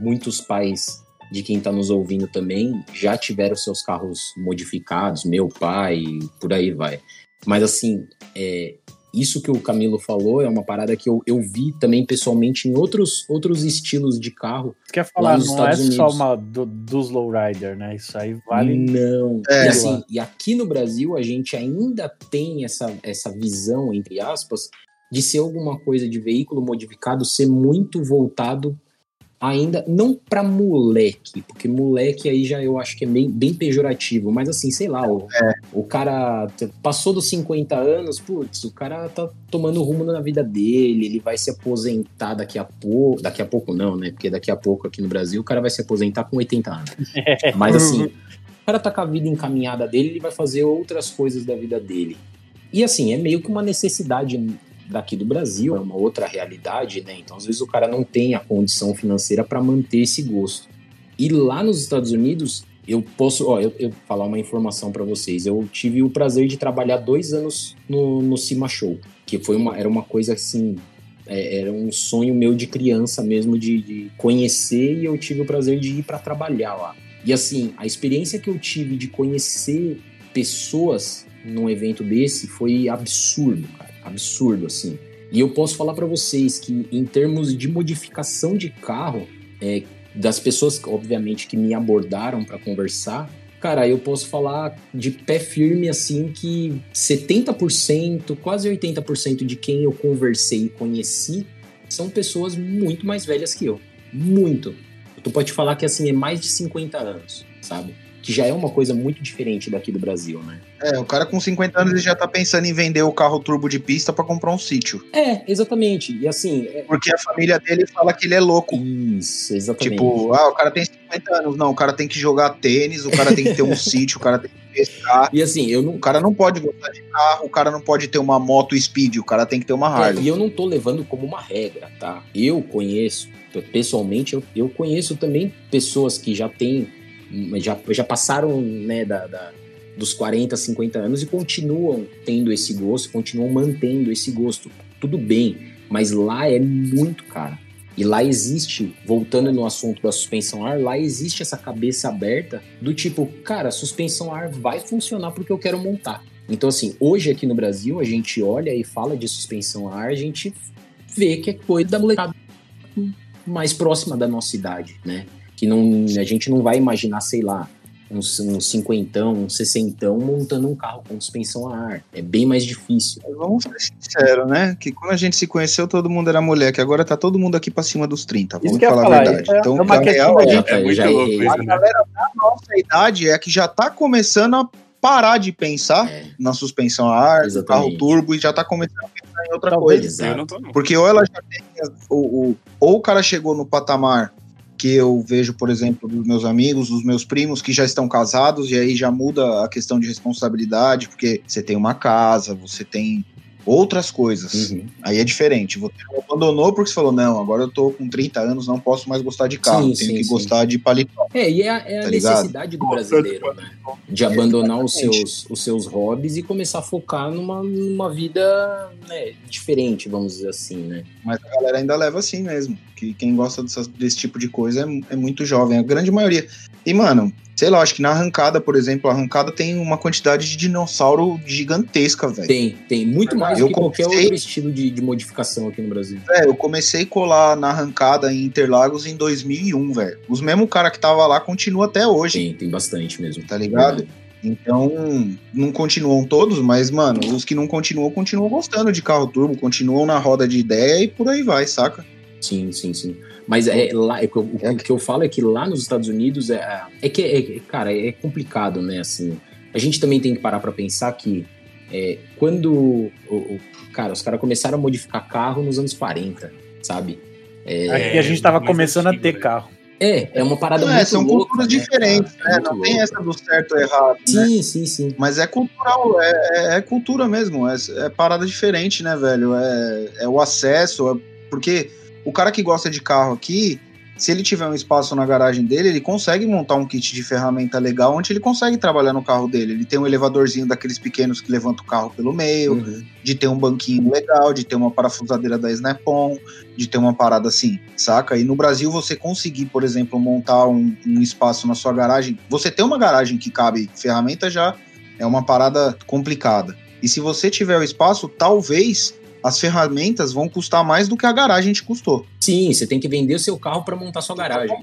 muitos pais de quem tá nos ouvindo também já tiveram seus carros modificados, meu pai, por aí vai. Mas, assim, é, isso que o Camilo falou é uma parada que eu, eu vi também pessoalmente em outros, outros estilos de carro. Você quer falar, nos não é Estados só Unidos. uma do, dos lowrider, né? Isso aí vale. Não. É. E, assim, e aqui no Brasil a gente ainda tem essa, essa visão, entre aspas, de ser alguma coisa de veículo modificado ser muito voltado ainda, não pra moleque, porque moleque aí já eu acho que é bem, bem pejorativo, mas assim, sei lá, o, o cara passou dos 50 anos, putz, o cara tá tomando rumo na vida dele, ele vai se aposentar daqui a pouco, daqui a pouco não, né, porque daqui a pouco aqui no Brasil o cara vai se aposentar com 80 anos. Mas assim, o cara tá com a vida encaminhada dele, ele vai fazer outras coisas da vida dele. E assim, é meio que uma necessidade daqui do Brasil, é uma outra realidade, né? Então, às vezes o cara não tem a condição financeira para manter esse gosto. E lá nos Estados Unidos, eu posso, ó, eu, eu falar uma informação para vocês. Eu tive o prazer de trabalhar dois anos no, no Cima Show, que foi uma, era uma coisa assim, é, era um sonho meu de criança mesmo de, de conhecer e eu tive o prazer de ir para trabalhar lá. E assim, a experiência que eu tive de conhecer pessoas num evento desse foi absurdo, cara, absurdo assim. E eu posso falar para vocês que em termos de modificação de carro, é, das pessoas, obviamente, que me abordaram para conversar, cara, eu posso falar de pé firme assim que 70%, quase 80% de quem eu conversei e conheci são pessoas muito mais velhas que eu. Muito. Tu pode falar que assim é mais de 50 anos, sabe? Que já é uma coisa muito diferente daqui do Brasil, né? É, o cara com 50 anos ele já tá pensando em vender o carro turbo de pista pra comprar um sítio. É, exatamente. E assim, é... Porque a família dele fala que ele é louco. isso, exatamente. Tipo, ah, o cara tem 50 anos. Não, o cara tem que jogar tênis, o cara tem que ter um sítio, o cara tem que pescar. E assim, eu não O cara não pode gostar de carro, o cara não pode ter uma moto speed, o cara tem que ter uma É, Harley. e eu não tô levando como uma regra, tá? Eu conheço, pessoalmente, eu, eu conheço também pessoas que já têm, já, já passaram, né, da, da- dos 40, 50 anos e continuam tendo esse gosto, continuam mantendo esse gosto. Tudo bem, mas lá é muito caro. E lá existe, voltando no assunto da suspensão ar, lá existe essa cabeça aberta do tipo, cara, suspensão ar vai funcionar porque eu quero montar. Então, assim, hoje aqui no Brasil, a gente olha e fala de suspensão a ar, a gente vê que é coisa da molecada mais próxima da nossa idade, né? Que não, a gente não vai imaginar, sei lá, uns, uns cinquentão, uns sessentão montando um carro com suspensão a ar. É bem mais difícil. Vamos ser sinceros, né? Que quando a gente se conheceu, todo mundo era mulher, que agora tá todo mundo aqui pra cima dos 30. Vamos falar falar, a verdade. é- então, é uma real é, gente- É muito já louco errei. isso, a né? galera da nossa idade é que já tá começando a parar de pensar É, na suspensão a ar, no carro turbo e já tá começando a pensar em outra Talvez. coisa. Eu não exato. tô, não. Porque ou ela já tem. O, o- ou o cara chegou no patamar que eu vejo, por exemplo, dos meus amigos, dos meus primos que já estão casados, e aí já muda a questão de responsabilidade, porque você tem uma casa, você tem outras coisas. Uhum. Aí é diferente. Você abandonou porque você falou, não, agora eu tô com 30 anos, não posso mais gostar de carro, Sim, tenho sim, que sim. gostar de paletó. É, e é, a- é a Tá ligado? necessidade do brasileiro, né? De abandonar os seus, os seus hobbies e começar a focar numa, numa vida né, diferente, vamos dizer assim, né? Mas a galera ainda leva assim mesmo. Que quem gosta dessas- desse tipo de coisa é, é muito jovem, a grande maioria. E, mano, sei lá, acho que na arrancada, por exemplo, a arrancada tem uma quantidade de dinossauro gigantesca, velho. Tem, tem. Muito mais Eu que qualquer comecei- outro estilo de, de modificação aqui no Brasil. É, eu comecei a colar na arrancada em Interlagos em 2001, velho. Os mesmos cara que tava lá continua até hoje, Tem, tem bastante mesmo. tá ligado? Então, não continuam todos, mas, mano, os que não continuam, continuam gostando de carro turbo, continuam na roda de ideia e por aí vai, saca? Sim, sim, sim. Mas é lá, é, o, o que eu falo é que lá nos Estados Unidos é, é que, é, cara, é complicado, né? Assim, a gente também tem que parar para pensar que é, quando, o, o, cara, os caras começaram a modificar carro nos anos 40, sabe? É, Aqui a gente tava começando antigo, a ter né? carro. é, é uma parada Não, muito é, são louca, culturas né, diferentes, cara? É né? Não tem louca. essa do certo ou errado, né? Sim, sim, sim. Mas é cultural, é, é- é cultura mesmo, é, é parada diferente, né, velho? É, é o acesso, é- porque o cara que gosta de carro aqui, se ele tiver um espaço na garagem dele, ele consegue montar um kit de ferramenta legal onde ele consegue trabalhar no carro dele. Ele tem um elevadorzinho daqueles pequenos que levanta o carro pelo meio, Uhum. de ter um banquinho legal, de ter uma parafusadeira da Snap-on, de ter uma parada assim, saca? E no Brasil você conseguir, por exemplo, montar um, um espaço na sua garagem, você ter uma garagem que cabe ferramenta já é uma parada complicada. E se você tiver o espaço, talvez as ferramentas vão custar mais do que a garagem te custou. Sim, você tem que vender o seu carro para montar sua garagem.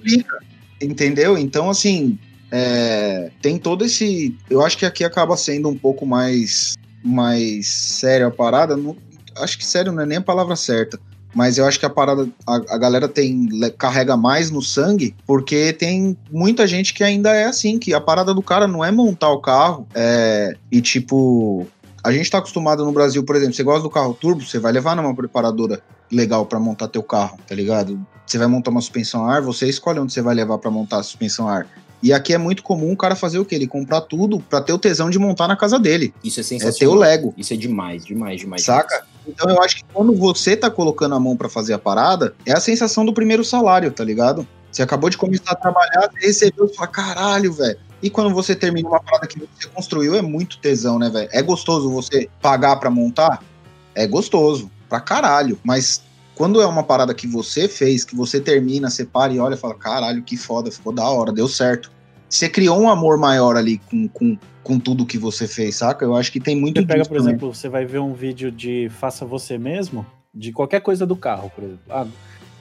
Entendeu? Então, assim, é, tem todo esse. Eu acho que aqui acaba sendo um pouco mais, mais sério a parada. Não- acho que sério não é nem a palavra certa. Mas eu acho que a parada, a, a galera tem carrega mais no sangue, porque tem muita gente que ainda é assim, que a parada do cara não é montar o carro é, e tipo. A gente tá acostumado no Brasil, por exemplo, você gosta do carro turbo, você vai levar numa preparadora legal pra montar teu carro, tá ligado? Você vai montar uma suspensão a ar, você escolhe onde você vai levar pra montar a suspensão a ar. E aqui é muito comum o cara fazer o quê? Ele comprar tudo pra ter o tesão de montar na casa dele. Isso é É sensacional. ter o Lego. Isso é demais, demais, demais. Saca? Então eu acho que quando você tá colocando a mão pra fazer a parada, é a sensação do primeiro salário, tá ligado? Você acabou de começar a trabalhar, você recebeu e fala, caralho, velho. E quando você termina uma parada que você construiu, é muito tesão, né, velho? É gostoso você pagar pra montar? É gostoso, pra caralho. Mas quando é uma parada que você fez, que você termina, você para e olha e fala, caralho, que foda, ficou da hora, deu certo. Você criou um amor maior ali com, com, com tudo que você fez, saca? Eu acho que tem muito Você pega, por também. exemplo, você vai ver um vídeo de faça você mesmo, de qualquer coisa do carro, por exemplo. Ah,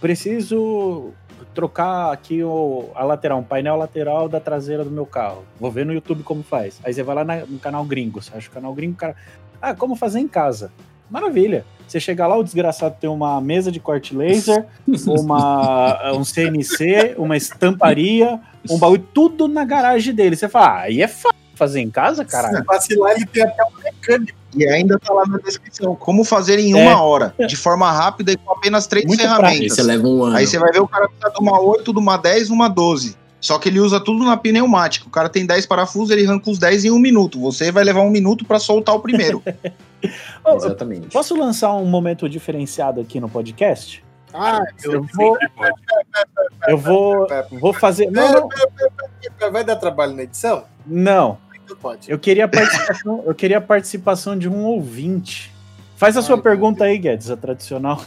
preciso trocar aqui o, a lateral, um painel lateral da traseira do meu carro. Vou ver no YouTube como faz. Aí você vai lá na- no canal gringo, você acha o canal gringo, cara. Ah, como fazer em casa? Maravilha. Você chega lá, o desgraçado tem uma mesa de corte laser, uma, um CNC, uma estamparia, um bagulho, tudo na garagem dele. Você fala, ah, aí é fácil fazer em casa, caralho. Se vacilar, ele tem até um mecânico. E ainda tá lá na descrição. Como fazer em É. uma hora, de forma rápida e com apenas três Muito ferramentas. você leva um ano. Aí você vai ver o cara precisa de uma 8, de uma 10, uma 12. Só que ele usa tudo na pneumática. O cara tem 10 parafusos, ele arranca os 10 em um minuto. Você vai levar um minuto pra soltar o primeiro. Ô, Exatamente. Posso lançar um momento diferenciado aqui no podcast? Ah, Eu vou, Sempre pode. eu vou, vou fazer. Não, não, vai dar trabalho na edição? não. Pode. Eu queria a participação, eu queria a participação de um ouvinte. Faz a sua Ai, pergunta aí, Guedes, a tradicional.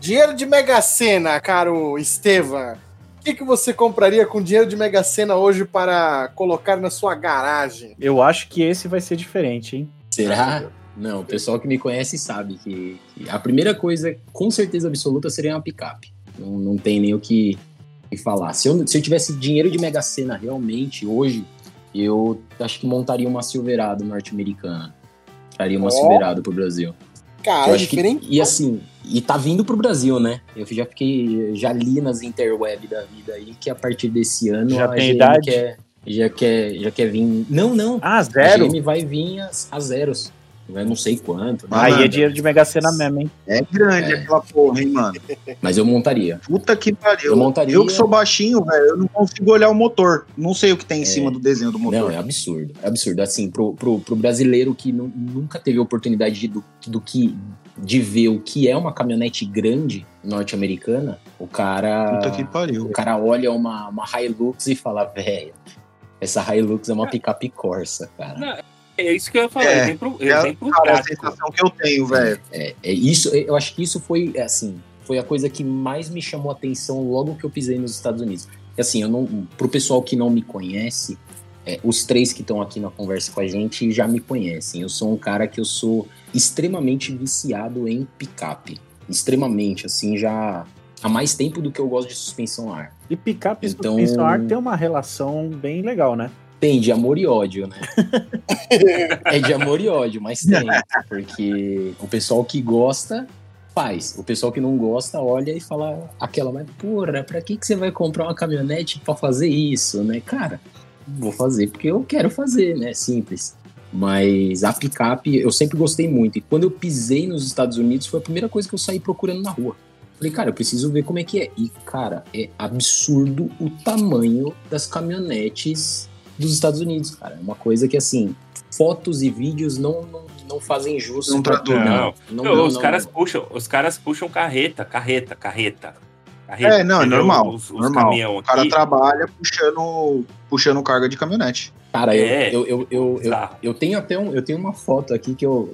Dinheiro de Mega Sena, caro Estevam. O que, que você compraria com dinheiro de Mega Sena hoje para colocar na sua garagem? Eu acho que esse vai ser diferente, hein? Será? Não, o pessoal que me conhece sabe que, que a primeira coisa, com certeza absoluta, seria uma picape. Não, não tem nem o que, que falar. Se eu, se eu tivesse dinheiro de Mega Sena realmente hoje, eu acho que montaria uma Silverado norte-americana. Traria uma Ó. Silverado pro Brasil. Cara, Eu é acho que- diferente. e assim, e tá vindo pro Brasil, né? Eu já fiquei, já li nas interweb da vida aí que a partir desse ano Já a tem GM idade? quer, já quer, já quer vir. Não, não. Ah, A zero? GM vai vir a, a zeros. Vai não sei quanto. né? Aí é Mano. dinheiro de Mega Sena mesmo, hein? É grande É. aquela porra, hein, mano. Mas eu montaria. Puta que pariu. Eu montaria- Eu que sou baixinho, velho, eu não consigo olhar o motor. Não sei o que tem em cima do desenho do motor. Não, é absurdo. É absurdo. Assim, pro, pro, pro brasileiro que nu- nunca teve a oportunidade de, do, do que, de ver o que é uma caminhonete grande norte-americana, o cara. Puta que pariu. O cara olha uma, uma Hilux e fala, velho, essa Hilux é uma picape Corsa, cara. Não, É isso que eu ia falar. É, exemplo, É, exemplo cara, é a prático. sensação que eu tenho, velho. É, é isso, eu acho que isso foi, é, assim, foi a coisa que mais me chamou a atenção logo que eu pisei nos Estados Unidos. E assim, eu não, pro pessoal que não me conhece, é, os três que estão aqui na conversa com a gente já me conhecem. Eu sou um cara que eu sou extremamente viciado em picape. Extremamente, assim, já há mais tempo do que eu gosto de suspensão a ar. E picape e Então- suspensão ar tem uma relação bem legal, né? Tem de amor e ódio, né? é de amor e ódio, mas tem. Porque o pessoal que gosta faz. O pessoal que não gosta olha e fala aquela, mas porra, pra que, que você vai comprar uma caminhonete pra fazer isso, né? Cara, vou fazer porque eu quero fazer, né? Simples. Mas a picape eu sempre gostei muito. E quando eu pisei nos Estados Unidos, foi a primeira coisa que eu saí procurando na rua. Falei, cara, eu preciso ver como é que é. E, cara, é absurdo o tamanho das caminhonetes dos Estados Unidos, cara. É uma coisa que, assim, fotos e vídeos não, não, não fazem justo. Não pra- traduz, Não, não, Não, não, os, não, caras. Puxam, os caras puxam carreta, carreta, carreta. carreta É, não, é normal. Os, os normal. caminhão O cara aqui, trabalha puxando, puxando carga de caminhonete. Cara, eu, É. eu, eu, eu, eu, Bizarro. eu tenho até um, eu tenho uma foto aqui que eu,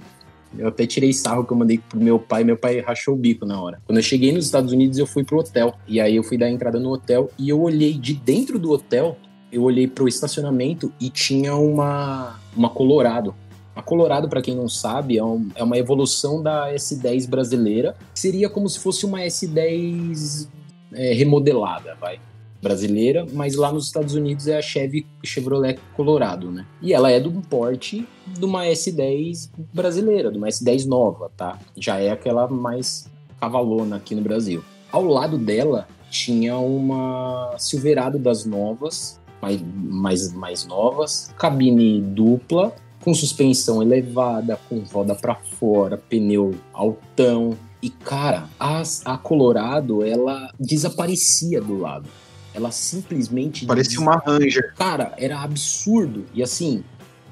eu até tirei sarro que eu mandei pro meu pai, meu pai rachou o bico na hora. Quando eu cheguei nos Estados Unidos, eu fui pro hotel. E aí eu fui dar a entrada no hotel e eu olhei de dentro do hotel, eu olhei pro estacionamento e tinha uma, uma Colorado. A Colorado, pra quem não sabe, é, um- é uma evolução da S10 brasileira. Seria como se fosse uma S10 é, remodelada, vai brasileira, mas lá nos Estados Unidos é a Chevy Chevrolet Colorado, né? E ela é do porte de uma S10 brasileira, de uma S10 nova, tá? Já é aquela mais cavalona aqui no Brasil. Ao lado dela tinha uma Silverado das novas, mais, mais, mais novas, cabine dupla, com suspensão elevada, com roda pra fora, pneu altão. E, cara, as- a Colorado, ela desaparecia do lado. Ela simplesmente. Parecia uma Ranger. Cara, era absurdo. E assim,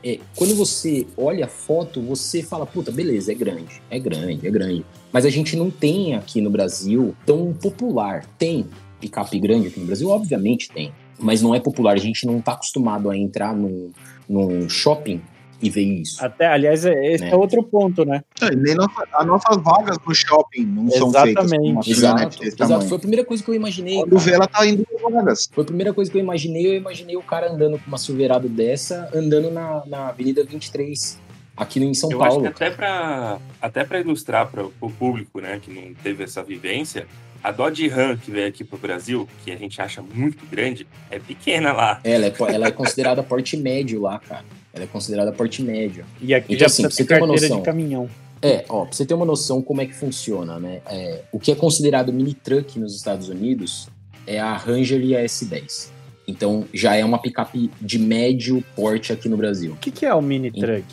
é, quando você olha a foto, você fala, puta, beleza, é grande, é grande, é grande. Mas a gente não tem aqui no Brasil tão popular. Tem picape grande aqui no Brasil? Obviamente tem. Mas não é popular. A gente não tá acostumado a entrar num, num shopping e ver isso. Até, aliás, é- esse Né? é outro ponto, né? É, nem nossa- as nossas vagas no shopping não são feitas com uma Exatamente. Exato, desse exato. tamanho. Foi a primeira coisa que eu imaginei. Quando vê, ela tá indo com vagas. Foi a primeira coisa que eu imaginei. Eu imaginei o cara andando com uma Silverado dessa, andando na, na Avenida 23, aqui no- em São Eu Paulo. acho que até para até pra ilustrar para o público, né, que não teve essa vivência, a Dodge Ram que veio aqui pro Brasil, que a gente acha muito grande, é pequena lá. Ela é, ela é considerada porte médio lá, cara. Ela é considerada porte médio. E aqui Então, já assim, precisa pra ter você ter uma carteira de noção. caminhão. É, ó, pra você ter uma noção como é que funciona, né? É, o que é considerado mini truck nos Estados Unidos é a Ranger e a S10. Então já é uma picape de médio porte aqui no Brasil. O que, que é o mini truck?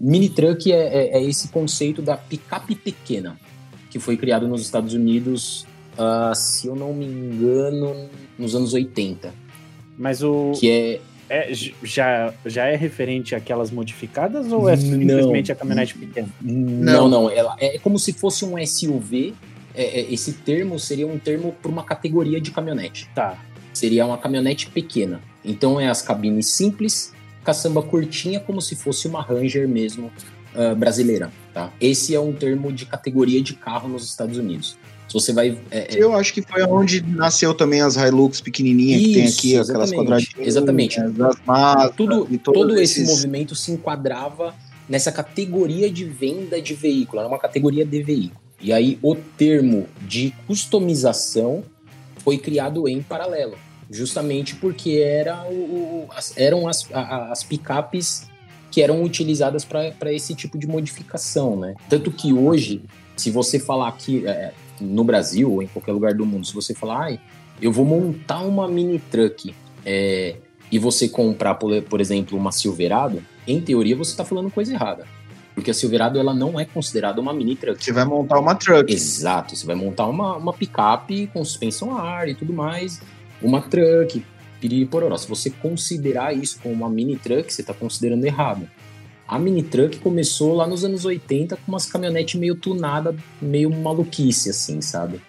Mini truck é, é- é esse conceito da picape pequena, que foi criado nos Estados Unidos, ah, se eu não me engano, nos anos 80. Mas o. Que é. É, já, já é referente àquelas modificadas ou é Não. simplesmente a caminhonete pequena? Não, não. Ela é como se fosse um SUV. É, é, esse termo seria um termo para uma categoria de caminhonete. Tá. Seria uma caminhonete pequena. Então é as cabines simples, caçamba curtinha, como se fosse uma Ranger mesmo ah, brasileira. Tá? Esse é um termo de categoria de carro nos Estados Unidos. Se você vai. é, é, Eu acho que foi onde nasceu também as Hilux pequenininhas que tem Isso, aqui, aquelas quadradinhas. exatamente. As Mazda, tudo, todo esse esses- movimento se enquadrava nessa categoria de venda de veículo, era uma categoria de veículo. E aí o termo de customização foi criado em paralelo, justamente porque era o, as- eram as, a- as picapes que eram utilizadas para esse tipo de modificação, né? Tanto que hoje, se você falar aqui é, no Brasil ou em qualquer lugar do mundo, se você falar, ai, eu vou montar uma mini truck é, e você comprar, por, por exemplo, uma Silverado, em teoria você está falando coisa errada. Porque a Silverado ela não é considerada uma mini truck. Você vai montar uma truck. Exato, você vai montar uma, uma picape com suspensão a ar e tudo mais, uma truck, Se você considerar isso como uma mini truck, você está considerando errado. A mini truck começou lá nos anos 80 com umas caminhonetes meio tunada, meio maluquice, assim, sabe?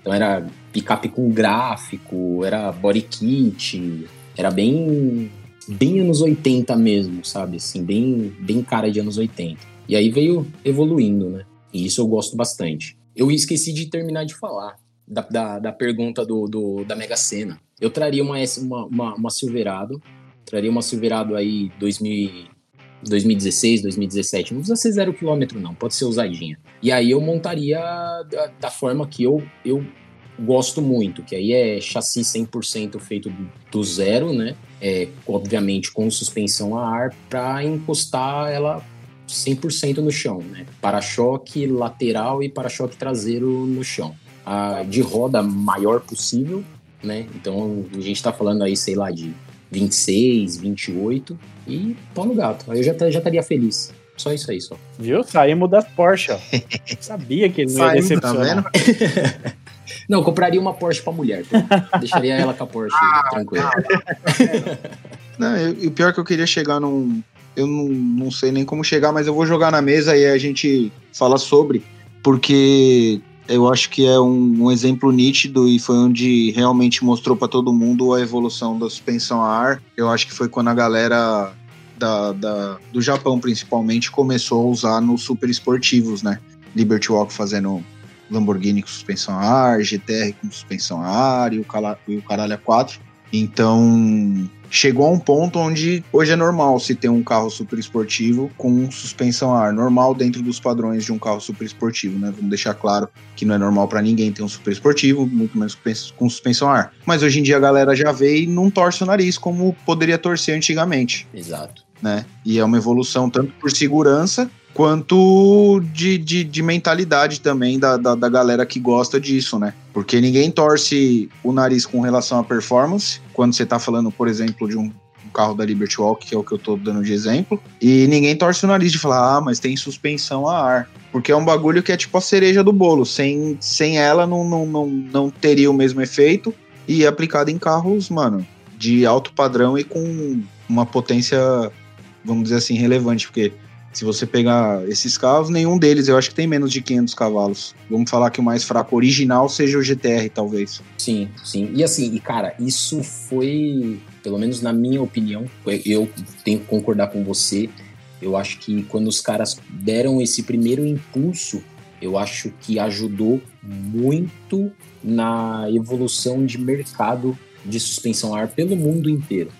Então era picape com gráfico, era body kit, era bem bem anos 80 mesmo, sabe? Assim, bem, bem cara de anos 80. E aí veio evoluindo, né? E isso eu gosto bastante. Eu esqueci de terminar de falar da, da, da pergunta do, do- da Mega Sena. Eu traria uma, uma, uma, uma Silverado, traria uma Silverado aí 2000, 2016, 2017. Não precisa ser zero quilômetro, não, pode ser usadinha. E aí eu montaria da, da forma que eu, eu gosto muito, que aí é chassi 100% feito do, zero, né? É, obviamente com suspensão a ar para encostar ela 100% no chão, né? Para-choque lateral e para-choque traseiro no chão. A, de roda maior possível, né? Então a gente tá falando aí, sei lá, de 26, 28 e pau no gato. Aí eu já, tá- já estaria feliz. Só isso aí, só. Viu? Saímos da Porsche, ó. Sabia que ele não ia tá decepcionar. vendo? Não, eu compraria uma Porsche pra mulher. tá? Deixaria ela com a Porsche, tranquilo. Não, e o pior é que eu queria chegar num. Eu não, não sei nem como chegar, mas eu vou jogar na mesa e a gente fala sobre, porque eu acho que é um, um exemplo nítido e foi onde realmente mostrou para todo mundo a evolução da suspensão a ar. Eu acho que foi quando a galera da, da- do Japão, principalmente, começou a usar nos super esportivos, né? Liberty Walk fazendo Lamborghini com suspensão a ar, GTR com suspensão a ar e o, cala- e o caralho a 4. Então, chegou a um ponto onde hoje é normal se ter um carro super esportivo com suspensão a ar. Normal dentro dos padrões de um carro super esportivo, né? Vamos deixar claro que não é normal para ninguém ter um super esportivo, muito menos com suspensão a ar. Mas hoje em dia a galera já vê e não torce o nariz como poderia torcer antigamente Exato. né? E é uma evolução tanto por segurança quanto de, de, de mentalidade também da, da, da galera que gosta disso, né? Porque ninguém torce o nariz com relação à performance, quando você tá falando, por exemplo, de um, carro da Liberty Walk, que é o que eu tô dando de exemplo, e ninguém torce o nariz de falar, ah, mas tem suspensão a ar. Porque é um bagulho que é tipo a cereja do bolo. Sem, sem ela não, não, não, não teria o mesmo efeito. E é aplicado em carros, mano, de alto padrão e com uma potência vamos dizer assim, relevante, porque se você pegar esses carros, nenhum deles eu acho que tem menos de 500 cavalos. Vamos falar que o mais fraco original seja o GTR, talvez. Sim, sim. E assim, e cara, isso foi, pelo menos na minha opinião, eu tenho que concordar com você. Eu acho que quando os caras deram esse primeiro impulso, eu acho que ajudou muito na evolução de mercado de suspensão ar pelo mundo inteiro.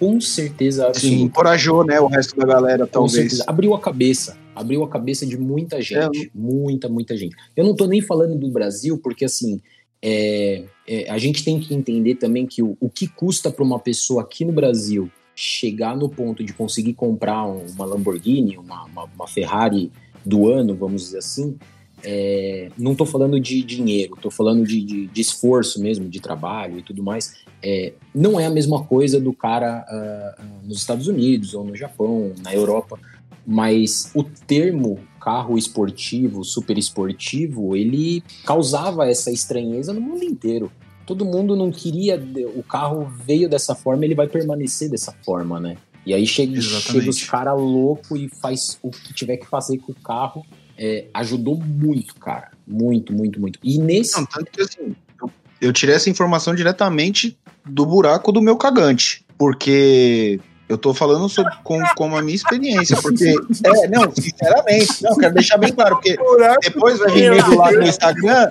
Com certeza absoluta. Sim, encorajou, né, o resto da galera, Com talvez. certeza. Abriu a cabeça. Abriu a cabeça de muita gente. Muita, muita gente. Eu não tô nem falando do Brasil, porque assim. é, é, a gente tem que entender também que o, o que custa para uma pessoa aqui no Brasil chegar no ponto de conseguir comprar um- uma Lamborghini, uma, uma, uma Ferrari do ano, vamos dizer assim, é, não tô falando de dinheiro, tô falando de, de, de esforço mesmo, de trabalho e tudo mais. É, não é a mesma coisa do cara ah, nos Estados Unidos ou no Japão, na Europa, mas o termo carro esportivo, super esportivo, ele causava essa estranheza no mundo inteiro. Todo mundo não queria, o carro veio dessa forma, ele vai permanecer dessa forma, né? E aí chega, Exatamente. chega os caras loucos e faz o que tiver que fazer com o carro. É, ajudou muito, cara. Muito, muito, muito. E nesse. Não, tanto que assim, eu, eu tirei essa informação diretamente do buraco do meu cagante, porque eu tô falando sobre, com, com a minha experiência, porque, é, não, sinceramente, não, quero deixar bem claro, porque depois vai vir nego lá no Instagram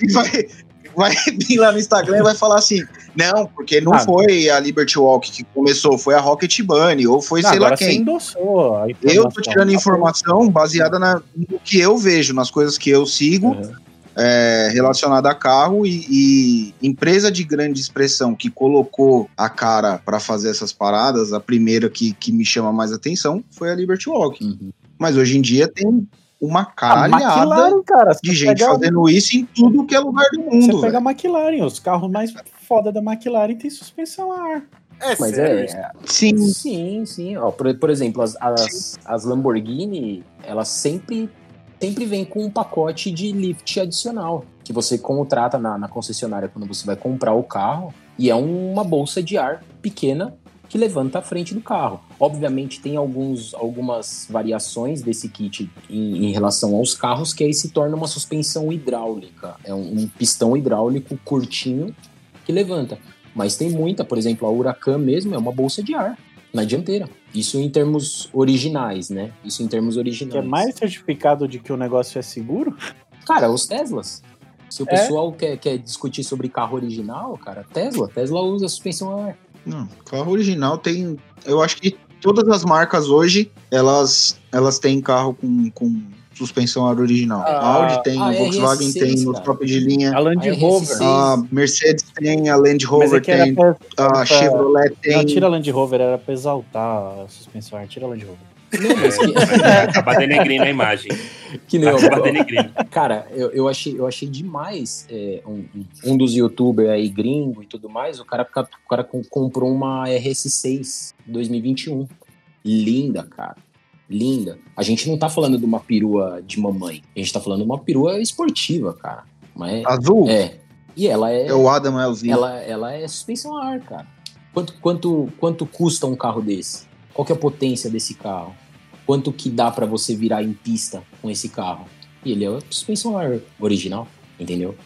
e vai, vai vir lá no Instagram e vai falar assim, não, porque não Ah. foi a Liberty Walk que começou, foi a Rocket Bunny, ou foi Não, sei lá quem. Eu tô tirando informação baseada na, no que eu vejo, nas coisas que eu sigo, Uhum. é, relacionada a carro e, e empresa de grande expressão que colocou a cara para fazer essas paradas, a primeira que, que me chama mais atenção foi a Liberty Walk. Uhum. Mas hoje em dia tem uma A caralhada McLaren, cara. de você gente pega- fazendo isso em tudo que é lugar do Você mundo. pega velho. a McLaren, os carros mais foda da McLaren tem suspensão a ar. É Mas sério é, isso? Sim, Sim, sim. Ó, por, por exemplo, as, as, as Lamborghini, elas sempre, sempre vêm com um pacote de lift adicional, que você contrata na, na concessionária quando você vai comprar o carro, e é uma bolsa de ar pequena que levanta a frente do carro. Obviamente tem alguns, algumas variações desse kit em, em relação aos carros, que aí se torna uma suspensão hidráulica. É um, um pistão hidráulico curtinho que levanta. Mas tem muita, por exemplo, a Huracan mesmo é uma bolsa de ar na dianteira. Isso em termos originais, né? Isso em termos originais. Que é mais certificado de que o negócio é seguro? Cara, os Teslas. Se o É? pessoal quer, quer discutir sobre carro original, cara, Tesla. Tesla usa suspensão a ar. Não, carro original tem. Eu acho que todas as marcas hoje elas, elas têm carro com, com suspensão aro original. Ah, a Audi tem, a a Volkswagen RS6, tem, os cara. top de linha. A Land A Rover. RS6, nos cara. top de linha. A Land A Rover. RS6. A Mercedes tem, a Land Mas Rover é tem, pra, a pra- Chevrolet Não, tem. tira a Land Rover, era pra exaltar a suspensão. Tira a Land Rover. Não, mas que, Acaba denegrindo a imagem. que nem eu, Acaba denegrindo. Cara, eu, eu, achei, eu achei demais é, um, um- dos youtubers aí gringo e tudo mais, o cara, o cara com- comprou uma RS6 2021. Linda, cara. Linda. A gente não tá falando de uma perua de mamãe. A gente tá falando de uma perua esportiva, cara. Mas Azul é. E ela é. é o Adam Elzinho. Ela, ela é suspensão a ar, cara. Quanto, quanto, quanto custa um carro desse? Qual que é a potência desse carro? Quanto que dá pra você virar em pista com esse carro? E ele é suspensão original, entendeu?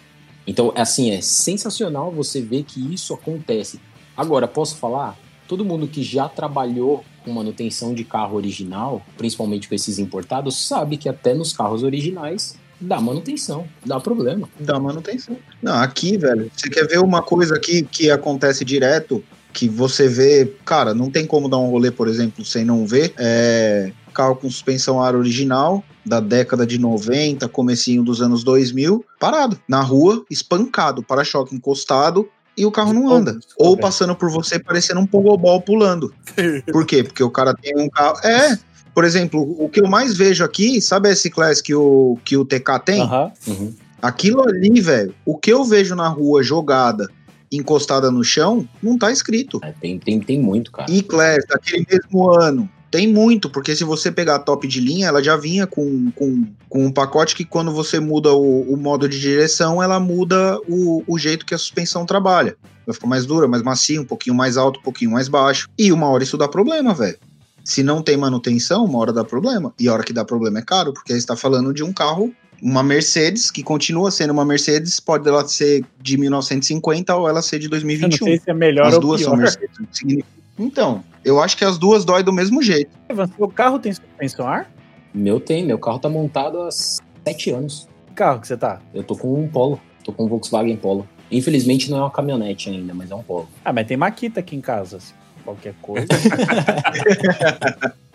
Então, assim, é sensacional você ver que isso acontece. Agora, posso falar? Todo mundo que já trabalhou com manutenção de carro original, principalmente com esses importados, sabe que até nos carros originais dá manutenção, dá problema. da manutenção. Não, aqui, velho, você quer ver uma coisa aqui que acontece direto, que você vê, cara, não tem como dar um rolê, por exemplo, sem não ver, é carro com suspensão ar original, da década de 90, comecinho dos anos 2000, parado, na rua, espancado, para-choque encostado, e o carro não anda. Ou passando por você parecendo um pogobol pulando. Por quê? Porque o cara tem um carro... É... Por exemplo, o que eu mais vejo aqui, sabe a S-Class que o, que o TK tem? Aham. Uhum. Aquilo ali, velho, o que eu vejo na rua jogada, encostada no chão, não tá escrito. É, tem, tem, tem muito, cara. E-Class, daquele mesmo ano. Tem muito, porque se você pegar a top de linha, ela já vinha com, com, com um pacote que quando você muda o, o modo de direção, ela muda o, o jeito que a suspensão trabalha. Vai ficar mais dura, mais macia, um pouquinho mais alto, um pouquinho mais baixo. E uma hora isso dá problema, velho. Se não tem manutenção, uma hora dá problema. E a hora que dá problema é caro, porque aí você tá falando de um carro, uma Mercedes, que continua sendo uma Mercedes, pode ela ser de 1950 ou ela ser de Eu não 2021. sei se é melhor As ou duas pior. são Mercedes. Então, eu acho que as duas dói do mesmo jeito. Evan, Seu carro tem suspensão ar? Meu tem, meu carro tá montado há sete anos. Que carro que você tá? Eu tô com um Polo, tô com um Volkswagen Polo. Infelizmente não é uma caminhonete ainda, mas é um Polo. Ah, mas tem Maquita aqui em casa. assim, Qualquer coisa.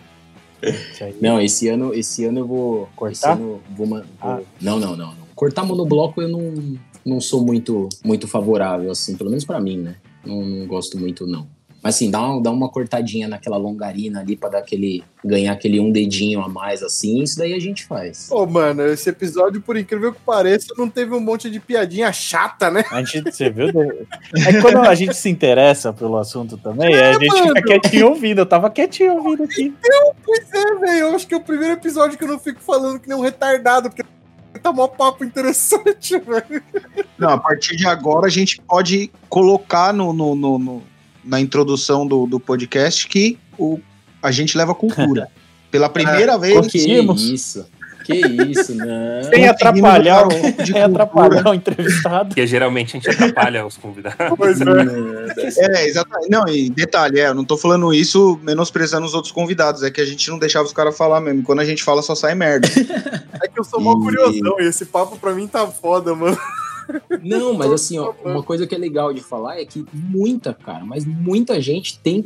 Não, esse ano, esse ano eu vou Cortar? Ano vou, ma- vou- Ah. Não, não, não, não. Cortar monobloco eu não, não sou muito, muito favorável, assim, pelo menos pra mim, né? Não, não gosto muito, não. Mas assim, dá uma, dá uma cortadinha naquela longarina ali pra dar aquele. ganhar aquele um dedinho a mais, assim, isso daí a gente faz. Ô, mano, esse episódio, por incrível que pareça, não teve um monte de piadinha chata, né? A gente, você viu? É quando a gente se interessa pelo assunto também, a gente mano. fica quietinho ouvindo. Eu tava quietinho ouvindo aqui. Pois é, velho. Eu acho que é o primeiro episódio que eu não fico falando que nem um retardado, porque tá mó papo interessante, velho. Não, a partir de agora a gente pode colocar no, no- no- no- na introdução do, do podcast que o, a gente leva cultura. Pela primeira vez. Que Conseguimos. isso? Que isso, não. Sem atrapalhar, o- sem atrapalhar o entrevistado. Porque geralmente a gente atrapalha os convidados. Pois é. É, exatamente. Não, e detalhe, é, eu não tô falando isso menosprezando os outros convidados, é que a gente não deixava os caras falar mesmo. Quando a gente fala, só sai merda. É que eu sou mó E- curiosão e esse papo pra mim tá foda, mano. Não, mas assim, ó, uma coisa que é legal de falar é que muita, cara, mas muita gente tem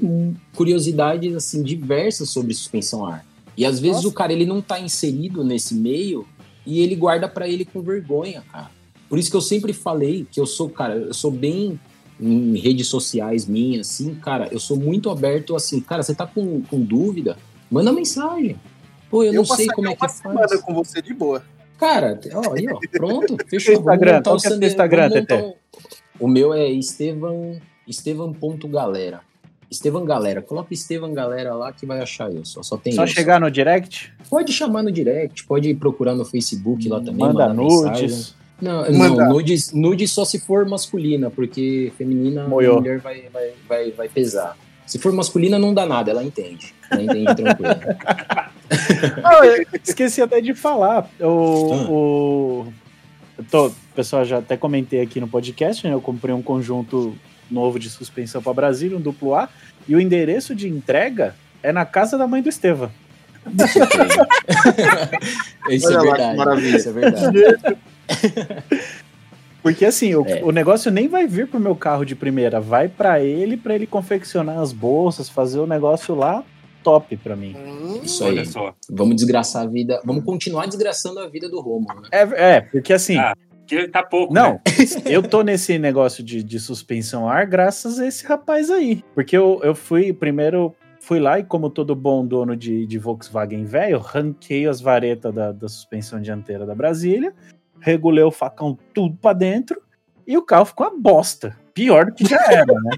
curiosidades assim diversas sobre suspensão a ar. E às vezes Nossa. o cara ele não tá inserido nesse meio e ele guarda pra ele com vergonha, cara. Por isso que eu sempre falei que eu sou, cara, eu sou bem em redes sociais minhas, assim, cara, eu sou muito aberto assim, cara, você tá com, com dúvida? Manda mensagem. Pô, eu, não sei como é que semana faz. com você de boa. Cara, ó, aí, ó, pronto, fechou. Instagram, montar qual o que é o Instagram, Tete? um- O meu é Estevam, Estevam.galera. Estevam Galera, coloca Estevam Galera lá que vai achar eu, só, só tem Só isso. chegar no direct, Pode chamar no direct, pode procurar no Facebook lá também, manda nudes. Não, Manda. não nudes, nudes só se for masculina, porque feminina Moiou. a mulher vai, vai, vai, vai pesar. Se for masculina, não dá nada, ela entende. Ela entende tranquilo. Ah, esqueci até de falar. O, Ah. o eu tô, pessoal, já até comentei aqui no podcast, né? Eu comprei um conjunto novo de suspensão para Brasília, um duplo A, e o endereço de entrega é na casa da mãe do Estevam. isso é verdade. maravilha. Isso é verdade. Porque assim, o, É. o negócio nem vai vir pro meu carro de primeira, vai para ele, para ele confeccionar as bolsas, fazer o negócio lá, top pra mim. Hum, Isso Olha aí. só. Vamos desgraçar a vida. Vamos continuar desgraçando a vida do Romulo, né? É, é porque assim, Ah, Que tá pouco. não, né? eu tô nesse negócio de, de suspensão ar graças a esse rapaz aí. Porque eu, eu fui, primeiro, fui lá e como todo bom dono de, de Volkswagen velho, ranquei as varetas da, da suspensão dianteira da Brasília, regulei o facão tudo pra dentro e o carro ficou uma bosta. Pior do que já era, né?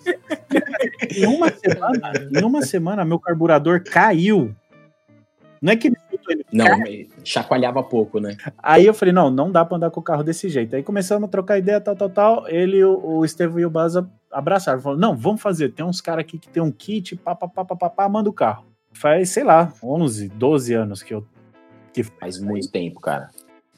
em, uma semana, em uma semana, meu carburador caiu. Não é que ele ele Não, chacoalhava pouco, né? Aí eu falei, não, não dá pra andar com o carro desse jeito. Aí começamos a trocar ideia, tal, tal, tal. Ele, o, o Estevão e o Baza abraçaram. Falaram, não, vamos fazer. Tem uns caras aqui que tem um kit, pá, pá, pá, pá, pá, pá, manda o carro. Faz, sei lá, 11, 12 anos que eu... Que... Faz muito tempo, cara.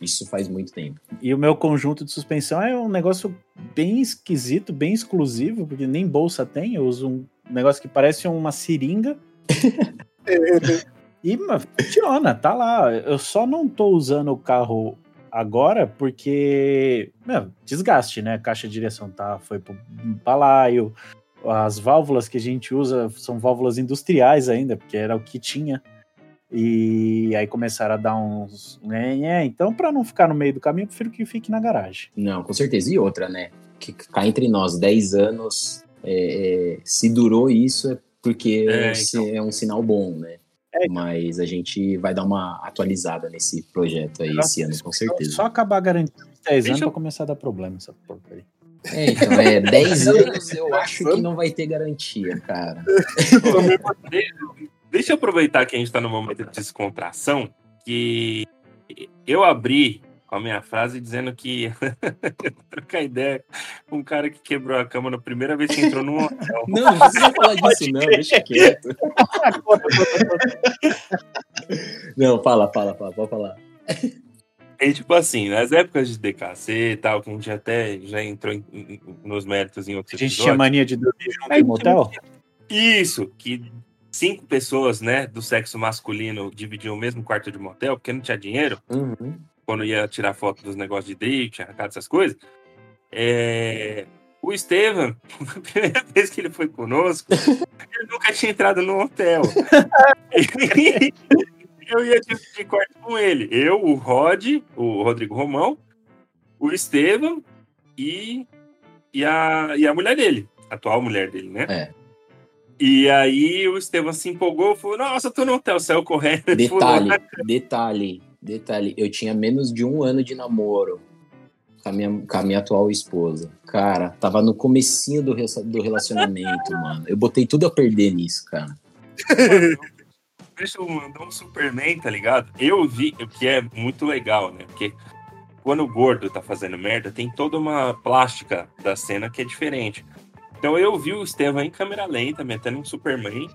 Isso faz muito tempo. E o meu conjunto de suspensão é um negócio bem esquisito, bem exclusivo, porque nem bolsa tem. Eu uso um negócio que parece uma seringa. E mas, funciona, tá lá. Eu só não tô usando o carro agora porque, meu, desgaste, né? A caixa de direção tá, foi pro balaio. As válvulas que a gente usa são válvulas industriais ainda, porque era o que tinha. E aí começaram a dar uns. né, Então, para não ficar no meio do caminho, eu prefiro que fique na garagem. Não, com certeza. E outra, né? Que cá entre nós, 10 anos, é, é, se durou isso é porque É, se- então. é um sinal bom, né? É, Mas a gente vai dar uma atualizada nesse projeto aí esse ano, com certeza. Só acabar garantindo uns 10 anos eu- pra começar a dar problema essa porcaria. É, então, é, 10 anos eu acho que não vai ter garantia, cara. Deixa eu aproveitar que a gente tá no momento de descontração, que eu abri com a minha frase dizendo que trocar ideia com um cara que quebrou a cama na primeira vez que entrou num hotel. Não, não precisa falar disso, não, deixa quieto. Não, fala, fala, fala, pode falar. E tipo assim, nas épocas de DKC e tal, que a gente até já entrou em- em- nos méritos em A outros gente tinha mania de dormir junto em motel? Isso, que cinco pessoas, né, do sexo masculino dividiam o mesmo quarto de motel, porque não tinha dinheiro. Uhum. quando ia tirar foto dos negócios de drift, arrancada, essas coisas. É, O Estevam, a primeira vez que ele foi conosco, ele nunca tinha entrado no hotel. eu ia dividir quarto com ele. Eu, o Rod, o Rodrigo Romão, o Estevam e, e, a, e a mulher dele, a atual mulher dele, né? É. E aí o Estevam se empolgou, falou, nossa, tô no hotel, saiu correndo. Detalhe, detalhe, detalhe. Eu tinha menos de um ano de namoro com a minha, com a minha atual esposa. Cara, tava no comecinho do, do relacionamento, mano. Eu botei tudo a perder nisso, cara. Deixa eu mandar um Superman, tá ligado? Eu vi, o que é muito legal, né? Porque quando o gordo tá fazendo merda, tem toda uma plástica da cena que é diferente. Então eu vi o Estevam em câmera lenta, metendo um Superman.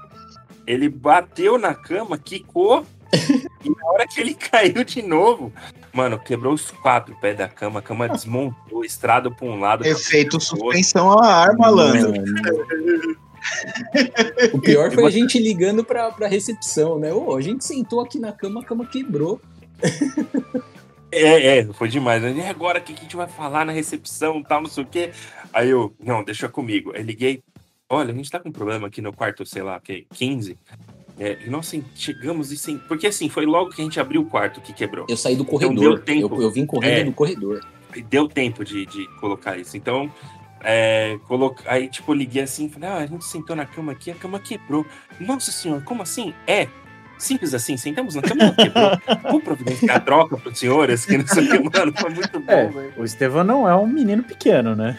Ele bateu na cama, quicou, e na hora que ele caiu de novo, mano, quebrou os quatro pés da cama, a cama desmontou, estrado pra um lado. Efeito suspensão a ar, malandro. Mano. O pior foi a gente ligando pra, pra recepção, né? Ô, a gente sentou aqui na cama, a cama quebrou. É, é, foi demais. E agora o que a gente vai falar na recepção tal, não sei o quê? Aí eu, não, deixa comigo. Aí liguei, olha, a gente tá com um problema aqui no quarto, sei lá, que 15. É, e nós chegamos e sem. Porque assim, foi logo que a gente abriu o quarto que quebrou. Eu saí do Então corredor. deu tempo. Eu, eu vim correndo É. do corredor. Deu tempo de, de colocar isso. Então, é, coloca... aí, tipo, eu liguei assim, falei, ah, a gente sentou na cama aqui, a cama quebrou. Nossa senhora, como assim? É. Simples assim, sentamos na cama, quebrou. Vou providenciar a troca pro senhores, que não sei o que, mano, foi muito bom, É. velho. O Estevão não é um menino pequeno, né?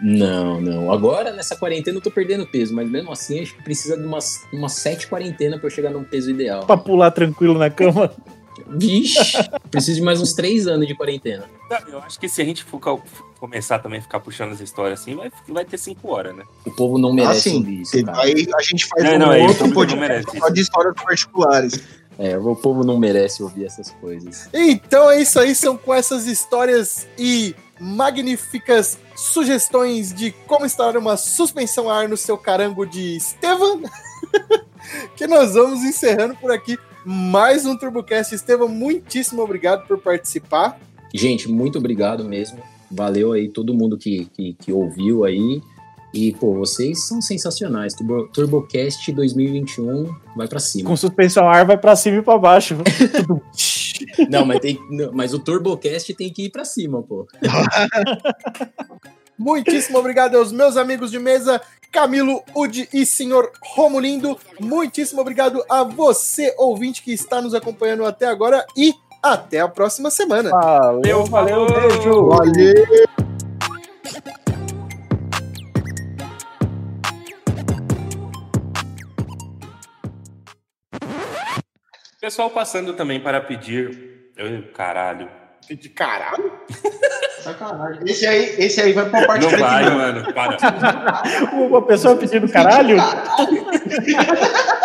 Não, não. Agora, nessa quarentena, eu tô perdendo peso, mas mesmo assim, acho que precisa de umas, umas sete quarentenas pra eu chegar num peso ideal. Pra pular tranquilo na cama. Vixe, preciso de mais uns três anos de quarentena. Eu acho que se a gente for começar também a ficar puxando as histórias assim, vai, vai ter cinco horas, né? O povo não merece Assim, ouvir isso, cara. Aí a gente faz Não, um não, é outro podcast só de histórias particulares. É, o povo não merece ouvir essas coisas. Então é isso aí, são com essas histórias e magníficas sugestões de como instalar uma suspensão a ar no seu carango de Estevam, que nós vamos encerrando por aqui mais um TurboCast. Estevam, muitíssimo obrigado por participar. Gente, muito obrigado mesmo. Valeu aí todo mundo que, que, que ouviu aí. E, pô, vocês são sensacionais. Turbo, TurboCast 2021 vai pra cima. Com suspensão ar vai pra cima e pra baixo. Não, mas, tem, não, mas o TurboCast tem que ir pra cima, pô. Muitíssimo obrigado aos meus amigos de mesa, Camilo, Udi e senhor Romulindo. Muitíssimo obrigado a você, ouvinte, que está nos acompanhando até agora e até a próxima semana. Valeu, valeu, beijo. Valeu! Pessoal passando também para pedir. Eu, caralho. De caralho. Sacanagem. Esse aí, esse aí vai pra parte Não vai, mano. Para. Uma pessoa pedindo caralho? Caralho.